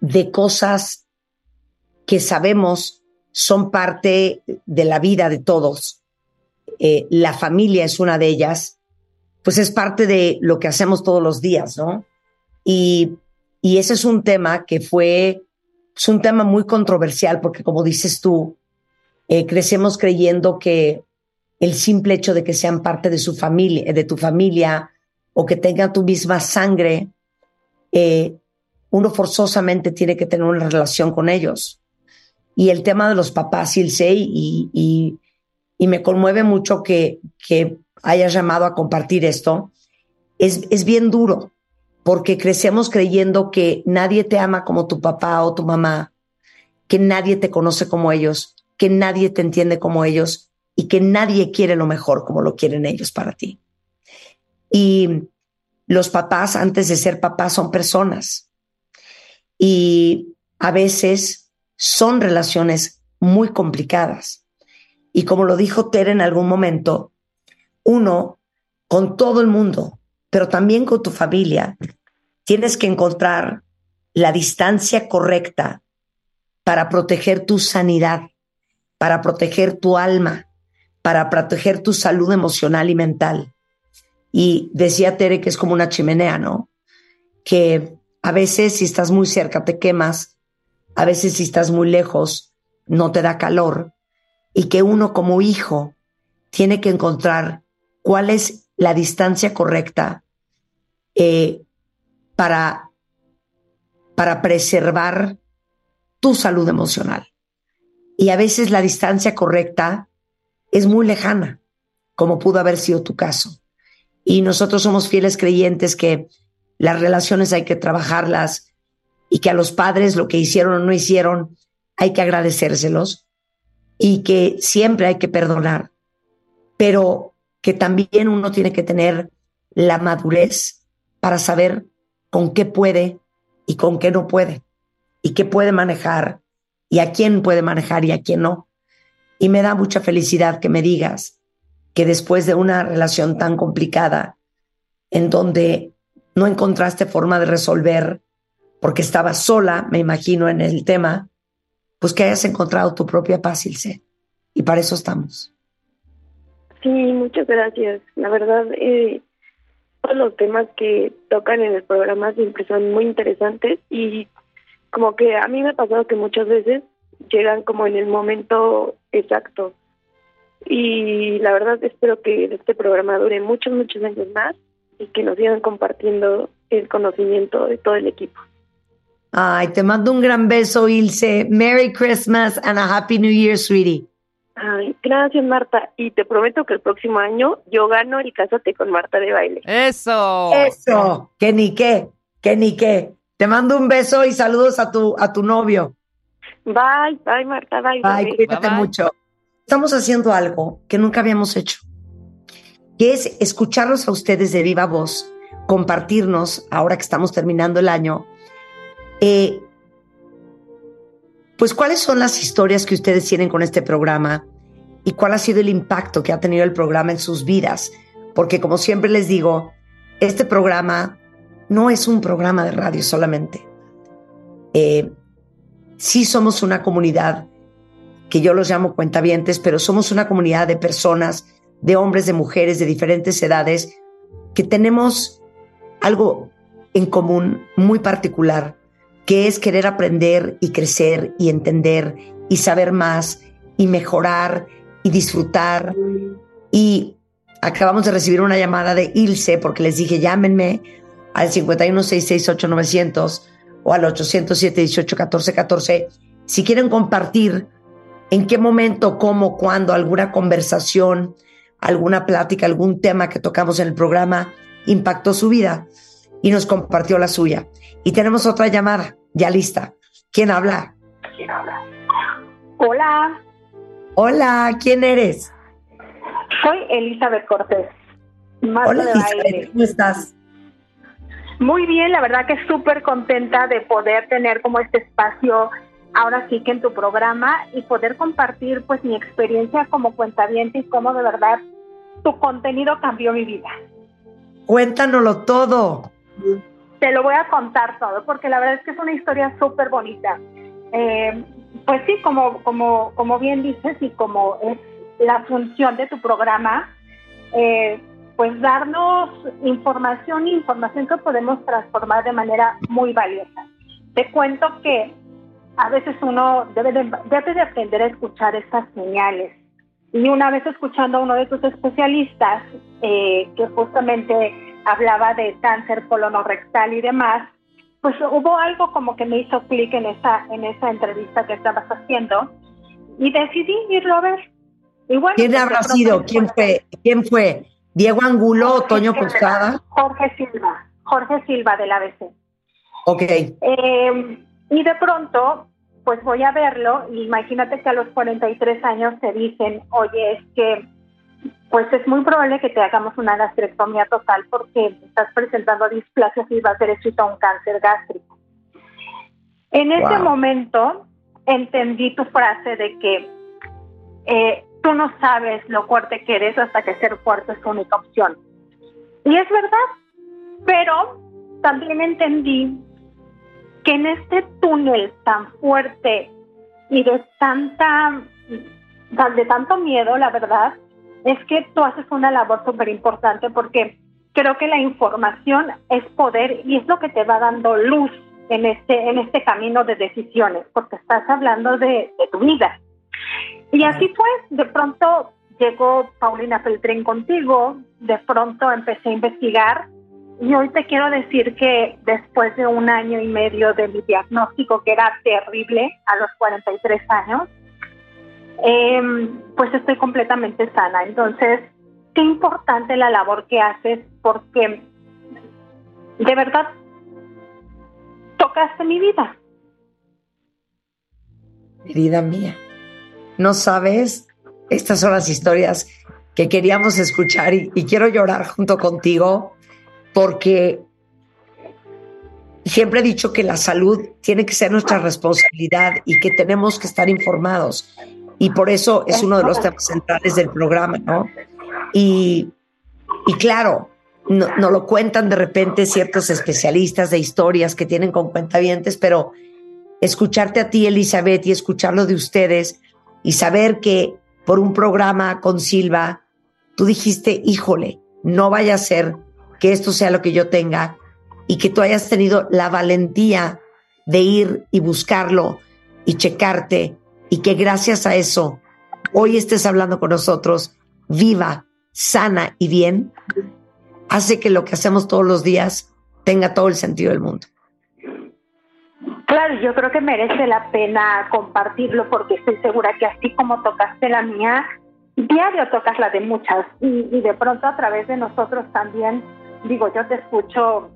de cosas que sabemos son parte de la vida de todos. Eh, la familia es una de ellas, pues es parte de lo que hacemos todos los días, ¿no? Y, y ese es un tema que fue es un tema muy controversial porque como dices tú, eh, crecemos creyendo que el simple hecho de que sean parte de su familia, de tu familia o que tengan tu misma sangre, eh, uno forzosamente tiene que tener una relación con ellos. Y el tema de los papás, Ilse, y, y, y me conmueve mucho que, que hayas llamado a compartir esto, es, es bien duro. porque crecemos creyendo que nadie te ama como tu papá o tu mamá, que nadie te conoce como ellos, que nadie te entiende como ellos y que nadie quiere lo mejor como lo quieren ellos para ti. Y los papás, antes de ser papás, son personas. Y a veces son relaciones muy complicadas. Y como lo dijo Tere en algún momento, uno, con todo el mundo, pero también con tu familia, tienes que encontrar la distancia correcta para proteger tu sanidad, para proteger tu alma, para proteger tu salud emocional y mental. Y decía Tere que es como una chimenea, ¿no? Que a veces si estás muy cerca te quemas, a veces si estás muy lejos no te da calor y que uno como hijo tiene que encontrar cuál es la distancia correcta eh, para, para preservar tu salud emocional. Y a veces la distancia correcta es muy lejana, como pudo haber sido tu caso. Y nosotros somos fieles creyentes que las relaciones hay que trabajarlas y que a los padres lo que hicieron o no hicieron hay que agradecérselos y que siempre hay que perdonar, pero que también uno tiene que tener la madurez para saber con qué puede y con qué no puede y qué puede manejar y a quién puede manejar y a quién no. Y me da mucha felicidad que me digas que después de una relación tan complicada, en donde no encontraste forma de resolver, porque estabas sola, me imagino, en el tema, pues que hayas encontrado tu propia paz, Ilse. Y para eso estamos. Sí, muchas gracias. La verdad, eh, todos los temas que tocan en el programa siempre son muy interesantes y como que a mí me ha pasado que muchas veces llegan como en el momento exacto. Y la verdad espero que este programa dure muchos, muchos años más y que nos sigan compartiendo el conocimiento de todo el equipo. Ay, te mando un gran beso, Ilse. Merry Christmas and a Happy New Year, sweetie. Ay, gracias, Marta. Y te prometo que el próximo año yo gano el Cásate con Marta de baile. Eso. Eso. Que ni qué, que ni qué. Te mando un beso y saludos a tu, a tu novio. Bye, bye, Marta, bye. Bye, cuídate mucho. Estamos haciendo algo que nunca habíamos hecho, que es escucharlos a ustedes de viva voz, compartirnos, ahora que estamos terminando el año, eh, pues cuáles son las historias que ustedes tienen con este programa y cuál ha sido el impacto que ha tenido el programa en sus vidas. Porque como siempre les digo, este programa no es un programa de radio solamente. Eh, sí somos una comunidad que yo los llamo cuentavientes, pero somos una comunidad de personas, de hombres, de mujeres, de diferentes edades, que tenemos algo en común muy particular, que es querer aprender y crecer y entender y saber más y mejorar y disfrutar. Y acabamos de recibir una llamada de Ilse porque les dije, llámenme al 51668 o al 807 18 14 14 si quieren compartir en qué momento, cómo, cuándo, alguna conversación, alguna plática, algún tema que tocamos en el programa impactó su vida y nos compartió la suya. Y tenemos otra llamada, ya lista. ¿Quién habla? ¿Quién habla? Hola, Hola, ¿quién eres? soy Elizabeth Cortés. Hola, de Elizabeth, baile. ¿cómo estás? Muy bien, la verdad que súper contenta de poder tener como este espacio ahora sí que en tu programa y poder compartir pues mi experiencia como cuentaviente y cómo de verdad tu contenido cambió mi vida. Cuéntanoslo todo. Te lo voy a contar todo porque la verdad es que es una historia súper bonita. Eh, pues sí, como, como, como bien dices y como es la función de tu programa, eh, pues darnos información, información que podemos transformar de manera muy valiosa. Te cuento que a veces uno debe de, debe de aprender a escuchar estas señales. Y una vez escuchando a uno de tus especialistas, eh, que justamente hablaba de cáncer colonorrectal y demás, pues hubo algo como que me hizo clic en esa, en esa entrevista que estabas haciendo y decidí irlo a ver. Y bueno, ¿Quién pues, habrá sido? ¿Quién fue? ¿Quién fue? ¿Diego Angulo o Toño Posada? Jorge Silva. Jorge Silva del ABC. Ok. Eh, y de pronto, pues voy a verlo y imagínate que a los 43 años te dicen, oye, es que pues es muy probable que te hagamos una gastrectomía total porque estás presentando displasia y va a ser escrito un cáncer gástrico. En ese momento entendí tu frase de que eh, tú no sabes lo fuerte que eres hasta que ser fuerte es tu única opción. Y es verdad, pero también entendí que en este túnel tan fuerte y de tanta de tanto miedo, la verdad, es que tú haces una labor súper importante porque creo que la información es poder y es lo que te va dando luz en este, en este camino de decisiones, porque estás hablando de, de tu vida. Y así fue, de pronto llegó Paulina Feltrín contigo, de pronto empecé a investigar y hoy te quiero decir que después de un año y medio de mi diagnóstico, que era terrible a los 43 años, eh, pues estoy completamente sana. Entonces, qué importante la labor que haces porque de verdad tocaste mi vida. Querida mía, no sabes, estas son las historias que queríamos escuchar y quiero llorar junto contigo porque siempre he dicho que la salud tiene que ser nuestra responsabilidad y que tenemos que estar informados. Y por eso es uno de los temas centrales del programa, ¿no? Y, y claro, no, no lo cuentan de repente ciertos especialistas de historias que tienen con cuentavientes, pero escucharte a ti, Elizabeth, y escucharlo de ustedes y saber que por un programa con Silva, tú dijiste, híjole, no vaya a ser que esto sea lo que yo tenga y que tú hayas tenido la valentía de ir y buscarlo y checarte y que gracias a eso hoy estés hablando con nosotros viva, sana y bien, hace que lo que hacemos todos los días tenga todo el sentido del mundo. Claro, yo creo que merece la pena compartirlo porque estoy segura que así como tocaste la mía, diario tocas la de muchas y, y de pronto a través de nosotros también, digo, yo te escucho,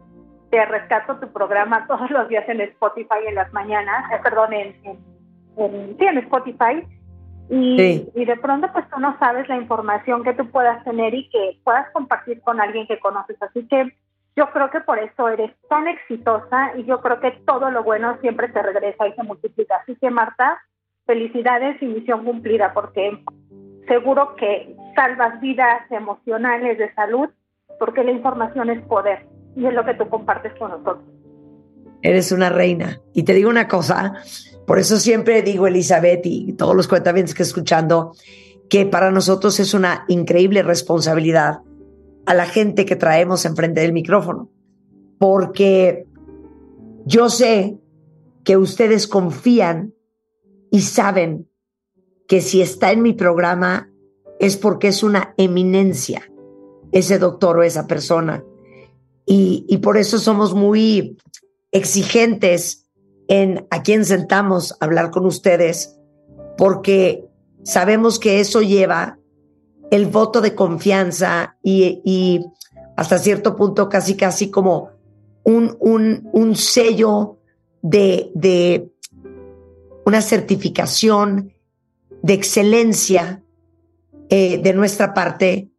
te rescato tu programa <laughs> todos los días en Spotify en las mañanas, eh, perdón, en, en, en- sí, en Spotify y, Sí. y de pronto pues tú no sabes la información que tú puedas tener y que puedas compartir con alguien que conoces, así que yo creo que por eso eres tan exitosa y yo creo que todo lo bueno siempre se regresa y se multiplica. Así que Marta, felicidades y misión cumplida porque seguro que salvas vidas emocionales de salud porque la información es poder y es lo que tú compartes con nosotros. Eres una reina. Y te digo una cosa, por eso siempre digo, Elizabeth, y todos los cuentavientes que escuchando, que para nosotros es una increíble responsabilidad a la gente que traemos enfrente del micrófono. Porque yo sé que ustedes confían y saben que si está en mi programa es porque es una eminencia ese doctor o esa persona. Y, y por eso somos muy exigentes en a quién sentamos a hablar con ustedes, porque sabemos que eso lleva el voto de confianza y, hasta cierto punto casi casi como un, un, un sello de, de una certificación de excelencia eh, de nuestra parte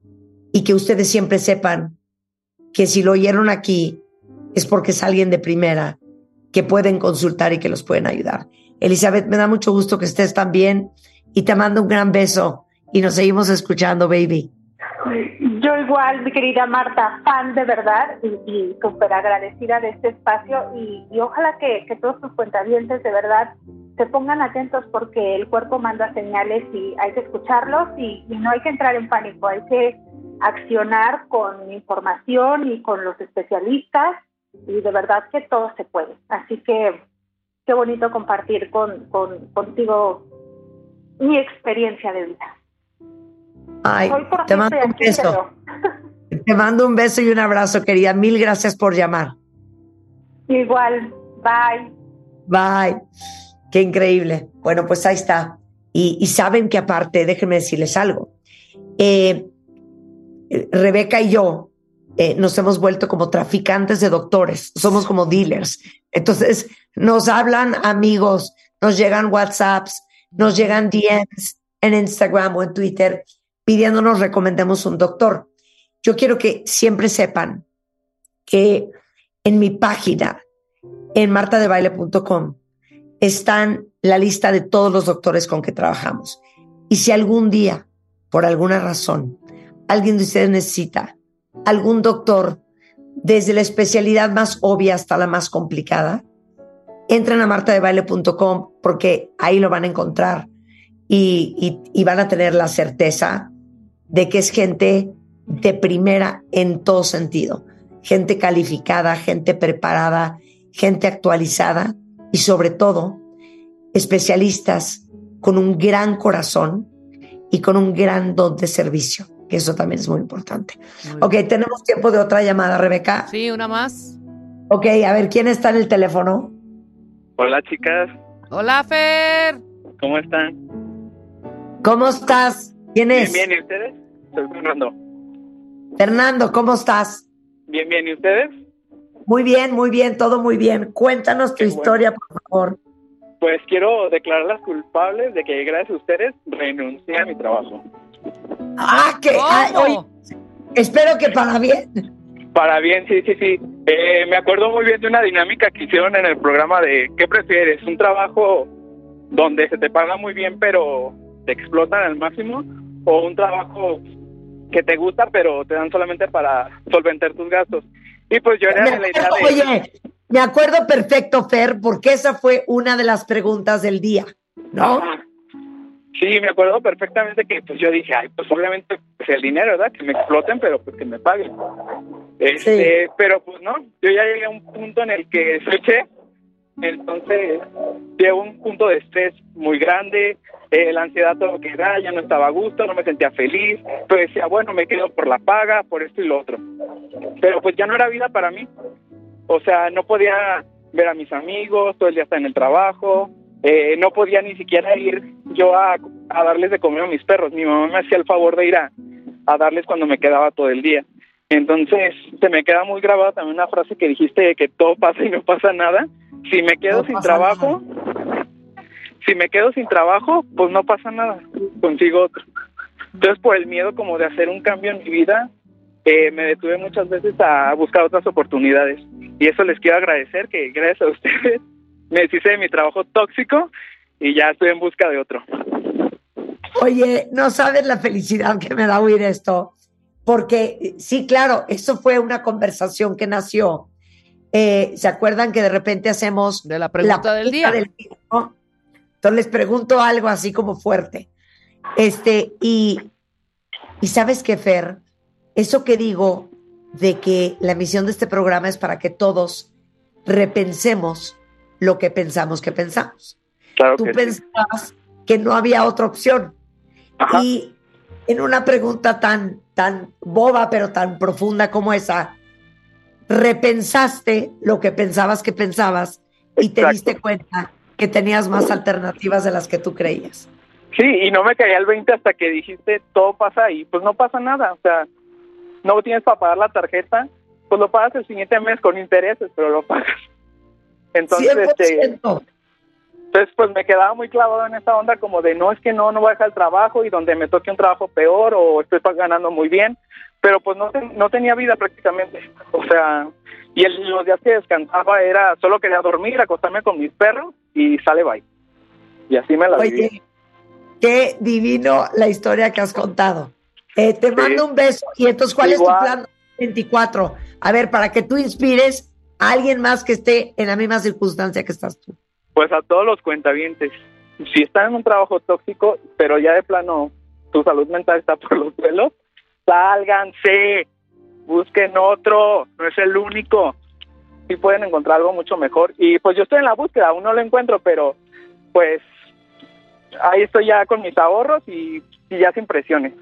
y que ustedes siempre sepan que si lo oyeron aquí es porque es alguien de primera que pueden consultar y que los pueden ayudar. Elizabeth, me da mucho gusto que estés tan bien y te mando un gran beso y nos seguimos escuchando, baby. Yo igual, mi querida Marta, fan de verdad y, y súper agradecida de este espacio y, ojalá que, que todos tus cuentavientes de verdad se pongan atentos porque el cuerpo manda señales y hay que escucharlos y no hay que entrar en pánico, hay que accionar con información y con los especialistas y de verdad que todo se puede. Así que qué bonito compartir con, con, contigo mi experiencia de vida. Ay, te mando un beso. pero Te mando un beso y un abrazo, querida. Mil gracias por llamar. Igual, bye. Bye. Qué increíble. Bueno, pues ahí está. Y, y saben que aparte, déjenme decirles algo. Eh, Rebeca y yo eh, nos hemos vuelto como traficantes de doctores, somos como dealers. Entonces nos hablan amigos, nos llegan WhatsApps, nos llegan DMs en Instagram o en Twitter pidiéndonos recomendemos un doctor. Yo quiero que siempre sepan que en mi página, en martadebaile.com, están la lista de todos los doctores con que trabajamos. Y si algún día, por alguna razón, alguien de ustedes necesita algún doctor, desde la especialidad más obvia hasta la más complicada, entren a martadebaile.com porque ahí lo van a encontrar y, y van a tener la certeza de que es gente de primera en todo sentido, gente calificada, gente preparada, gente actualizada y sobre todo especialistas con un gran corazón y con un gran don de servicio, que eso también es muy importante. ok, tenemos tiempo de otra llamada, Rebeca. Sí, una más. Ok, a ver, ¿quién está en el teléfono? Hola, chicas. Hola, Fer. ¿Cómo están? ¿Cómo estás? ¿Quién es? Bien, bien, ¿y ustedes? Soy Fernando. Fernando, ¿cómo estás? Bien, bien, ¿y ustedes? Muy bien, muy bien, todo muy bien. Cuéntanos tu Qué historia, por favor. Pues quiero declararlas culpables de que gracias a ustedes renuncié a mi trabajo. Ah, que. ay, oye, espero que para bien. Para bien, sí, sí, sí. Eh, me acuerdo muy bien de una dinámica que hicieron en el programa de ¿qué prefieres? ¿Un trabajo donde se te paga muy bien pero te explotan al máximo? ¿O un trabajo que te gusta pero te dan solamente para solventar tus gastos? Y pues yo era Me de la idea acuerdo, de... oye, me acuerdo perfecto, Fer, porque esa fue una de las preguntas del día, ¿no? Ajá. Sí, me acuerdo perfectamente que pues yo dije, ay, pues obviamente pues, el dinero, ¿verdad? Que me exploten, pero pues que me paguen. Este, pero pues no, yo ya llegué a un punto en el que soy chef, entonces llegó un punto de estrés muy grande, eh, la ansiedad todo lo que da, ya no estaba a gusto, no me sentía feliz, pero decía, bueno, me quedo por la paga, por esto y lo otro. Pero pues ya no era vida para mí. O sea, no podía ver a mis amigos, todo el día estar en el trabajo, eh, no podía ni siquiera ir yo a, a darles de comer a mis perros. Mi mamá me hacía el favor de ir a, a darles cuando me quedaba todo el día. Entonces, se me queda muy grabada también una frase que dijiste de que todo pasa y no pasa nada. Si me quedo No sin trabajo, si me quedo sin trabajo, pues no pasa nada, consigo otro. Entonces, por el miedo como de hacer un cambio en mi vida, eh, me detuve muchas veces a buscar otras oportunidades. Y eso les quiero agradecer, que gracias a ustedes me deshice de mi trabajo tóxico y ya estoy en busca de otro. Oye, no sabes la felicidad que me da oír esto, porque sí, claro, eso fue una conversación que nació. Eh, ¿Se acuerdan que de repente hacemos De la pregunta del día. ¿no? Entonces les pregunto algo así como fuerte. Este, y, y sabes qué, Fer, eso que digo de que la misión de este programa es para que todos repensemos lo que pensamos que pensamos. Claro Tú que sí. pensabas que no había otra opción. Y en una pregunta tan, tan boba, pero tan profunda como esa, repensaste lo que pensabas que pensabas y te diste cuenta que tenías más alternativas de las que tú creías. Sí, y no me caía el 20 hasta que dijiste todo pasa y pues no pasa nada. O sea, no tienes para pagar la tarjeta, pues lo pagas el siguiente mes con intereses, pero lo pagas. Entonces, este, 100%. entonces pues me quedaba muy clavado en esta onda como de no es que no, no voy a dejar el trabajo y donde me toque un trabajo peor o estoy ganando muy bien, pero pues no, ten- no tenía vida prácticamente. O sea, y el- los días que descansaba era solo quería dormir, acostarme con mis perros y sale bye. Y así me la viví. Oye, qué divino la historia que has contado. Eh, te mando un beso. Y entonces, ¿cuál es Igual. tu plan 24? A ver, para que tú inspires a alguien más que esté en la misma circunstancia que estás tú. Pues a todos los cuentavientes, si están en un trabajo tóxico, pero ya de plano tu salud mental está por los suelos, sálganse, busquen otro, no es el único. Sí pueden encontrar algo mucho mejor. Y pues yo estoy en la búsqueda, aún no lo encuentro, pero pues ahí estoy ya con mis ahorros y, y ya sin presiones.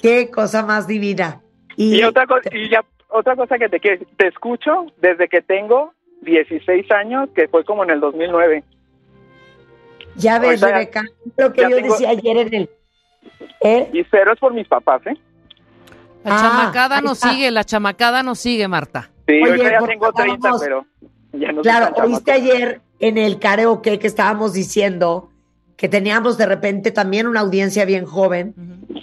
Qué cosa más divina. Y, otra cosa, y ya otra cosa que te quiero decir, te escucho desde que tengo 16 años, que fue como en el 2009. Ya ves, Ahorita ya- Rebeca, lo que yo tengo- decía ayer en el... ¿Eh? Y cero es por mis papás, ¿eh? La Ah, chamacada nos sigue, la chamacada nos sigue, Marta. Sí, Oye, ahorita ya tengo 30, estábamos- pero ya no Claro, oíste ayer en el karaoke que estábamos diciendo que teníamos de repente también una audiencia bien joven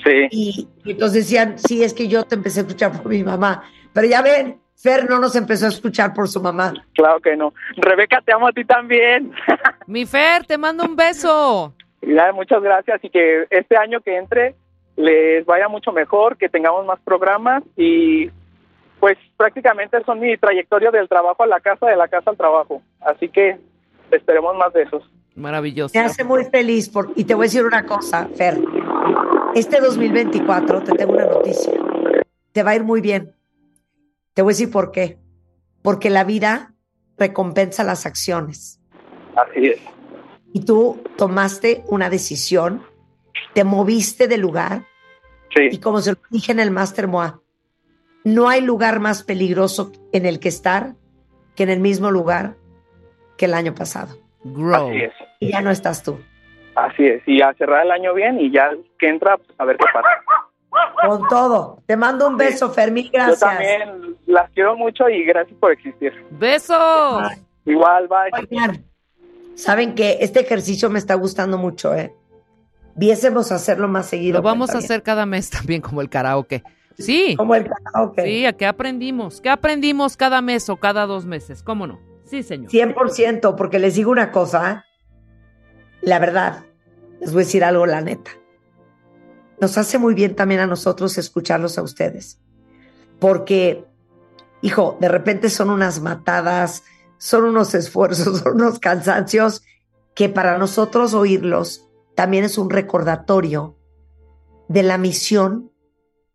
Sí. y, y entonces decían, sí, es que yo te empecé a escuchar por mi mamá, pero ya ven, Fer no nos empezó a escuchar por su mamá. Claro que no. Rebeca, te amo a ti también. <laughs> Mi Fer, te mando un beso. Muchas gracias y que este año que entre les vaya mucho mejor, que tengamos más programas y pues prácticamente son mi trayectoria del trabajo a la casa, de la casa al trabajo. Así que esperemos más de esos. Maravilloso. Me hace muy feliz por, y te voy a decir una cosa, Fer. Este 2024 te tengo una noticia. Te va a ir muy bien. Te voy a decir por qué. Porque la vida recompensa las acciones. Así es. Y tú tomaste una decisión, te moviste de lugar. Y como se lo dije en el Master Moa, no hay lugar más peligroso en el que estar que en el mismo lugar que el año pasado. Grow. Así es. Y ya no estás tú. Así es. Y a cerrar el año bien y ya que entra, pues, a ver qué pasa. Con todo. Te mando un beso, Fermín. Gracias. Yo también las quiero mucho y gracias por existir. Besos. Igual, bye. Oigan, saben que este ejercicio me está gustando mucho, ¿eh? Viésemos hacerlo más seguido. Lo vamos a hacer cada mes también, como el karaoke. Sí. Como el karaoke. Sí, ¿a qué aprendimos? ¿Qué aprendimos cada mes o cada dos meses? ¿Cómo no? Sí, señor. 100%, porque les digo una cosa, la verdad, les voy a decir algo, la neta. Nos hace muy bien también a nosotros escucharlos a ustedes, porque, hijo, de repente son unas matadas, son unos <laughs> esfuerzos, son unos cansancios que para nosotros oírlos también es un recordatorio de la misión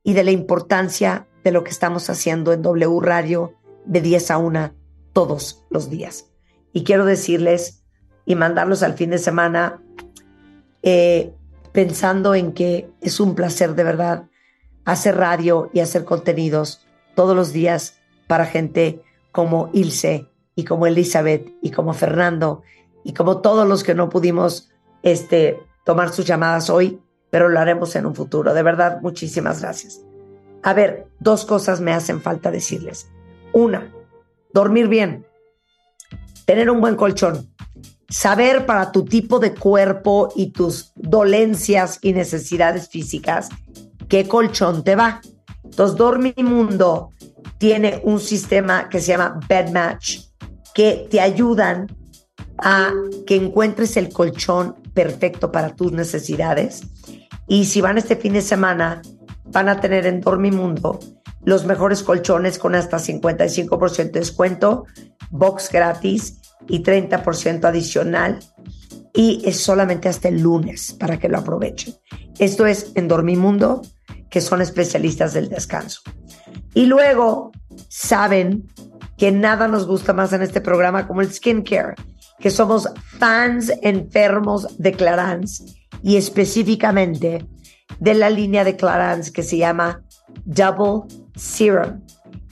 y de la importancia de lo que estamos haciendo en W Radio de 10 a 1 todos los días. Y quiero decirles y mandarlos al fin de semana eh, pensando en que es un placer de verdad hacer radio y hacer contenidos todos los días para gente como Ilse y como Elizabeth y como Fernando y como todos los que no pudimos este, tomar sus llamadas hoy, pero lo haremos en un futuro. De verdad, muchísimas gracias. A ver, dos cosas me hacen falta decirles. Una, dormir bien, tener un buen colchón, saber para tu tipo de cuerpo y tus dolencias y necesidades físicas qué colchón te va. Entonces, Dormimundo tiene un sistema que se llama Bed Match que te ayudan a que encuentres el colchón perfecto para tus necesidades. Y si van este fin de semana, van a tener en Dormimundo los mejores colchones con hasta 55% de descuento, box gratis y 30% adicional. Y es solamente hasta el lunes para que lo aprovechen. Esto es en Dormimundo, que son especialistas del descanso. Y luego saben que nada nos gusta más en este programa como el skincare, que somos fans enfermos de Clarins y específicamente de la línea de Clarins que se llama Double Serum,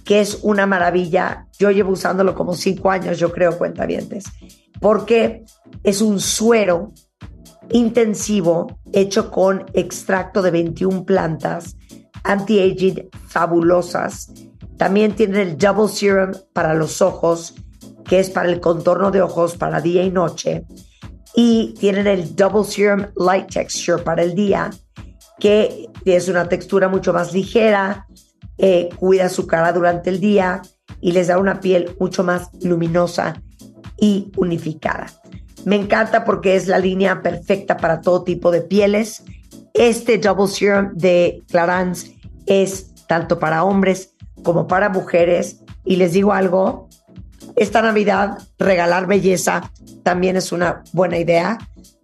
que es una maravilla. Yo llevo usándolo como cinco años, yo creo, cuentavientes, porque es un suero intensivo hecho con extracto de 21 plantas anti-aging fabulosas. También tiene el Double Serum para los ojos, que es para el contorno de ojos para día y noche. Y tienen el Double Serum Light Texture para el día, que es una textura mucho más ligera, eh, cuida su cara durante el día y les da una piel mucho más luminosa y unificada. Me encanta porque es la línea perfecta para todo tipo de pieles. Este Double Serum de Clarins es tanto para hombres como para mujeres. Y les digo algo, esta Navidad regalar belleza también es una buena idea.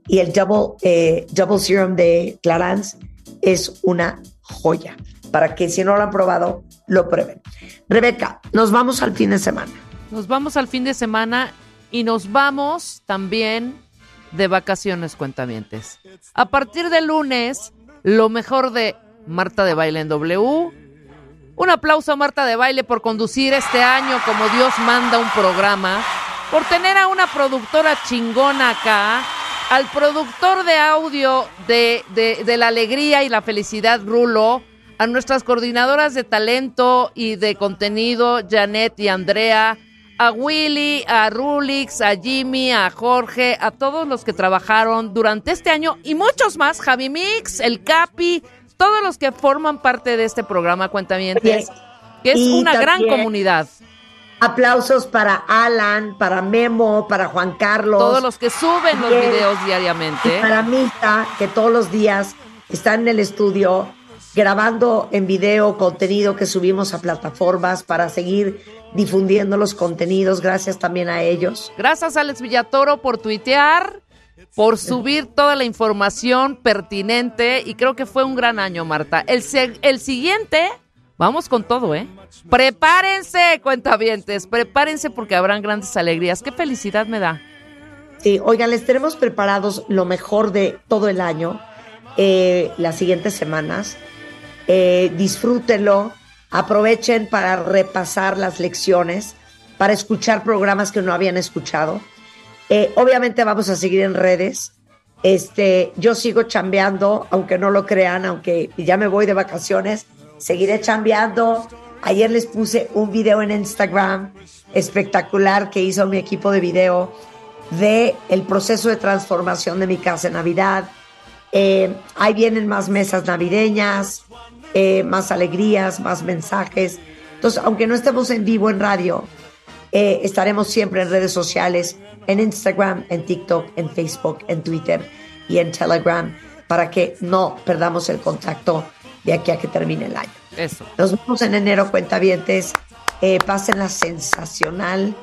Y el Double, eh, double Serum de Clarins es una joya para que si no lo han probado, lo prueben. Rebeca, nos vamos al fin de semana. Nos vamos al fin de semana y nos vamos también de vacaciones, cuentavientes. A partir de lunes, lo mejor de Marta de Baile en W. Un aplauso a Marta de Baile por conducir este año como Dios manda un programa, por tener a una productora chingona acá, al productor de audio de, de la alegría y la felicidad, Rulo, a nuestras coordinadoras de talento y de contenido, Janet y Andrea, a Willy, a Rulix, a Jimmy, a Jorge, a todos los que trabajaron durante este año y muchos más, Javi Mix, el Capi, todos los que forman parte de este programa Cuentamientos, que es Y una gran comunidad. Aplausos para Alan, para Memo, para Juan Carlos. Todos los que suben los videos diariamente. Y para Mita, que todos los días está en el estudio grabando en video contenido que subimos a plataformas para seguir difundiendo los contenidos. Gracias también a ellos. Gracias Alex Villatoro por tuitear, por subir toda la información pertinente y creo que fue un gran año, Marta. El, el siguiente, vamos con todo, ¿eh? Prepárense, cuentavientes, prepárense porque habrán grandes alegrías. Qué felicidad me da. Sí, oigan, les tenemos preparados lo mejor de todo el año, eh, las siguientes semanas. Eh, disfrútenlo, aprovechen para repasar las lecciones, para escuchar programas que no habían escuchado. Eh, obviamente vamos a seguir en redes. Este, yo sigo chambeando, aunque no lo crean, aunque ya me voy de vacaciones, seguiré chambeando. Ayer les puse un video en Instagram espectacular que hizo mi equipo de video de el proceso de transformación de mi casa en Navidad. Eh, ahí vienen más mesas navideñas, eh, más alegrías, más mensajes. Entonces, aunque no estemos en vivo en radio, eh, estaremos siempre en redes sociales, en Instagram, en TikTok, en Facebook, en Twitter y en Telegram, para que no perdamos el contacto de aquí a que termine el año. Eso. Nos vemos en enero, cuentavientes. Eh, pásenla sensacional,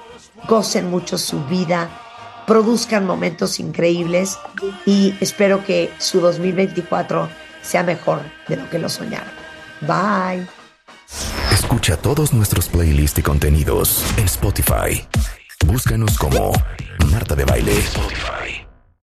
gocen mucho su vida, produzcan momentos increíbles y espero que su 2024 sea mejor de lo que lo soñaron. Bye. Escucha todos nuestros playlists y contenidos en Spotify. Búscanos como Marta de Baile.